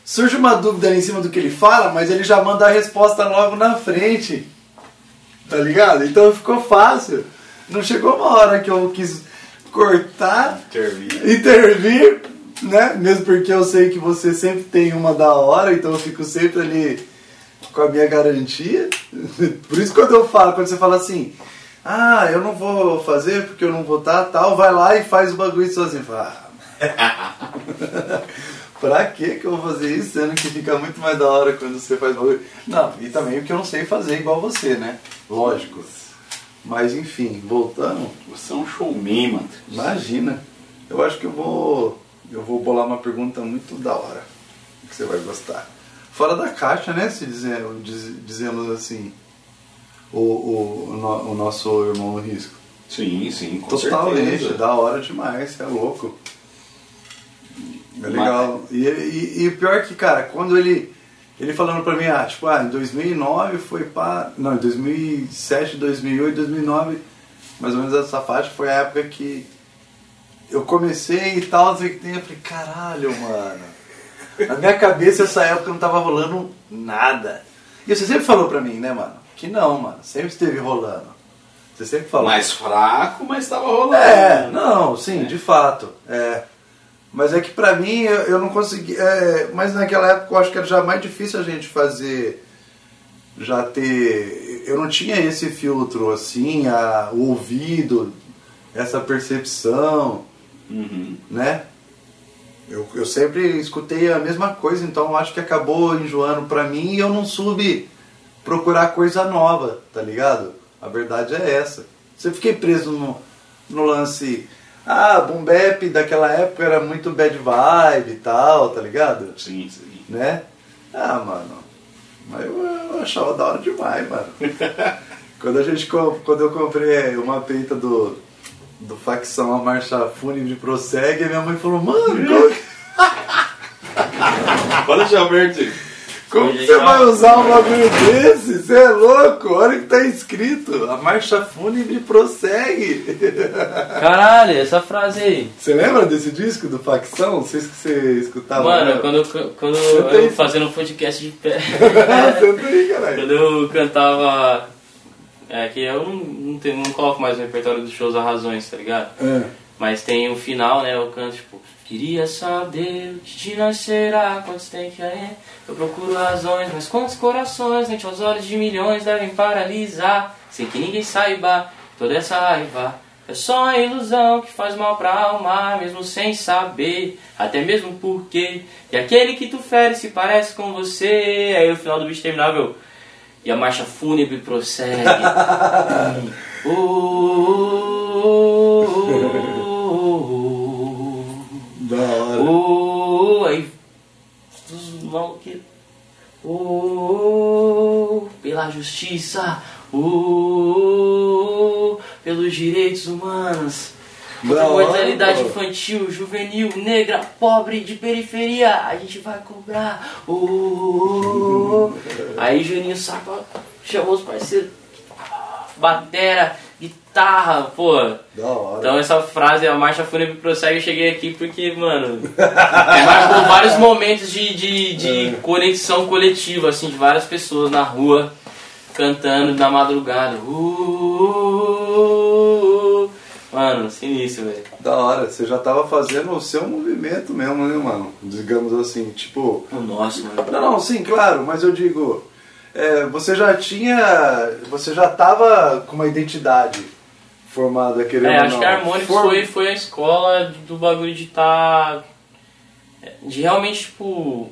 surge uma dúvida ali em cima do que ele fala, mas ele já manda a resposta logo na frente. Tá ligado? Então ficou fácil. Não chegou uma hora que eu quis cortar Intervir. intervir, né? Mesmo porque eu sei que você sempre tem uma da hora, então eu fico sempre ali com a minha garantia. Por isso quando eu falo, quando você fala assim, ah, eu não vou fazer porque eu não vou estar, tal, vai lá e faz o bagulho sozinho. Fala, ah, pra que que eu vou fazer isso, sendo que fica muito mais da hora quando você faz bagulho? Não, e também porque eu não sei fazer igual você, né? Lógico. Mas enfim, voltando, Você é um showman, mano. Imagina. Eu acho que eu vou. Eu vou bolar uma pergunta muito da hora. Que você vai gostar. Fora da caixa, né? Se dizendo, diz- dizemos assim. O, o, o no- o nosso irmão no risco. Sim, sim, com Totalmente, certeza. da hora demais, você é louco. É legal. E, e, e pior que, cara, quando ele. Ele falando pra mim, ah, tipo, ah, em 2009 foi pra. Não, em 2007, 2008, 2009, mais ou menos essa faixa foi a época que eu comecei e tal, não sei o que tem. Eu falei, caralho, mano. Na minha cabeça essa época não tava rolando nada. E você sempre falou pra mim, né, mano? Que não, mano. Sempre esteve rolando. Você sempre falou. Mais fraco, mas tava rolando. É, não, sim, de fato. É. Mas é que pra mim eu, eu não consegui. é, mas naquela época eu acho que era já mais difícil a gente fazer. Já ter. Eu não tinha esse filtro assim, a, o ouvido, essa percepção, Uhum. né? Eu, eu sempre escutei a mesma coisa, então acho que acabou enjoando pra mim e eu não soube procurar coisa nova, tá ligado? A verdade é essa. Sempre fiquei preso no, no lance. Ah, boom bap daquela época era muito bad vibe e tal, tá ligado? Sim, sim. Né? Ah, mano. Mas eu, eu achava da hora demais, mano. quando, a gente, quando eu comprei uma peita do, do facção A Marcha Fúnebre Prossegue, minha mãe falou, mano, como, Fala, Gilberto. como que você vai usar um bagulho desse? Você é louco? Olha o que tá escrito. A Marcha Fúnebre Prossegue. Caralho, essa frase aí. Você lembra desse disco do Facção? Não sei se você escutava. Mano, né? quando, eu- quando Senta aí. eu fazendo um podcast de pé. Senta aí, caralho. Quando eu cantava. É que eu não, não, tenho- não coloco mais no repertório dos shows a razões, tá ligado? É. Mas tem o final, né? Eu canto tipo. Queria saber o que de nascerá, quantos tem que é. Eu procuro razões, mas quantos corações, ante aos olhos de milhões, devem paralisar, sem que ninguém saiba toda essa raiva. É só uma ilusão que faz mal pra alma, mesmo sem saber, até mesmo porque. E aquele que tu fere se parece com você. Aí o final do bicho terminava eu. E a marcha fúnebre prossegue. Uh, uh, uh, uh, Da hora. uh, aí os malucos. Uh, pela justiça. Uh, pelos direitos humanos. Mortalidade infantil, juvenil, negra, pobre, de periferia, a gente vai cobrar. Uh, aí Juninho Sapa chamou os parceiros, batera, guitarra, pô. Da hora. Então essa frase, a marcha fúnebre prossegue, eu cheguei aqui porque, mano, marcou vários momentos de, de, de conexão coletiva, assim, de várias pessoas na rua cantando na madrugada. Uh, mano, sinistro, velho. Da hora, você já tava fazendo o seu movimento mesmo, né, mano? Digamos assim, tipo. Nossa, mano. Não, não, sim, claro, mas eu digo. é, você já tinha. Você já tava com uma identidade formada, querendo É, ou acho não. que a Harmonix For- foi, foi a escola do bagulho de estar. de realmente, tipo.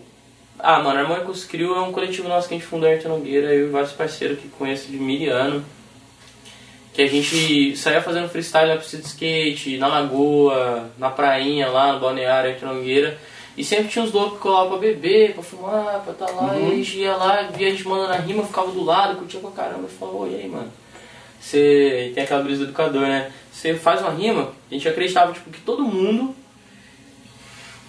Ah, mano, Harmônicos Crew é um coletivo nosso que a gente fundou em Arte Nogueira, eu e vários parceiros que conheço de mil anos. Que a gente saía fazendo freestyle na pista de skate, na lagoa, na prainha lá, no balneário Arte Nogueira. E sempre tinha uns loucos que colavam pra beber, pra fumar, pra estar tá lá. E a gente ia lá, via a gente mandando a rima, ficava do lado, curtia pra caramba. E falava, e aí, mano? Você tem aquela brisa do educador, né? Você faz uma rima, a gente acreditava tipo, que todo mundo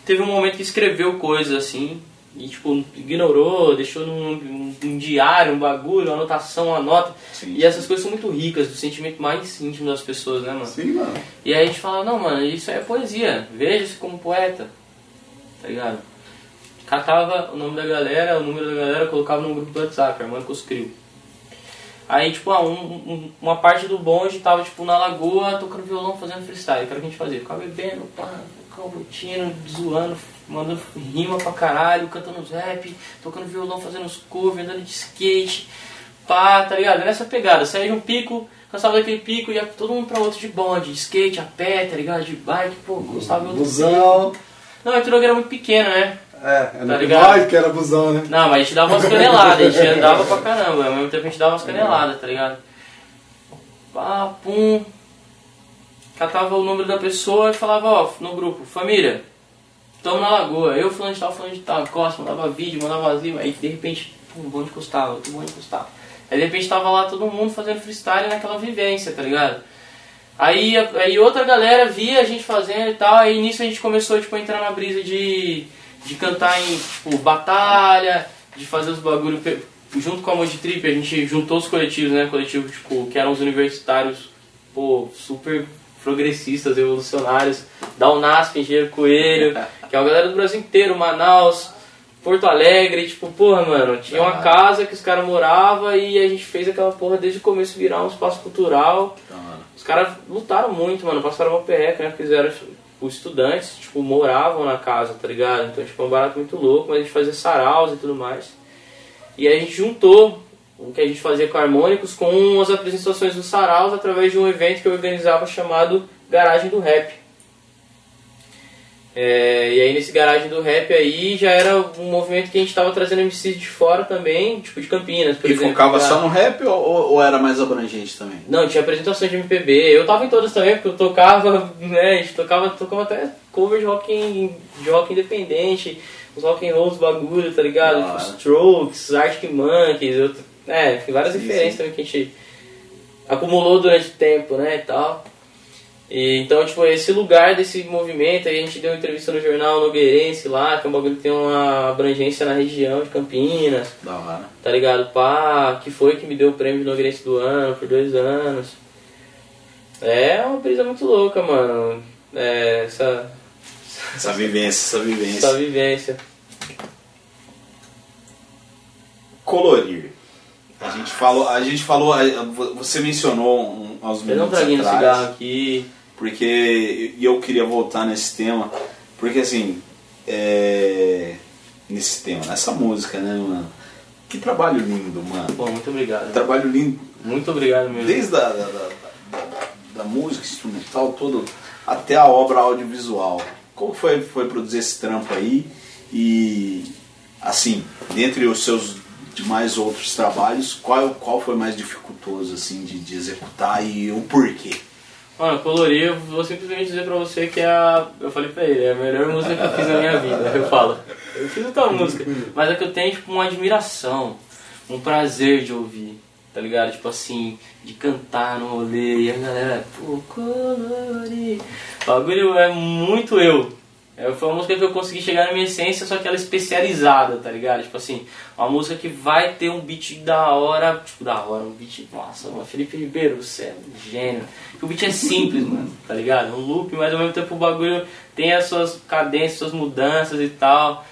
teve um momento que escreveu coisas assim, e tipo, ignorou, deixou num, diário, um bagulho, uma anotação, uma nota. Sim. E essas coisas são muito ricas, do sentimento mais íntimo das pessoas, né, mano? Sim, mano. E aí a gente fala, não, mano, isso aí é poesia, veja-se como poeta, tá ligado? Catava o nome da galera, o número da galera, colocava num grupo do WhatsApp, Harmônicos Crio. Aí, tipo, ah, um, um- uma parte do bonde tava, tipo, na lagoa, tocando violão, fazendo freestyle. O que a gente fazia. Ficava bebendo, pá, ficava curtindo, zoando, mandando rima pra caralho, cantando os rap, tocando violão, fazendo os covers, andando de skate, pá, tá ligado? Nessa pegada. Saía de um pico, cansava daquele pico, ia todo mundo pra outro de bonde, de skate, a pé, tá ligado? De bike, pô, gostava de outro Busão. pico. Não, a Ituroga era muito pequena, né? É, é Tá ligado? que era busão, né? Não, mas a gente dava umas caneladas, a gente andava pra caramba, ao mesmo tempo a gente dava umas caneladas, tá ligado? Pá, pum. Catava o número da pessoa e falava, ó, no grupo, família, tamo na lagoa, eu fulano de tal, fulano de tal, Costa, mandava vídeo, mandava rimas, aí de repente, um bonde custava, outro bonde custava. Aí de repente tava lá todo mundo fazendo freestyle naquela vivência, tá ligado? Aí, aí outra galera via a gente fazendo e tal, aí nisso a gente começou tipo, a entrar na brisa de, de cantar em tipo, batalha, de fazer os bagulho junto com a Mod Trip, a gente juntou os coletivos, né? Coletivos tipo, que eram os universitários, pô, super progressistas, revolucionários, da Unasp, Engenheiro Coelho, que é uma galera do Brasil inteiro, Manaus, Porto Alegre, tipo, porra, mano, tinha uma Ah. casa que os caras moravam e a gente fez aquela porra desde o começo virar um espaço cultural. Os caras lutaram muito, mano, passaram uma perreca, né? Porque eles eram os estudantes, tipo, moravam na casa, tá ligado? Então, tipo, é um barato muito louco, mas a gente fazia saraus e tudo mais. E aí a gente juntou o que a gente fazia com harmônicos com as apresentações dos saraus através de um evento que eu organizava chamado Garagem do Rap. É, e aí nesse garagem do rap aí já era um movimento que a gente tava trazendo MCs de fora também, tipo de Campinas, por E exemplo. focava pra- só no rap ou, ou- era mais abrangente também? não, tinha apresentações de MPB. Eu tava em todas também, porque eu tocava, né? A gente tocava, tocava até cover de rock, in- de rock independente, os rock and roll, os bagulho, tá ligado? Tipo, Strokes, Arctic Monkeys, eu, é, várias Sim, referências sim. também que a gente acumulou durante o tempo, né, e tal. E, então, tipo, esse lugar desse movimento, aí a gente deu uma entrevista no jornal Nogueirense lá, que é um bagulho que tem uma abrangência na região de Campinas Da hora. tá ligado? Pá, que foi que me deu o prêmio de Nogueirense do ano por dois anos. É uma brisa muito louca, mano. É, essa, Essa vivência, essa vivência. essa vivência. Colorir. A gente falou, a gente falou, você mencionou um, aos Eu não minutos traguei no atrás, cigarro aqui. Porque e eu queria voltar nesse tema, porque assim, é, nesse tema, nessa música, né, mano? Que trabalho lindo, mano. Pô, muito obrigado. Trabalho lindo Muito obrigado mesmo. desde a da, da, da- da música instrumental todo até a obra audiovisual. Como foi, foi produzir esse trampo aí? E assim, dentre os seus demais outros trabalhos, qual, qual foi mais dificultoso assim de, de executar e o porquê? Mano, colorir, eu vou simplesmente dizer pra você que é a. Eu falei pra ele, é a melhor música que eu fiz na minha vida. Eu falo, eu fiz outra música, mas é que eu tenho tipo uma admiração, um prazer de ouvir, tá ligado? Tipo assim, de cantar no rolê e a galera, pô, colorir. O bagulho é muito eu. É, foi uma música que eu consegui chegar na minha essência, só que ela é especializada, tá ligado? Tipo assim, uma música que vai ter um beat da hora, tipo, da hora, um beat, nossa, mano, Felipe Ribeiro, você é um gênio. O beat é simples, mano, tá ligado? Um loop, mas ao mesmo tempo o bagulho tem as suas cadências, suas mudanças e tal.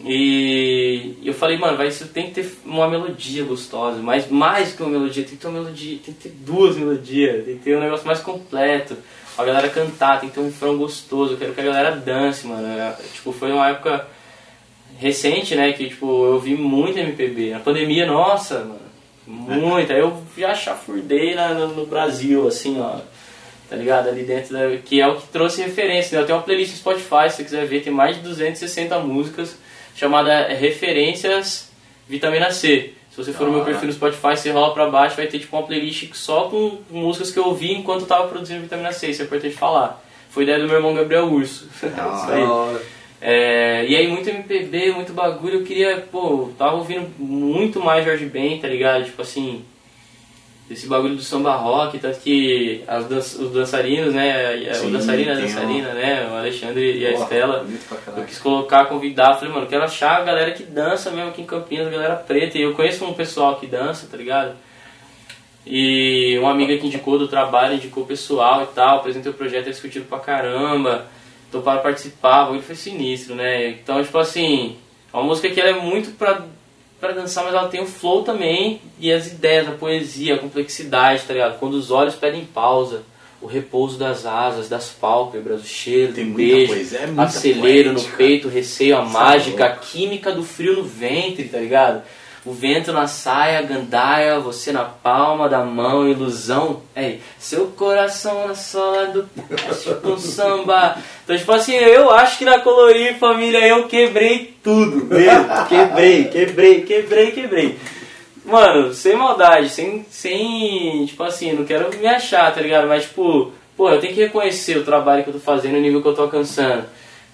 E eu falei, mano, vai, isso tem que ter uma melodia gostosa, mas mais que uma melodia, tem que ter uma melodia, tem que ter duas melodias, tem que ter um negócio mais completo. A galera cantar, tem que ter um refrão gostoso, eu quero que a galera dance, mano. Tipo, foi uma época recente, né, que tipo, eu vi muito MPB. Na pandemia, nossa, mano, muito. Aí eu já chafurdei na, no, no Brasil, assim, ó. Tá ligado? Ali dentro da, Que é o que trouxe referência. né? Eu tenho uma playlist no Spotify, se você quiser ver, tem mais de 260 músicas chamada Referências Vitamina C. Se você for no meu perfil no Spotify, você rola pra baixo, vai ter tipo uma playlist só com músicas que eu ouvi enquanto eu tava produzindo Vitamina C, isso é importante falar. Foi ideia do meu irmão Gabriel Urso. Isso hora. aí. É, e aí muito MPB, muito bagulho, eu queria, pô, tava ouvindo muito mais Jorge Ben, tá ligado? Tipo assim, esse bagulho do samba rock, tanto que as dan- os dançarinos, né, Sim, o dançarino e a dançarina, né, o Alexandre e a Estela, eu quis colocar, convidar, falei, mano, quero achar a galera que dança mesmo aqui em Campinas, a galera preta, e eu conheço um pessoal que dança, tá ligado? E uma amiga que indicou do trabalho, indicou o pessoal e tal, apresentei o projeto, eles discutiram pra caramba, toparam participar, o bagulho foi sinistro, né? Então, tipo assim, é uma música que ela é muito pra, pra dançar, mas ela tem o flow também, e as ideias, a poesia, a complexidade, tá ligado? Quando os olhos pedem pausa, o repouso das asas, das pálpebras, o cheiro Tem do beijo, poesia, é acelero no poética. peito, o receio, a Tá mágica, a louco. química do frio no ventre, tá ligado? O vento na saia, gandaia, você na palma da mão, ilusão. É, seu coração na sola do com samba. Então, tipo assim, eu acho que na Colorir Família eu quebrei tudo, mesmo. Quebrei, quebrei, quebrei, quebrei. Mano, sem maldade, sem, sem. Tipo assim, não quero me achar, tá ligado? Mas, tipo, pô, eu tenho que reconhecer o trabalho que eu tô fazendo, o nível que eu tô alcançando,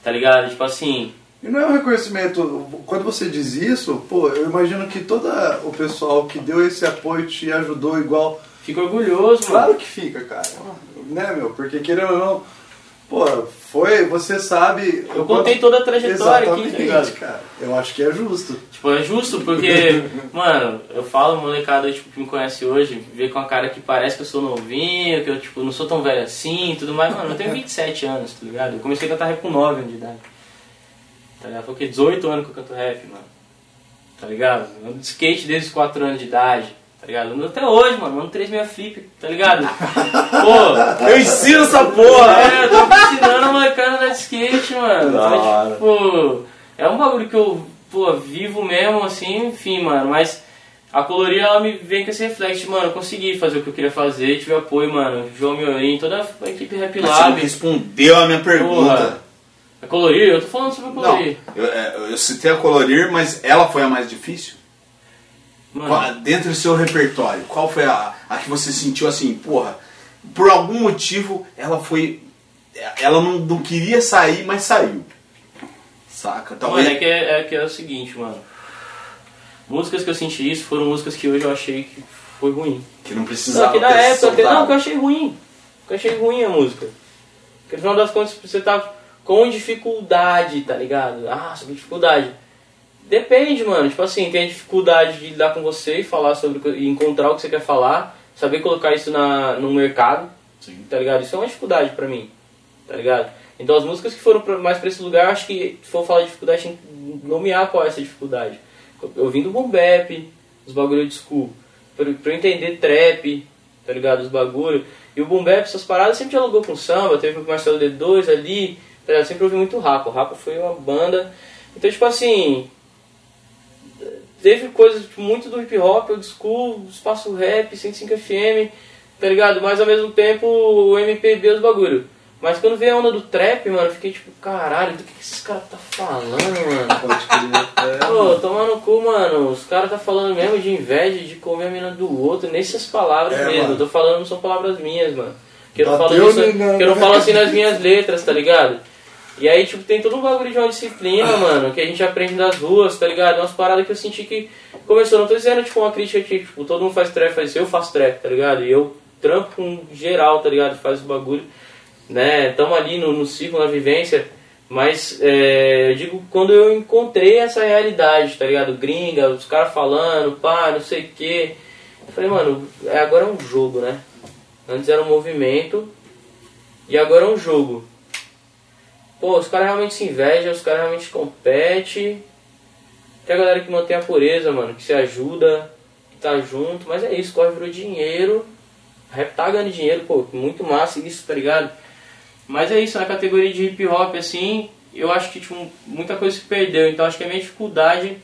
tá ligado? Tipo assim, E não é um reconhecimento, quando você diz isso, pô, eu imagino que todo o pessoal que deu esse apoio te ajudou igual. fico orgulhoso, mano. Claro que fica, cara. Né, meu? Porque querendo ou não, pô, foi, você sabe. Eu contei toda a trajetória aqui, Exatamente, tá ligado? cara. Eu acho que é justo. Tipo, é justo porque, mano, eu falo, molecada tipo, que me conhece hoje, vê com a cara que parece que eu sou novinho, que eu tipo, não sou tão velho assim e tudo mais. Mano, eu tenho 27 anos, tá ligado? Eu comecei a cantar rap com 9 anos de idade. Tá ligado? Foi o quê? 18 anos que eu canto rap, mano. Tá ligado? Eu ando de skate desde os 4 anos de idade. Tá ligado? Eu ando até hoje, mano. Eu ando 36 flip, tá ligado? Pô, Eu ensino essa porra! é, eu tô ensinando a molecada andar de skate, mano. Da Então, tipo, é um bagulho que eu, pô, vivo mesmo, assim, enfim, mano. Mas a colorir, ela me vem com esse reflexo, mano, eu consegui fazer o que eu queria fazer, tive apoio, mano. João Miorim, toda a equipe Rap Mas você Lab. respondeu a minha pergunta. Porra. A colorir? Eu tô falando sobre a Não, colorir. eu, é, eu citei a colorir, mas ela foi a mais difícil? Qual- dentro do seu repertório, qual foi a, a que você sentiu assim, porra, por algum motivo ela foi. Ela não, não queria sair, mas saiu. Saca? Talvez. Mano, é que é, é que é o seguinte, mano. Músicas que eu senti isso foram músicas que hoje eu achei que foi ruim. que não Não, precisava. que na época, que, não, que eu achei ruim. Que eu achei ruim a música. Porque no final das contas você tá com dificuldade, tá ligado? Ah, sobre dificuldade. Depende, mano. Tipo assim, tem a dificuldade de lidar com você e falar sobre e encontrar o que você quer falar, saber colocar isso na, no mercado, Sim. tá ligado? Isso é uma dificuldade pra mim, tá ligado? Então as músicas que foram mais pra esse lugar, acho que se for falar de dificuldade, tem que nomear qual é essa dificuldade. Eu vim do boom bap, os bagulho de school, pra, pra eu entender trap, tá ligado? Os bagulho. E o boom bap, essas paradas, sempre dialogou com samba, teve com o Marcelo D2 ali, tá ligado? Sempre ouvi muito rap. O rap foi uma banda. Então, tipo assim, teve coisas muito do hip hop, old school, espaço rap, 105 FM, tá ligado? Mas ao mesmo tempo o MPB os bagulho. Mas quando veio a onda do trap, mano, eu fiquei tipo, caralho, do que, que esses caras tá falando, mano? Pode crer. É, Pô, tomar no cu, mano. Os caras tá falando mesmo de inveja de comer a mina do outro, nessas palavras É, mesmo. mano. Eu tô falando, não são palavras minhas, mano. Que eu não falo, isso, que eu não falo assim nas minhas letras, tá ligado? E aí, tipo, tem todo um bagulho de uma disciplina, mano, que a gente aprende nas ruas, tá ligado? Umas paradas que eu senti que começou. Não tô dizendo, tipo, uma crítica que, tipo, todo mundo faz trap, faz isso, eu faço trap, tá ligado? E eu trampo com geral, tá ligado? Faz o bagulho, né? Tamo ali no, no ciclo, na vivência. Mas, é, eu digo, quando eu encontrei essa realidade, tá ligado? Gringa, os caras falando, pá, não sei o quê. Eu falei, mano, é, agora é um jogo, né? Antes era um movimento e agora é um jogo. Pô, os caras realmente se invejam, os caras realmente competem. Tem a galera que mantém a pureza, mano, que se ajuda, que tá junto, mas é isso, corre virou dinheiro. Rap tá ganhando dinheiro, pô, muito massa isso, tá ligado? Mas é isso, na categoria de hip hop, assim, eu acho que tipo, muita coisa se perdeu. Então acho que a minha dificuldade,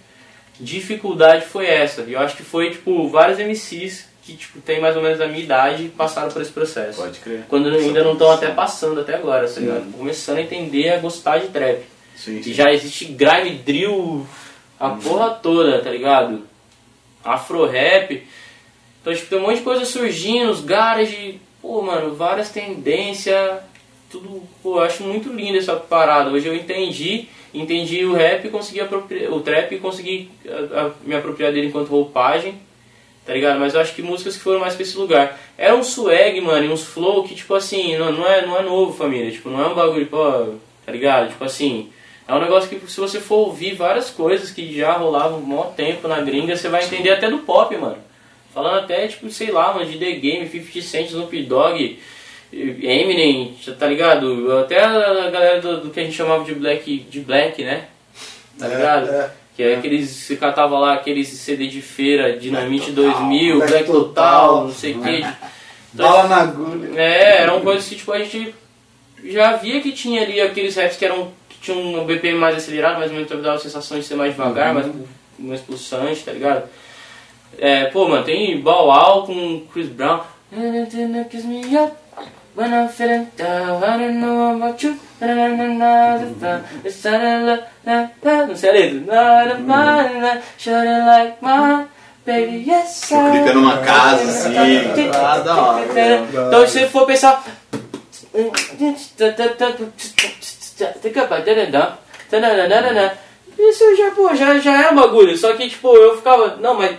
dificuldade foi essa. E eu acho que foi, tipo, vários MCs que tipo, tem mais ou menos a minha idade passaram por esse processo. Pode crer. Quando ainda não estão até passando até agora, tá ligado? Começando a entender, a gostar de trap. Sim, sim. E já existe grime, drill, a porra toda, tá ligado? Afro rap. Então, tipo, tem um monte de coisa surgindo, os garage, pô, mano, várias tendências, tudo, pô, eu acho muito lindo essa parada. Hoje eu entendi, entendi o rap, consegui apropriar, o trap e consegui a- a- me apropriar dele enquanto roupagem, tá ligado? Mas eu acho que músicas que foram mais pra esse lugar. Era um swag, mano, e uns flow que, tipo assim, não, não, é, não é novo, família. Tipo, não é um bagulho, pô, tá ligado? Tipo assim, é um negócio que se você for ouvir várias coisas que já rolavam um maior tempo na gringa, você vai entender até do pop, mano. Falando até, tipo, sei lá, mano, de The Game, 50 Cent, Snoop Dogg, Eminem, tá ligado? Até a galera do, do que a gente chamava de Black, de Black, né? Tá É, ligado? é. Que é aqueles, você catava lá aqueles CD de feira, Dinamite Total, 2000, Black Black, Total, Total. não sei o que. Bala na agulha. É, eram coisas que tipo, a gente já via que tinha ali aqueles raps que eram que tinham um BPM mais acelerado, mais ou menos dava a sensação de ser mais devagar, mais, mais pulsante, tá ligado? É, pô, mano, tem Bow Wow com Chris Brown. Kiss me up when I'm feeling down. I don't know about you. Não sei a letra. Shouldn't like mine, baby, yes O clipe é numa casa, assim. Ah, da hora. Então, se for pensar. Isso já, pô, já, já é um bagulho. Só que, tipo, eu ficava. Não, mas.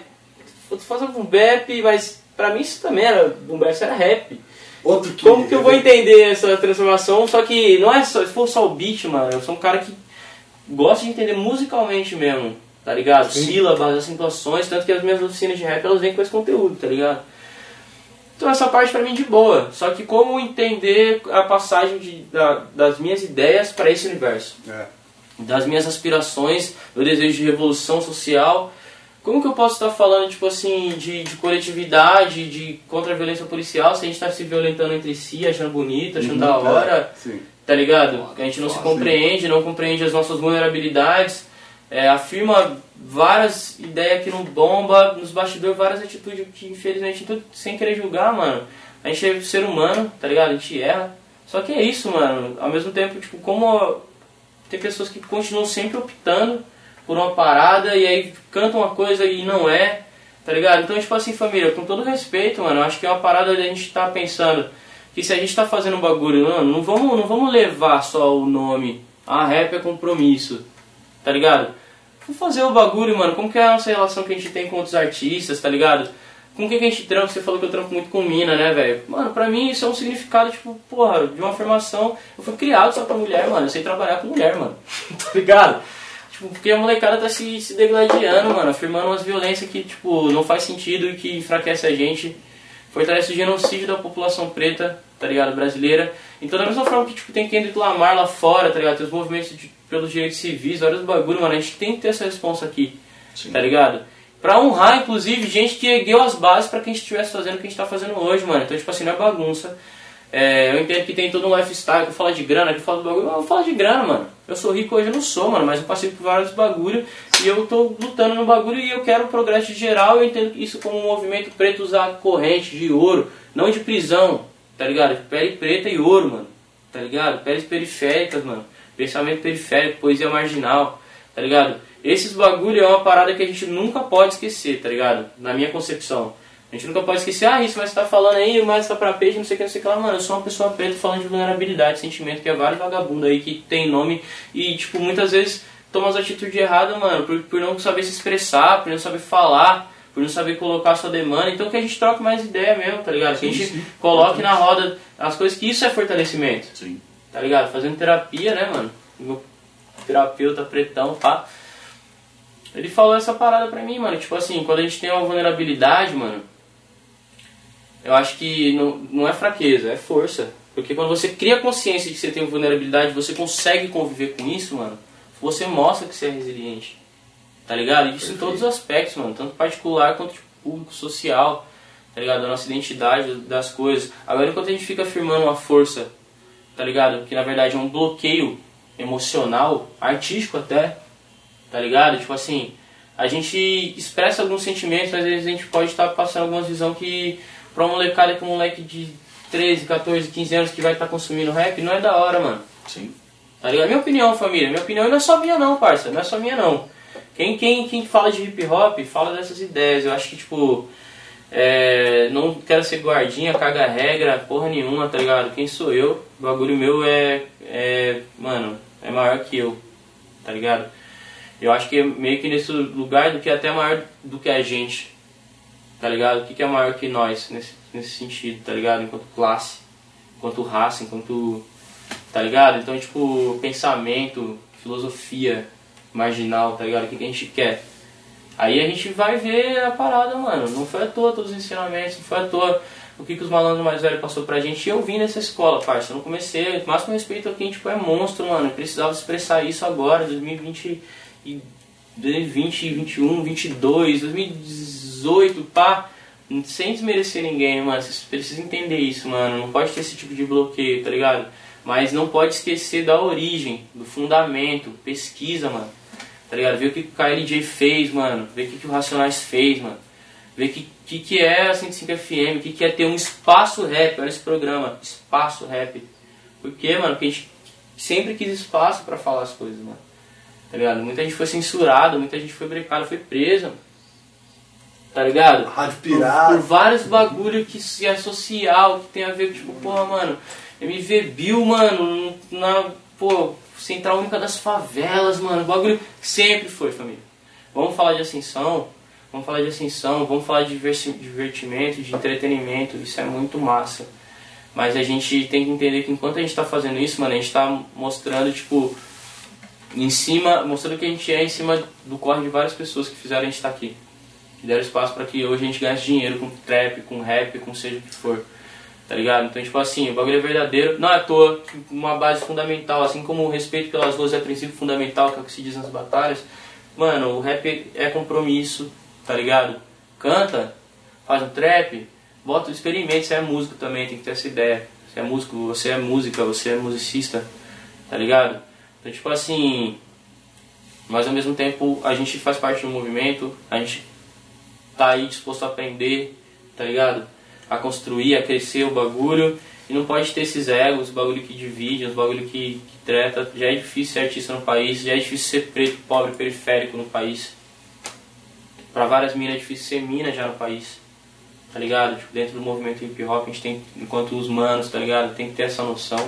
Vou fazer um bap, mas pra mim isso também era. Boom bap, era rap. Outro que. Como que eu vou entender essa transformação? Só que não é só, se for só o beat, mano, eu sou um cara que gosta de entender musicalmente mesmo, tá ligado? Sílabas, acentuações, tanto que as minhas oficinas de rap elas vêm com esse conteúdo, tá ligado? Então essa parte pra mim de boa. Só que como entender a passagem de, da- das minhas ideias para esse universo? É. das minhas aspirações, meu desejo de revolução social. Como que eu posso estar falando, tipo assim, de, de coletividade, de contra a violência policial, se a gente está se violentando entre si, achando bonito, achando da hora, Sim. tá ligado? A gente não se compreende, não compreende as nossas vulnerabilidades, é, afirma várias ideias que não bomba, nos bastidores várias atitudes que infelizmente, tudo sem querer julgar, mano. A gente é ser humano, tá ligado? A gente erra. Só que é isso, mano. Ao mesmo tempo, tipo, como tem pessoas que continuam sempre optando por uma parada e aí cantam uma coisa e não é, tá ligado? Então, tipo assim, família, com todo respeito, mano, acho que é uma parada da gente tá pensando que se a gente tá fazendo um bagulho, mano, não vamos, não vamos levar só o nome, ah, rap é compromisso, tá ligado? Vamos fazer o bagulho, mano, como que é a nossa relação que a gente tem com outros artistas, tá ligado? Com quem que a gente trampa? Você falou que eu trampo muito com mina, né, velho? Mano, pra mim isso é um significado, tipo, porra, de uma afirmação. Eu fui criado só pra mulher, mano. Eu sei trabalhar com mulher, mano. tá ligado? Tipo, porque a molecada tá se, se degladiando, mano. Afirmando umas violências que, tipo, não faz sentido e que enfraquece a gente. Fortalece o genocídio da população preta, tá ligado? Brasileira. Então, da mesma forma que, tipo, tem Kendrick Lamar lá fora, tá ligado? Tem os movimentos de, pelos direitos civis, vários bagulho, mano. A gente tem que ter essa responsa aqui, Sim. tá ligado? Pra honrar, inclusive, gente que ergueu as bases pra que a gente estivesse fazendo o que a gente tá fazendo hoje, mano. Então, tipo assim, não é bagunça. É, eu entendo que tem todo um lifestyle, que eu falo de grana, que eu falo do bagulho, eu falo de grana, mano. Eu sou rico hoje, eu não sou, mano, mas eu passei por vários bagulho e eu tô lutando no bagulho e eu quero o progresso geral. Eu entendo isso como um movimento preto usar corrente de ouro, não de prisão, tá ligado? Pele preta e ouro, mano, tá ligado? Peles periféricas, mano. Pensamento periférico, poesia marginal, tá ligado? Esses bagulho é uma parada que a gente nunca pode esquecer, tá ligado? Na minha concepção. A gente nunca pode esquecer, ah, isso, mas você tá falando aí, mas tá pra peixe, não sei o que, não sei o que lá. Mano, eu sou uma pessoa preta falando de vulnerabilidade, sentimento, que é vários vagabundos aí que tem nome e, tipo, muitas vezes tomam as atitudes erradas, mano, por, por não saber se expressar, por não saber falar, por não saber colocar a sua demanda. Então que a gente troque mais ideia mesmo, tá ligado? Que a gente coloque na roda as coisas que isso é fortalecimento Sim. tá ligado? Fazendo terapia, né, mano? Meu terapeuta pretão, pá. Ele falou essa parada pra mim, mano. Tipo assim, quando a gente tem uma vulnerabilidade, mano, eu acho que não, não é fraqueza, é força. Porque quando você cria consciência de que você tem vulnerabilidade, você consegue conviver com isso, mano, você mostra que você é resiliente. Tá ligado? Isso em todos os aspectos, mano. Tanto particular quanto tipo, público, social. Tá ligado? Da nossa identidade, das coisas. Agora, enquanto a gente fica afirmando uma força, tá ligado? Que na verdade é um bloqueio emocional, artístico até, tá ligado? Tipo assim, a gente expressa alguns sentimentos, mas às vezes a gente pode estar passando alguma visão que pra uma molecada que um moleque de 13, 14, 15 anos que vai estar consumindo rap, não é da hora, mano. Sim. Tá ligado? Minha opinião, família. Minha opinião não é só minha não, parça. Não é só minha não. Quem, quem, quem fala de hip hop, fala dessas ideias. Eu acho que, tipo, é, não quero ser guardinha, caga regra, porra nenhuma, tá ligado? Quem sou eu? O bagulho meu é, é, mano, é maior que eu, tá ligado? Eu acho que é meio que nesse lugar do que é até maior do que a gente, tá ligado? O que, que é maior que nós nesse, nesse sentido, tá ligado? Enquanto classe, enquanto raça, enquanto. tá ligado? Então, tipo, pensamento, filosofia marginal, tá ligado? O que, que a gente quer. Aí a gente vai ver a parada, mano. Não foi à toa todos os ensinamentos, não foi à toa o que, que os malandros mais velhos passou pra gente. E eu vim nessa escola, parça. Eu não comecei, máximo respeito a quem, tipo, é monstro, mano. Eu precisava expressar isso agora, 2020 e 2020, 21, 22, 2018, pá. Sem desmerecer ninguém, mano. Vocês precisam entender isso, mano. Não pode ter esse tipo de bloqueio, tá ligado? Mas não pode esquecer da origem, do fundamento. Pesquisa, mano. Tá ligado? Ver o que o KLJ fez, mano. Ver o que, o Racionais fez, mano. Ver o que, que, que é a 105 FM, o que, que é ter um espaço rap. Olha esse programa, espaço rap. Por quê, mano? Porque a gente sempre quis espaço pra falar as coisas, mano. Tá ligado? Muita gente foi censurada, muita gente foi brecada, foi presa. Tá ligado? Rádio Por, pirata. por vários bagulho que se é social, que tem a ver com, tipo, porra, mano, MV Bill, mano, na, pô, Central Única das Favelas, mano, bagulho sempre foi, família. Vamos falar de ascensão, vamos falar de ascensão, vamos falar de divertimento, de entretenimento, isso é muito massa. Mas a gente tem que entender que enquanto a gente tá fazendo isso, mano, a gente tá mostrando, tipo, em cima, mostrando que a gente é em cima do corre de várias pessoas que fizeram a gente estar aqui. Que deram espaço para que hoje a gente ganhasse dinheiro com trap, com rap, com seja o que for. Tá ligado? Então, tipo assim, o bagulho é verdadeiro. Não é à toa, uma base fundamental, assim como o respeito pelas ruas é princípio fundamental, que é o que se diz nas batalhas. Mano, o rap é compromisso, tá ligado? Canta, faz um trap, bota, experimenta, você é músico também, tem que ter essa ideia. Você é músico, você é música, você é musicista, tá ligado? Então, tipo assim, mas ao mesmo tempo a gente faz parte do movimento, a gente tá aí disposto a aprender, tá ligado? A construir, a crescer o bagulho. E não pode ter esses egos, os bagulho que divide, os bagulho que, que treta. Já é difícil ser artista no país, já é difícil ser preto, pobre, periférico no país. Pra várias minas é difícil ser mina já no país. Tá ligado? Tipo, dentro do movimento hip hop a gente tem, enquanto os manos, tá ligado? Tem que ter essa noção.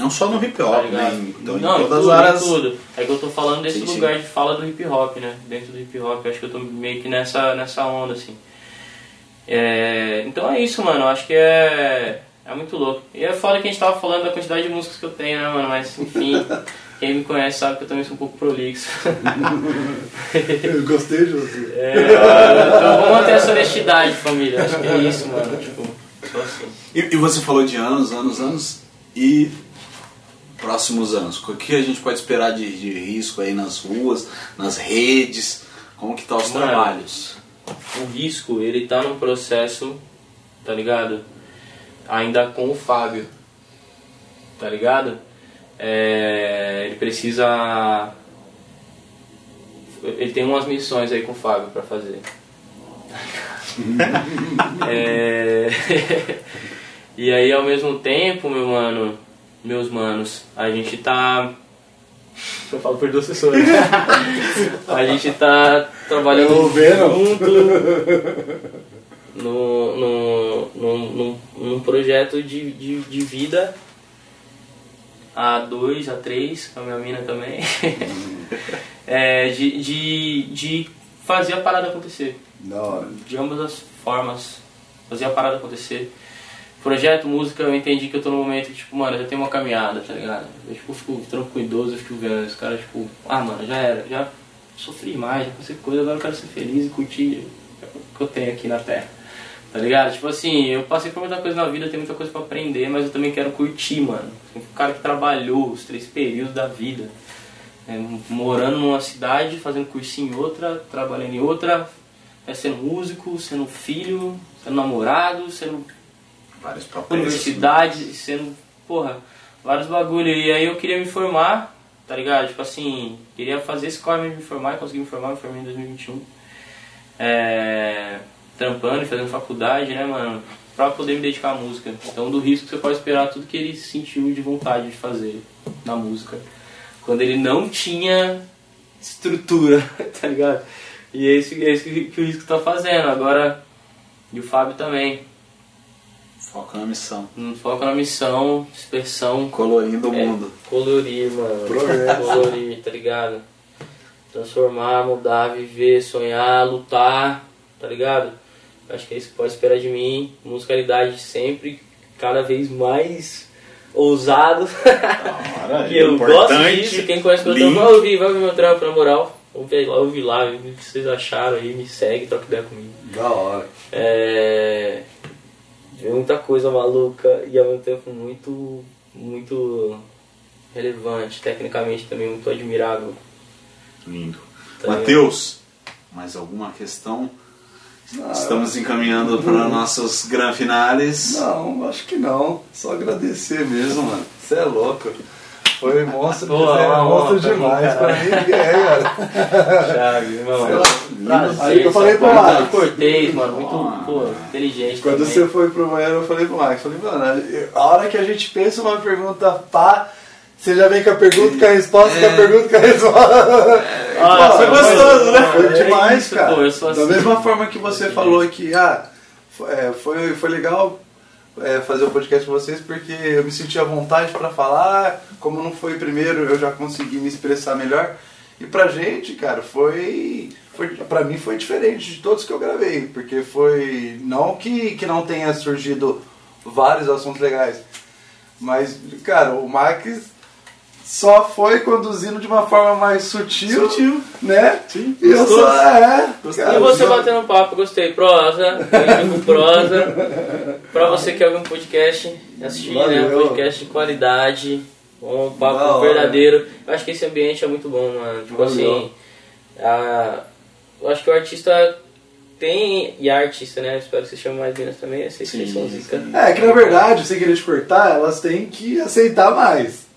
Não só no hip Tá hop, ligado? né? Então, não, em todas tudo, as áreas. em tudo. É que eu tô falando desse Sim, sim. lugar de fala do hip hop, né? Dentro do hip hop. Acho que eu tô meio que nessa, nessa onda, assim. É, então é isso, mano. Eu acho que é, é muito louco. E é foda que a gente tava falando da quantidade de músicas que eu tenho, né, mano? Mas, enfim, quem me conhece sabe que eu também sou um pouco prolixo. Eu gostei, José. É, então vamos manter essa honestidade, família. Acho que é isso, mano. Tipo, só assim. E, e você falou de anos, anos, anos. E próximos anos? O que a gente pode esperar de, de risco aí nas ruas, nas redes? Como que tá os Mano. trabalhos? o risco, ele tá num processo, tá ligado? Ainda com o Fábio, tá ligado? É, ele precisa. Ele tem umas missões aí com o Fábio pra fazer. É, e aí ao mesmo tempo, meu mano, meus manos, a gente tá. Eu falo por duas pessoas. a gente tá trabalhando junto no, no, num, num, projeto de, de, de vida a dois, a três, com a minha mina também. é, de, de, de fazer a parada acontecer de ambas as formas, fazer a parada acontecer. Projeto, música, eu entendi que eu tô no momento que, tipo, mano, já tenho uma caminhada, tá ligado? Eu, tipo, fico idoso, eu fico vendo os caras, tipo, ah, mano, já era, já sofri mais, já passei coisa, agora eu quero ser feliz e curtir o que eu tenho aqui na Terra. Tá ligado? Tipo assim, eu passei por muita coisa na vida, tenho muita coisa pra aprender, mas eu também quero curtir, mano. Um cara que trabalhou os três períodos da vida. É, morando numa cidade, fazendo cursinho em outra, trabalhando em outra, é, sendo músico, sendo filho, sendo namorado, sendo Vários papéis. universidade, sendo, porra, vários bagulho. E aí eu queria me formar, tá ligado? Tipo assim, queria fazer esse corre de me formar, consegui me formar, me formei em 2021. É, trampando e fazendo faculdade, né, mano? pra poder me dedicar à música. Então do risco você pode esperar tudo que ele sentiu de vontade de fazer na música. Quando ele não tinha estrutura, tá ligado? E é isso, é isso que, que o risco tá fazendo. Agora, e o Fábio também. Foca na missão. Não foca na missão, dispersão. Colorindo o É, mundo. Colorir, mano. Progresso. Colorir, tá ligado? Transformar, mudar, viver, sonhar, lutar, tá ligado? Acho que é isso que pode esperar de mim. Musicalidade sempre cada vez mais ousado. Cara, e eu gosto disso. Quem conhece meu trampo, vai ouvir, vai ouvir meu trampo, na moral. Ouve lá, ouve lá, o que vocês acharam aí, me segue, troca ideia comigo. Da hora. É. Vê muita coisa maluca e ao mesmo tempo muito. muito relevante, tecnicamente também muito admirável. Lindo. Tá Matheus, mais alguma questão? Ah, Estamos encaminhando para nossos gran finales. Não, acho que não. Só agradecer mesmo, mano. Você é louco. Foi monstro, Pô, é uma monstro mim, demais. Pra mim, é, cara. Chave, irmão. Prazer, Aí que eu falei pro muito Max. cortês, mano, muito Ah. pô, inteligente. Quando também. você foi pro banheiro, eu falei pro Max, falei, mano, a hora que a gente pensa uma pergunta pá, você já vem com a pergunta, com a resposta, com a pergunta, com a resposta. Ah, Pô, foi gostoso, né? Foi É demais, isso, cara. pô, eu sou Da assim. mesma forma que você falou que, ah, foi, é, foi, foi legal é, fazer o podcast com vocês porque eu me senti à vontade pra falar, como não foi primeiro, eu já consegui me expressar melhor. E pra gente, cara, foi, foi pra mim foi diferente de todos que eu gravei, porque foi não que, que não tenha surgido vários assuntos legais, mas, cara, o Max só foi conduzindo de uma forma mais sutil, Sutil. né? Sim, E eu só, é, cara, E você só- batendo papo, gostei. Prosa, eu com prosa. Pra você que ouve um podcast, assistir, né? Um Valeu. podcast de qualidade, um papo hora. verdadeiro. Eu acho que esse ambiente é muito bom, mano. Tipo Valeu. assim, a- eu acho que o artista tem, e a artista, né? Eu espero que você chame mais meninas também, eu sei que vocês são Sim, zica. sim. É que na verdade, sem querer te cortar, elas têm que aceitar mais.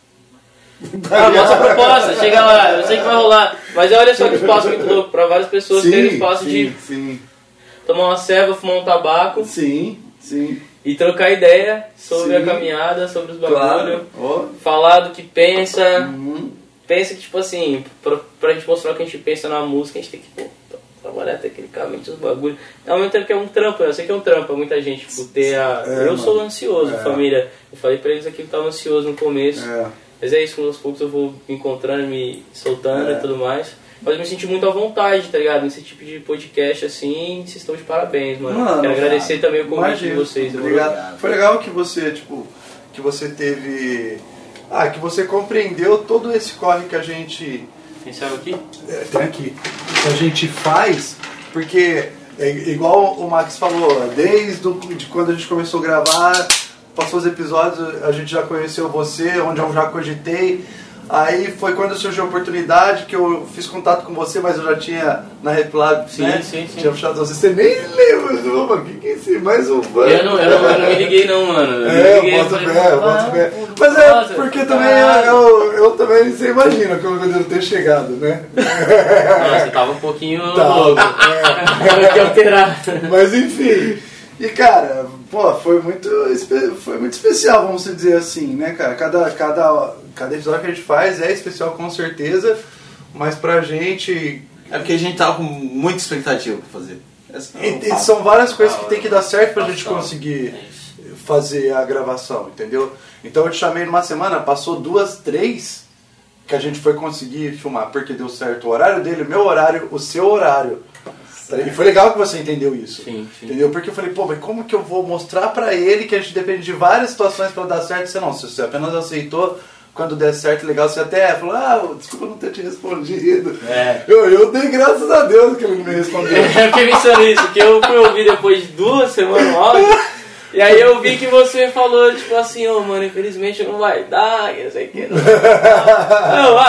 Ah, nossa proposta, chega lá, eu sei que vai rolar. Mas olha só que espaço muito louco, pra várias pessoas terem espaço sim, de sim, tomar uma ceva, fumar um tabaco sim, sim, e trocar ideia sobre Sim. a caminhada, sobre os bagulho. claro. Falar do que pensa. uhum. Pensa que, tipo assim, pra, pra gente mostrar o que a gente pensa na música, a gente tem que pô, tra- trabalhar tecnicamente os bagulhos. Ao mesmo tempo que é um trampo, eu sei que é um trampo, pra muita gente, tipo, ter a. É, eu mano. sou ansioso, É. família. Eu falei pra eles aqui que eu tava ansioso no começo. É. Mas é isso, aos poucos eu vou me encontrando, me soltando É. e tudo mais. Mas eu me senti muito à vontade, tá ligado? Nesse tipo de podcast assim, vocês estão de parabéns, mano. Mano, Quero agradecer também o convite de Imagina. vocês. demorou? Obrigado. Foi legal que você, tipo, que você teve. Ah, que você compreendeu todo esse corre que a gente Pensaram aqui? É, tem aqui. Que a gente faz, porque é igual o Max falou, desde o, de quando a gente começou a gravar, passou os episódios, a gente já conheceu você, onde eu já cogitei. Aí foi quando surgiu a oportunidade que eu fiz contato com você, mas eu já tinha na Replab, Sim, né? sim, sim. Tinha você, você nem lembra, mano, que que é esse? Mais um fã. Eu não, eu, não, eu não me liguei não, mano. Eu É, liguei, eu boto fé, eu boto fé. Mas é nossa, porque também caralho. eu, eu também, você imagina como eu devo ter chegado, né? Nossa, tava um pouquinho Tá, louco. é. Tava que alterar. Mas enfim. E cara, pô, foi muito, foi muito especial, vamos dizer assim, né, cara? Cada, cada, cada episódio que a gente faz é especial com certeza, mas pra gente. É porque a gente tava com muita expectativa pra fazer. É são várias coisas que tem que dar certo pra gente conseguir É fazer a gravação, entendeu? Então eu te chamei numa semana, passou duas, três que a gente foi conseguir filmar, porque deu certo o horário dele, o meu horário, o seu horário. E foi legal que você entendeu isso. Sim, sim. Entendeu? Porque eu falei, pô, mas como que eu vou mostrar pra ele que a gente depende de várias situações pra dar certo? Você não, se você apenas aceitou, quando der certo, legal, você até falou, ah, desculpa não ter te respondido. É. Eu, eu dei graças a Deus que ele não me respondeu. Eu fiquei pensando nisso, que eu fui ouvir depois de duas semanas o áudio. E aí eu vi que você falou, tipo assim, ô mano, infelizmente não vai dar, não sei o que. Não, não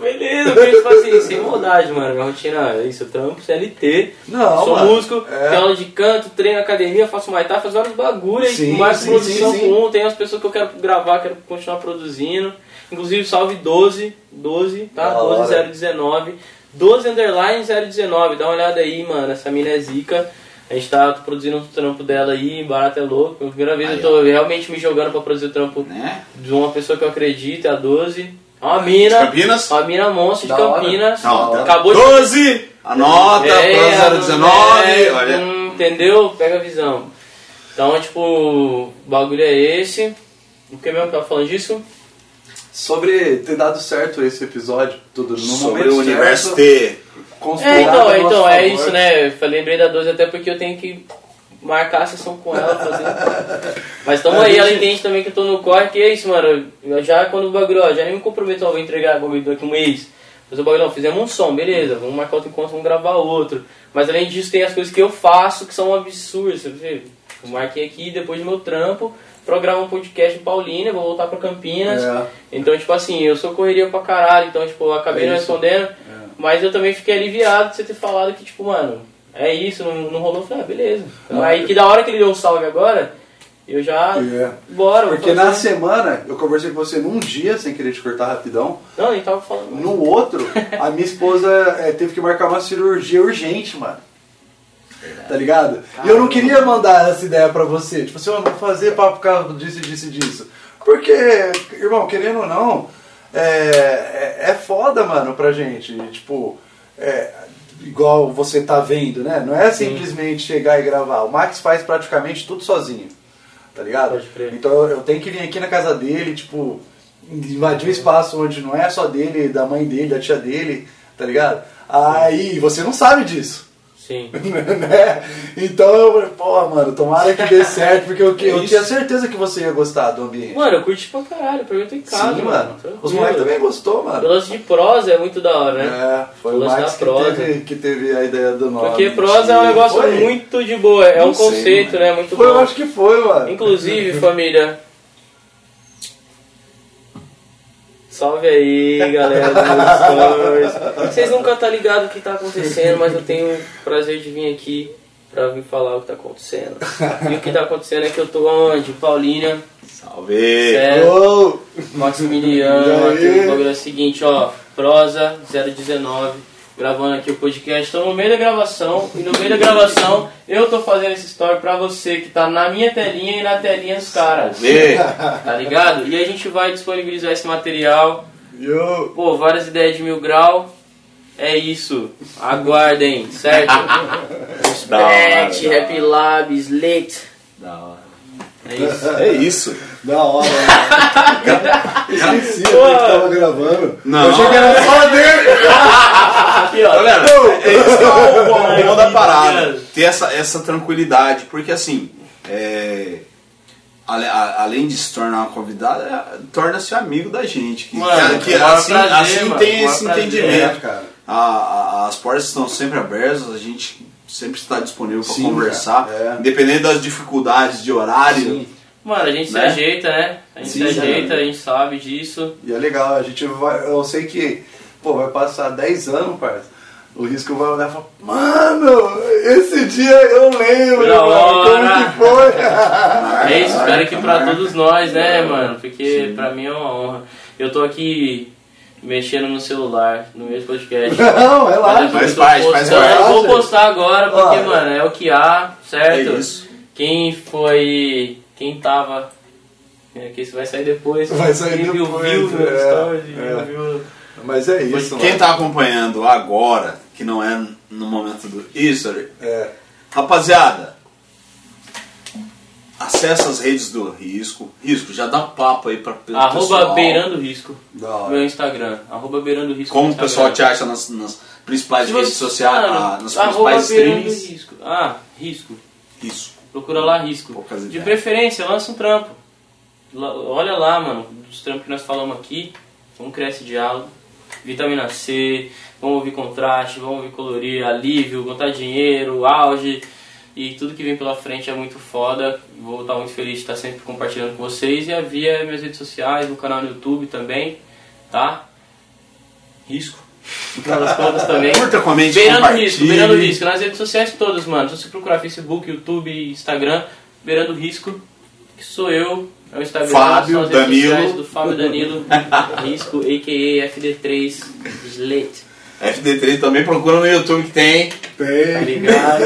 beleza, porque tipo assim, sem maldade, mano. Minha rotina é isso, eu trampo, CLT, Não, sou mano, músico, é. tenho aula de canto, treino academia, faço maitá, faço vários bagulhos, Sim, mais sim, produção sim, sim. com um, tem as pessoas que eu quero gravar, quero continuar produzindo. Inclusive, salve 12, 12, tá? Da hora. 12019. 12 underline 019, dá uma olhada aí, mano. Essa mina é zica. A gente tá produzindo um trampo dela aí, barato é louco. Pela primeira vez Aí, eu tô realmente me jogando pra produzir o trampo Né? de uma pessoa que eu acredito, é a 12. Uma mina. Campinas? Uma mina monstro de. Campinas. Não, tá. Acabou de 12! Anota, é, Plan 019, é, olha. hum, entendeu? Pega a visão. Então, tipo, o bagulho é esse. O que mesmo que eu tava falando disso? Sobre ter dado certo esse episódio, tudo no Sobre momento o universo certo, ter. É, então, então é favor. isso, né? Eu lembrei da 12 até porque eu tenho que marcar a sessão com ela, fazer. Mas tamo aí, ela gente- entende também que eu tô no corre, que é isso, mano. Eu já quando o bagulho, ó, já nem me comprometo, ó, vou entregar o bagulho daqui um mês. Mas o bagulho, não, fizemos um som, beleza, vamos marcar outro encontro, vamos gravar outro. Mas além disso, tem as coisas que eu faço que são absurdas, você vê? Eu marquei aqui depois do meu trampo, gravar um podcast em Paulínia, vou voltar pra Campinas. É. Então, tipo assim, eu sou correria pra caralho, então, tipo, eu acabei É não respondendo, mas eu também fiquei aliviado de você ter falado que, tipo, mano, é isso, não, não rolou, falei, ah, beleza. Então, aí que da hora que ele deu um salve agora, eu já, É. bora, Porque na semana eu conversei com você num dia, sem querer te cortar rapidão. Não, nem tava falando. mais. No outro, a minha esposa é, teve que marcar uma cirurgia urgente, mano. Tá ligado? E eu não queria mandar essa ideia pra você. Tipo assim, eu não vou fazer papo por causa disso, disso e disso. Porque, irmão, querendo ou não, é, é, é foda, mano, pra gente. Tipo, é, igual você tá vendo, né? Não é simplesmente chegar e gravar. O Max faz praticamente tudo sozinho. Tá ligado? Pode crer. Então eu- eu tenho que vir aqui na casa dele, tipo, invadir um espaço onde não é só dele, da mãe dele, da tia dele, tá ligado? Aí você não sabe disso. Sim. né? Então eu falei, pô, mano, tomara que dê certo, porque eu, eu tinha certeza que você ia gostar do ambiente. Mano, eu curti pra caralho, pra mim eu tô em casa, Sim, mano. Tranquilo. Os moleques também gostou, O mano. lance de prosa é muito da hora, né? É, foi O o Max que teve, que teve a ideia do nome. Porque prosa é um negócio foi. muito de boa, é Não um sei, conceito, mano. né? Muito Foi, bom. eu acho que foi, mano. Inclusive, família. Salve aí, galera dos stories. Vocês nunca tá ligado o que tá acontecendo, mas eu tenho o prazer de vir aqui pra vir falar o que tá acontecendo. E o que tá acontecendo é que eu tô onde? Paulínia, Salve! Cé, Ô, Maximiliano. O bagulho é o seguinte, ó. Prosa 019, gravando aqui o podcast. Tô no meio da gravação e no meio da gravação eu tô fazendo esse story pra você que tá na minha telinha e na telinha dos caras. Tá ligado? E a gente vai disponibilizar esse material. yo. Pô, várias ideias de mil grau. É isso. Aguardem, certo? Da Happy Lab, Slate. Da hora. É isso. É isso. Da hora, né? Esqueci que tava gravando. Não. Eu achei que era só dele. Aqui, ó. Galera, é isso que é o da parada. Ter essa, essa tranquilidade. Porque assim, é, além de se tornar uma convidada, é, torna-se amigo da gente. Que, Mano, que- maior assim, prazer, assim mano, tem esse prazer. entendimento. É, cara. A- a- as portas estão sempre abertas, a gente sempre está disponível para conversar, é. independente das dificuldades de horário. Sim. Mano, a gente Né? se ajeita, né? A gente Sim, se ajeita, né? a gente sabe disso. E é legal, a gente vai. Eu sei que, pô, vai passar 10 anos, parça. O risco vai olhar e falar, mano, esse dia eu lembro, Da mano, hora." como que foi? É isso, espero que pra todos nós, né, mano? Porque pra mim é uma honra. Eu tô aqui mexendo no celular, no meio do podcast. Não, é lá. Mas Faz faz parte. Eu vou postar agora, porque, Ó. mano, é o que há, certo? É isso. Quem foi. Quem tava. É que isso vai sair depois. Vai sair Quem viu, depois, viu, meu é, é. viu, viu. Mas é isso, Quem mano. tá acompanhando agora, que não é no momento do history, É. rapaziada, acessa as redes do Risco. Risco, já dá papo aí pra pelo Arroba pessoal. Beirando Risco. Meu Instagram. Arroba Beirando Risco. Como o pessoal te acha nas, nas principais Se redes sociais, Mano, ah, nas arroba principais streams? Risco. Ah, Risco. Isso. Procura lá Risco. Poucas De ideias. preferência, lança um trampo. Olha lá, mano, dos trampos que nós falamos aqui. Vamos criar esse diálogo. Vitamina C, vamos ouvir contraste, vamos ouvir colorir, alívio, botar dinheiro, auge. E tudo que vem pela frente é muito foda. Vou estar muito feliz de estar sempre compartilhando com vocês. E via minhas redes sociais, no canal no YouTube também, tá? Risco. No final das contas também. Curta, comente, Beirando. Risco, Beirando Risco, nas redes sociais todas, mano. Se você procurar Facebook, YouTube, Instagram, Beirando Risco, que sou eu, é o Instagram, Fábio são as redes Danilo. sociais do Fábio Danilo, Risco, a.k.a. FD3, Slate. FD3 também procura no YouTube que tem. Tá Tem. ligado?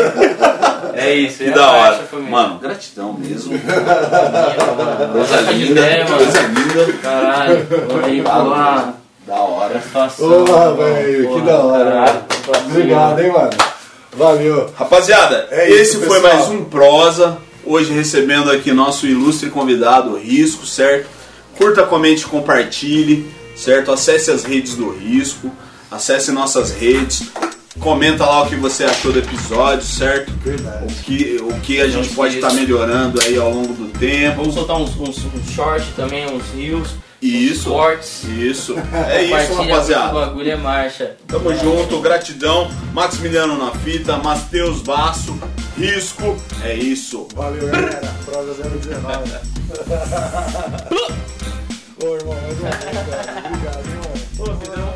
É isso, Que é da hora. Mano, gratidão mesmo. Coisa linda, coisa linda. Caralho, vamos aí, Tá vamos lá. Da hora. Ô, mano. velho, que da hora. caralho. Obrigado, hein, mano. Valeu. Rapaziada, É esse isso, foi pessoal. mais um Prosa. Hoje recebendo aqui nosso ilustre convidado, Risco, certo? Curta, comente, compartilhe, certo? Acesse as redes do Risco, acesse nossas redes, comenta lá o que você achou do episódio, certo? Verdade. O que, o que a gente pode estar melhorando aí ao longo do tempo. Vamos soltar uns, uns, uns shorts também, uns reels, Isso, cortes. isso. É isso, Compartilha, O rapaziada. bagulho é marcha. Tamo junto, gratidão. Maximiliano na fita, Matheus Basso, Risco. É isso. Valeu, galera. Prova 019. Ô, irmão, mais um. Obrigado, fizeram um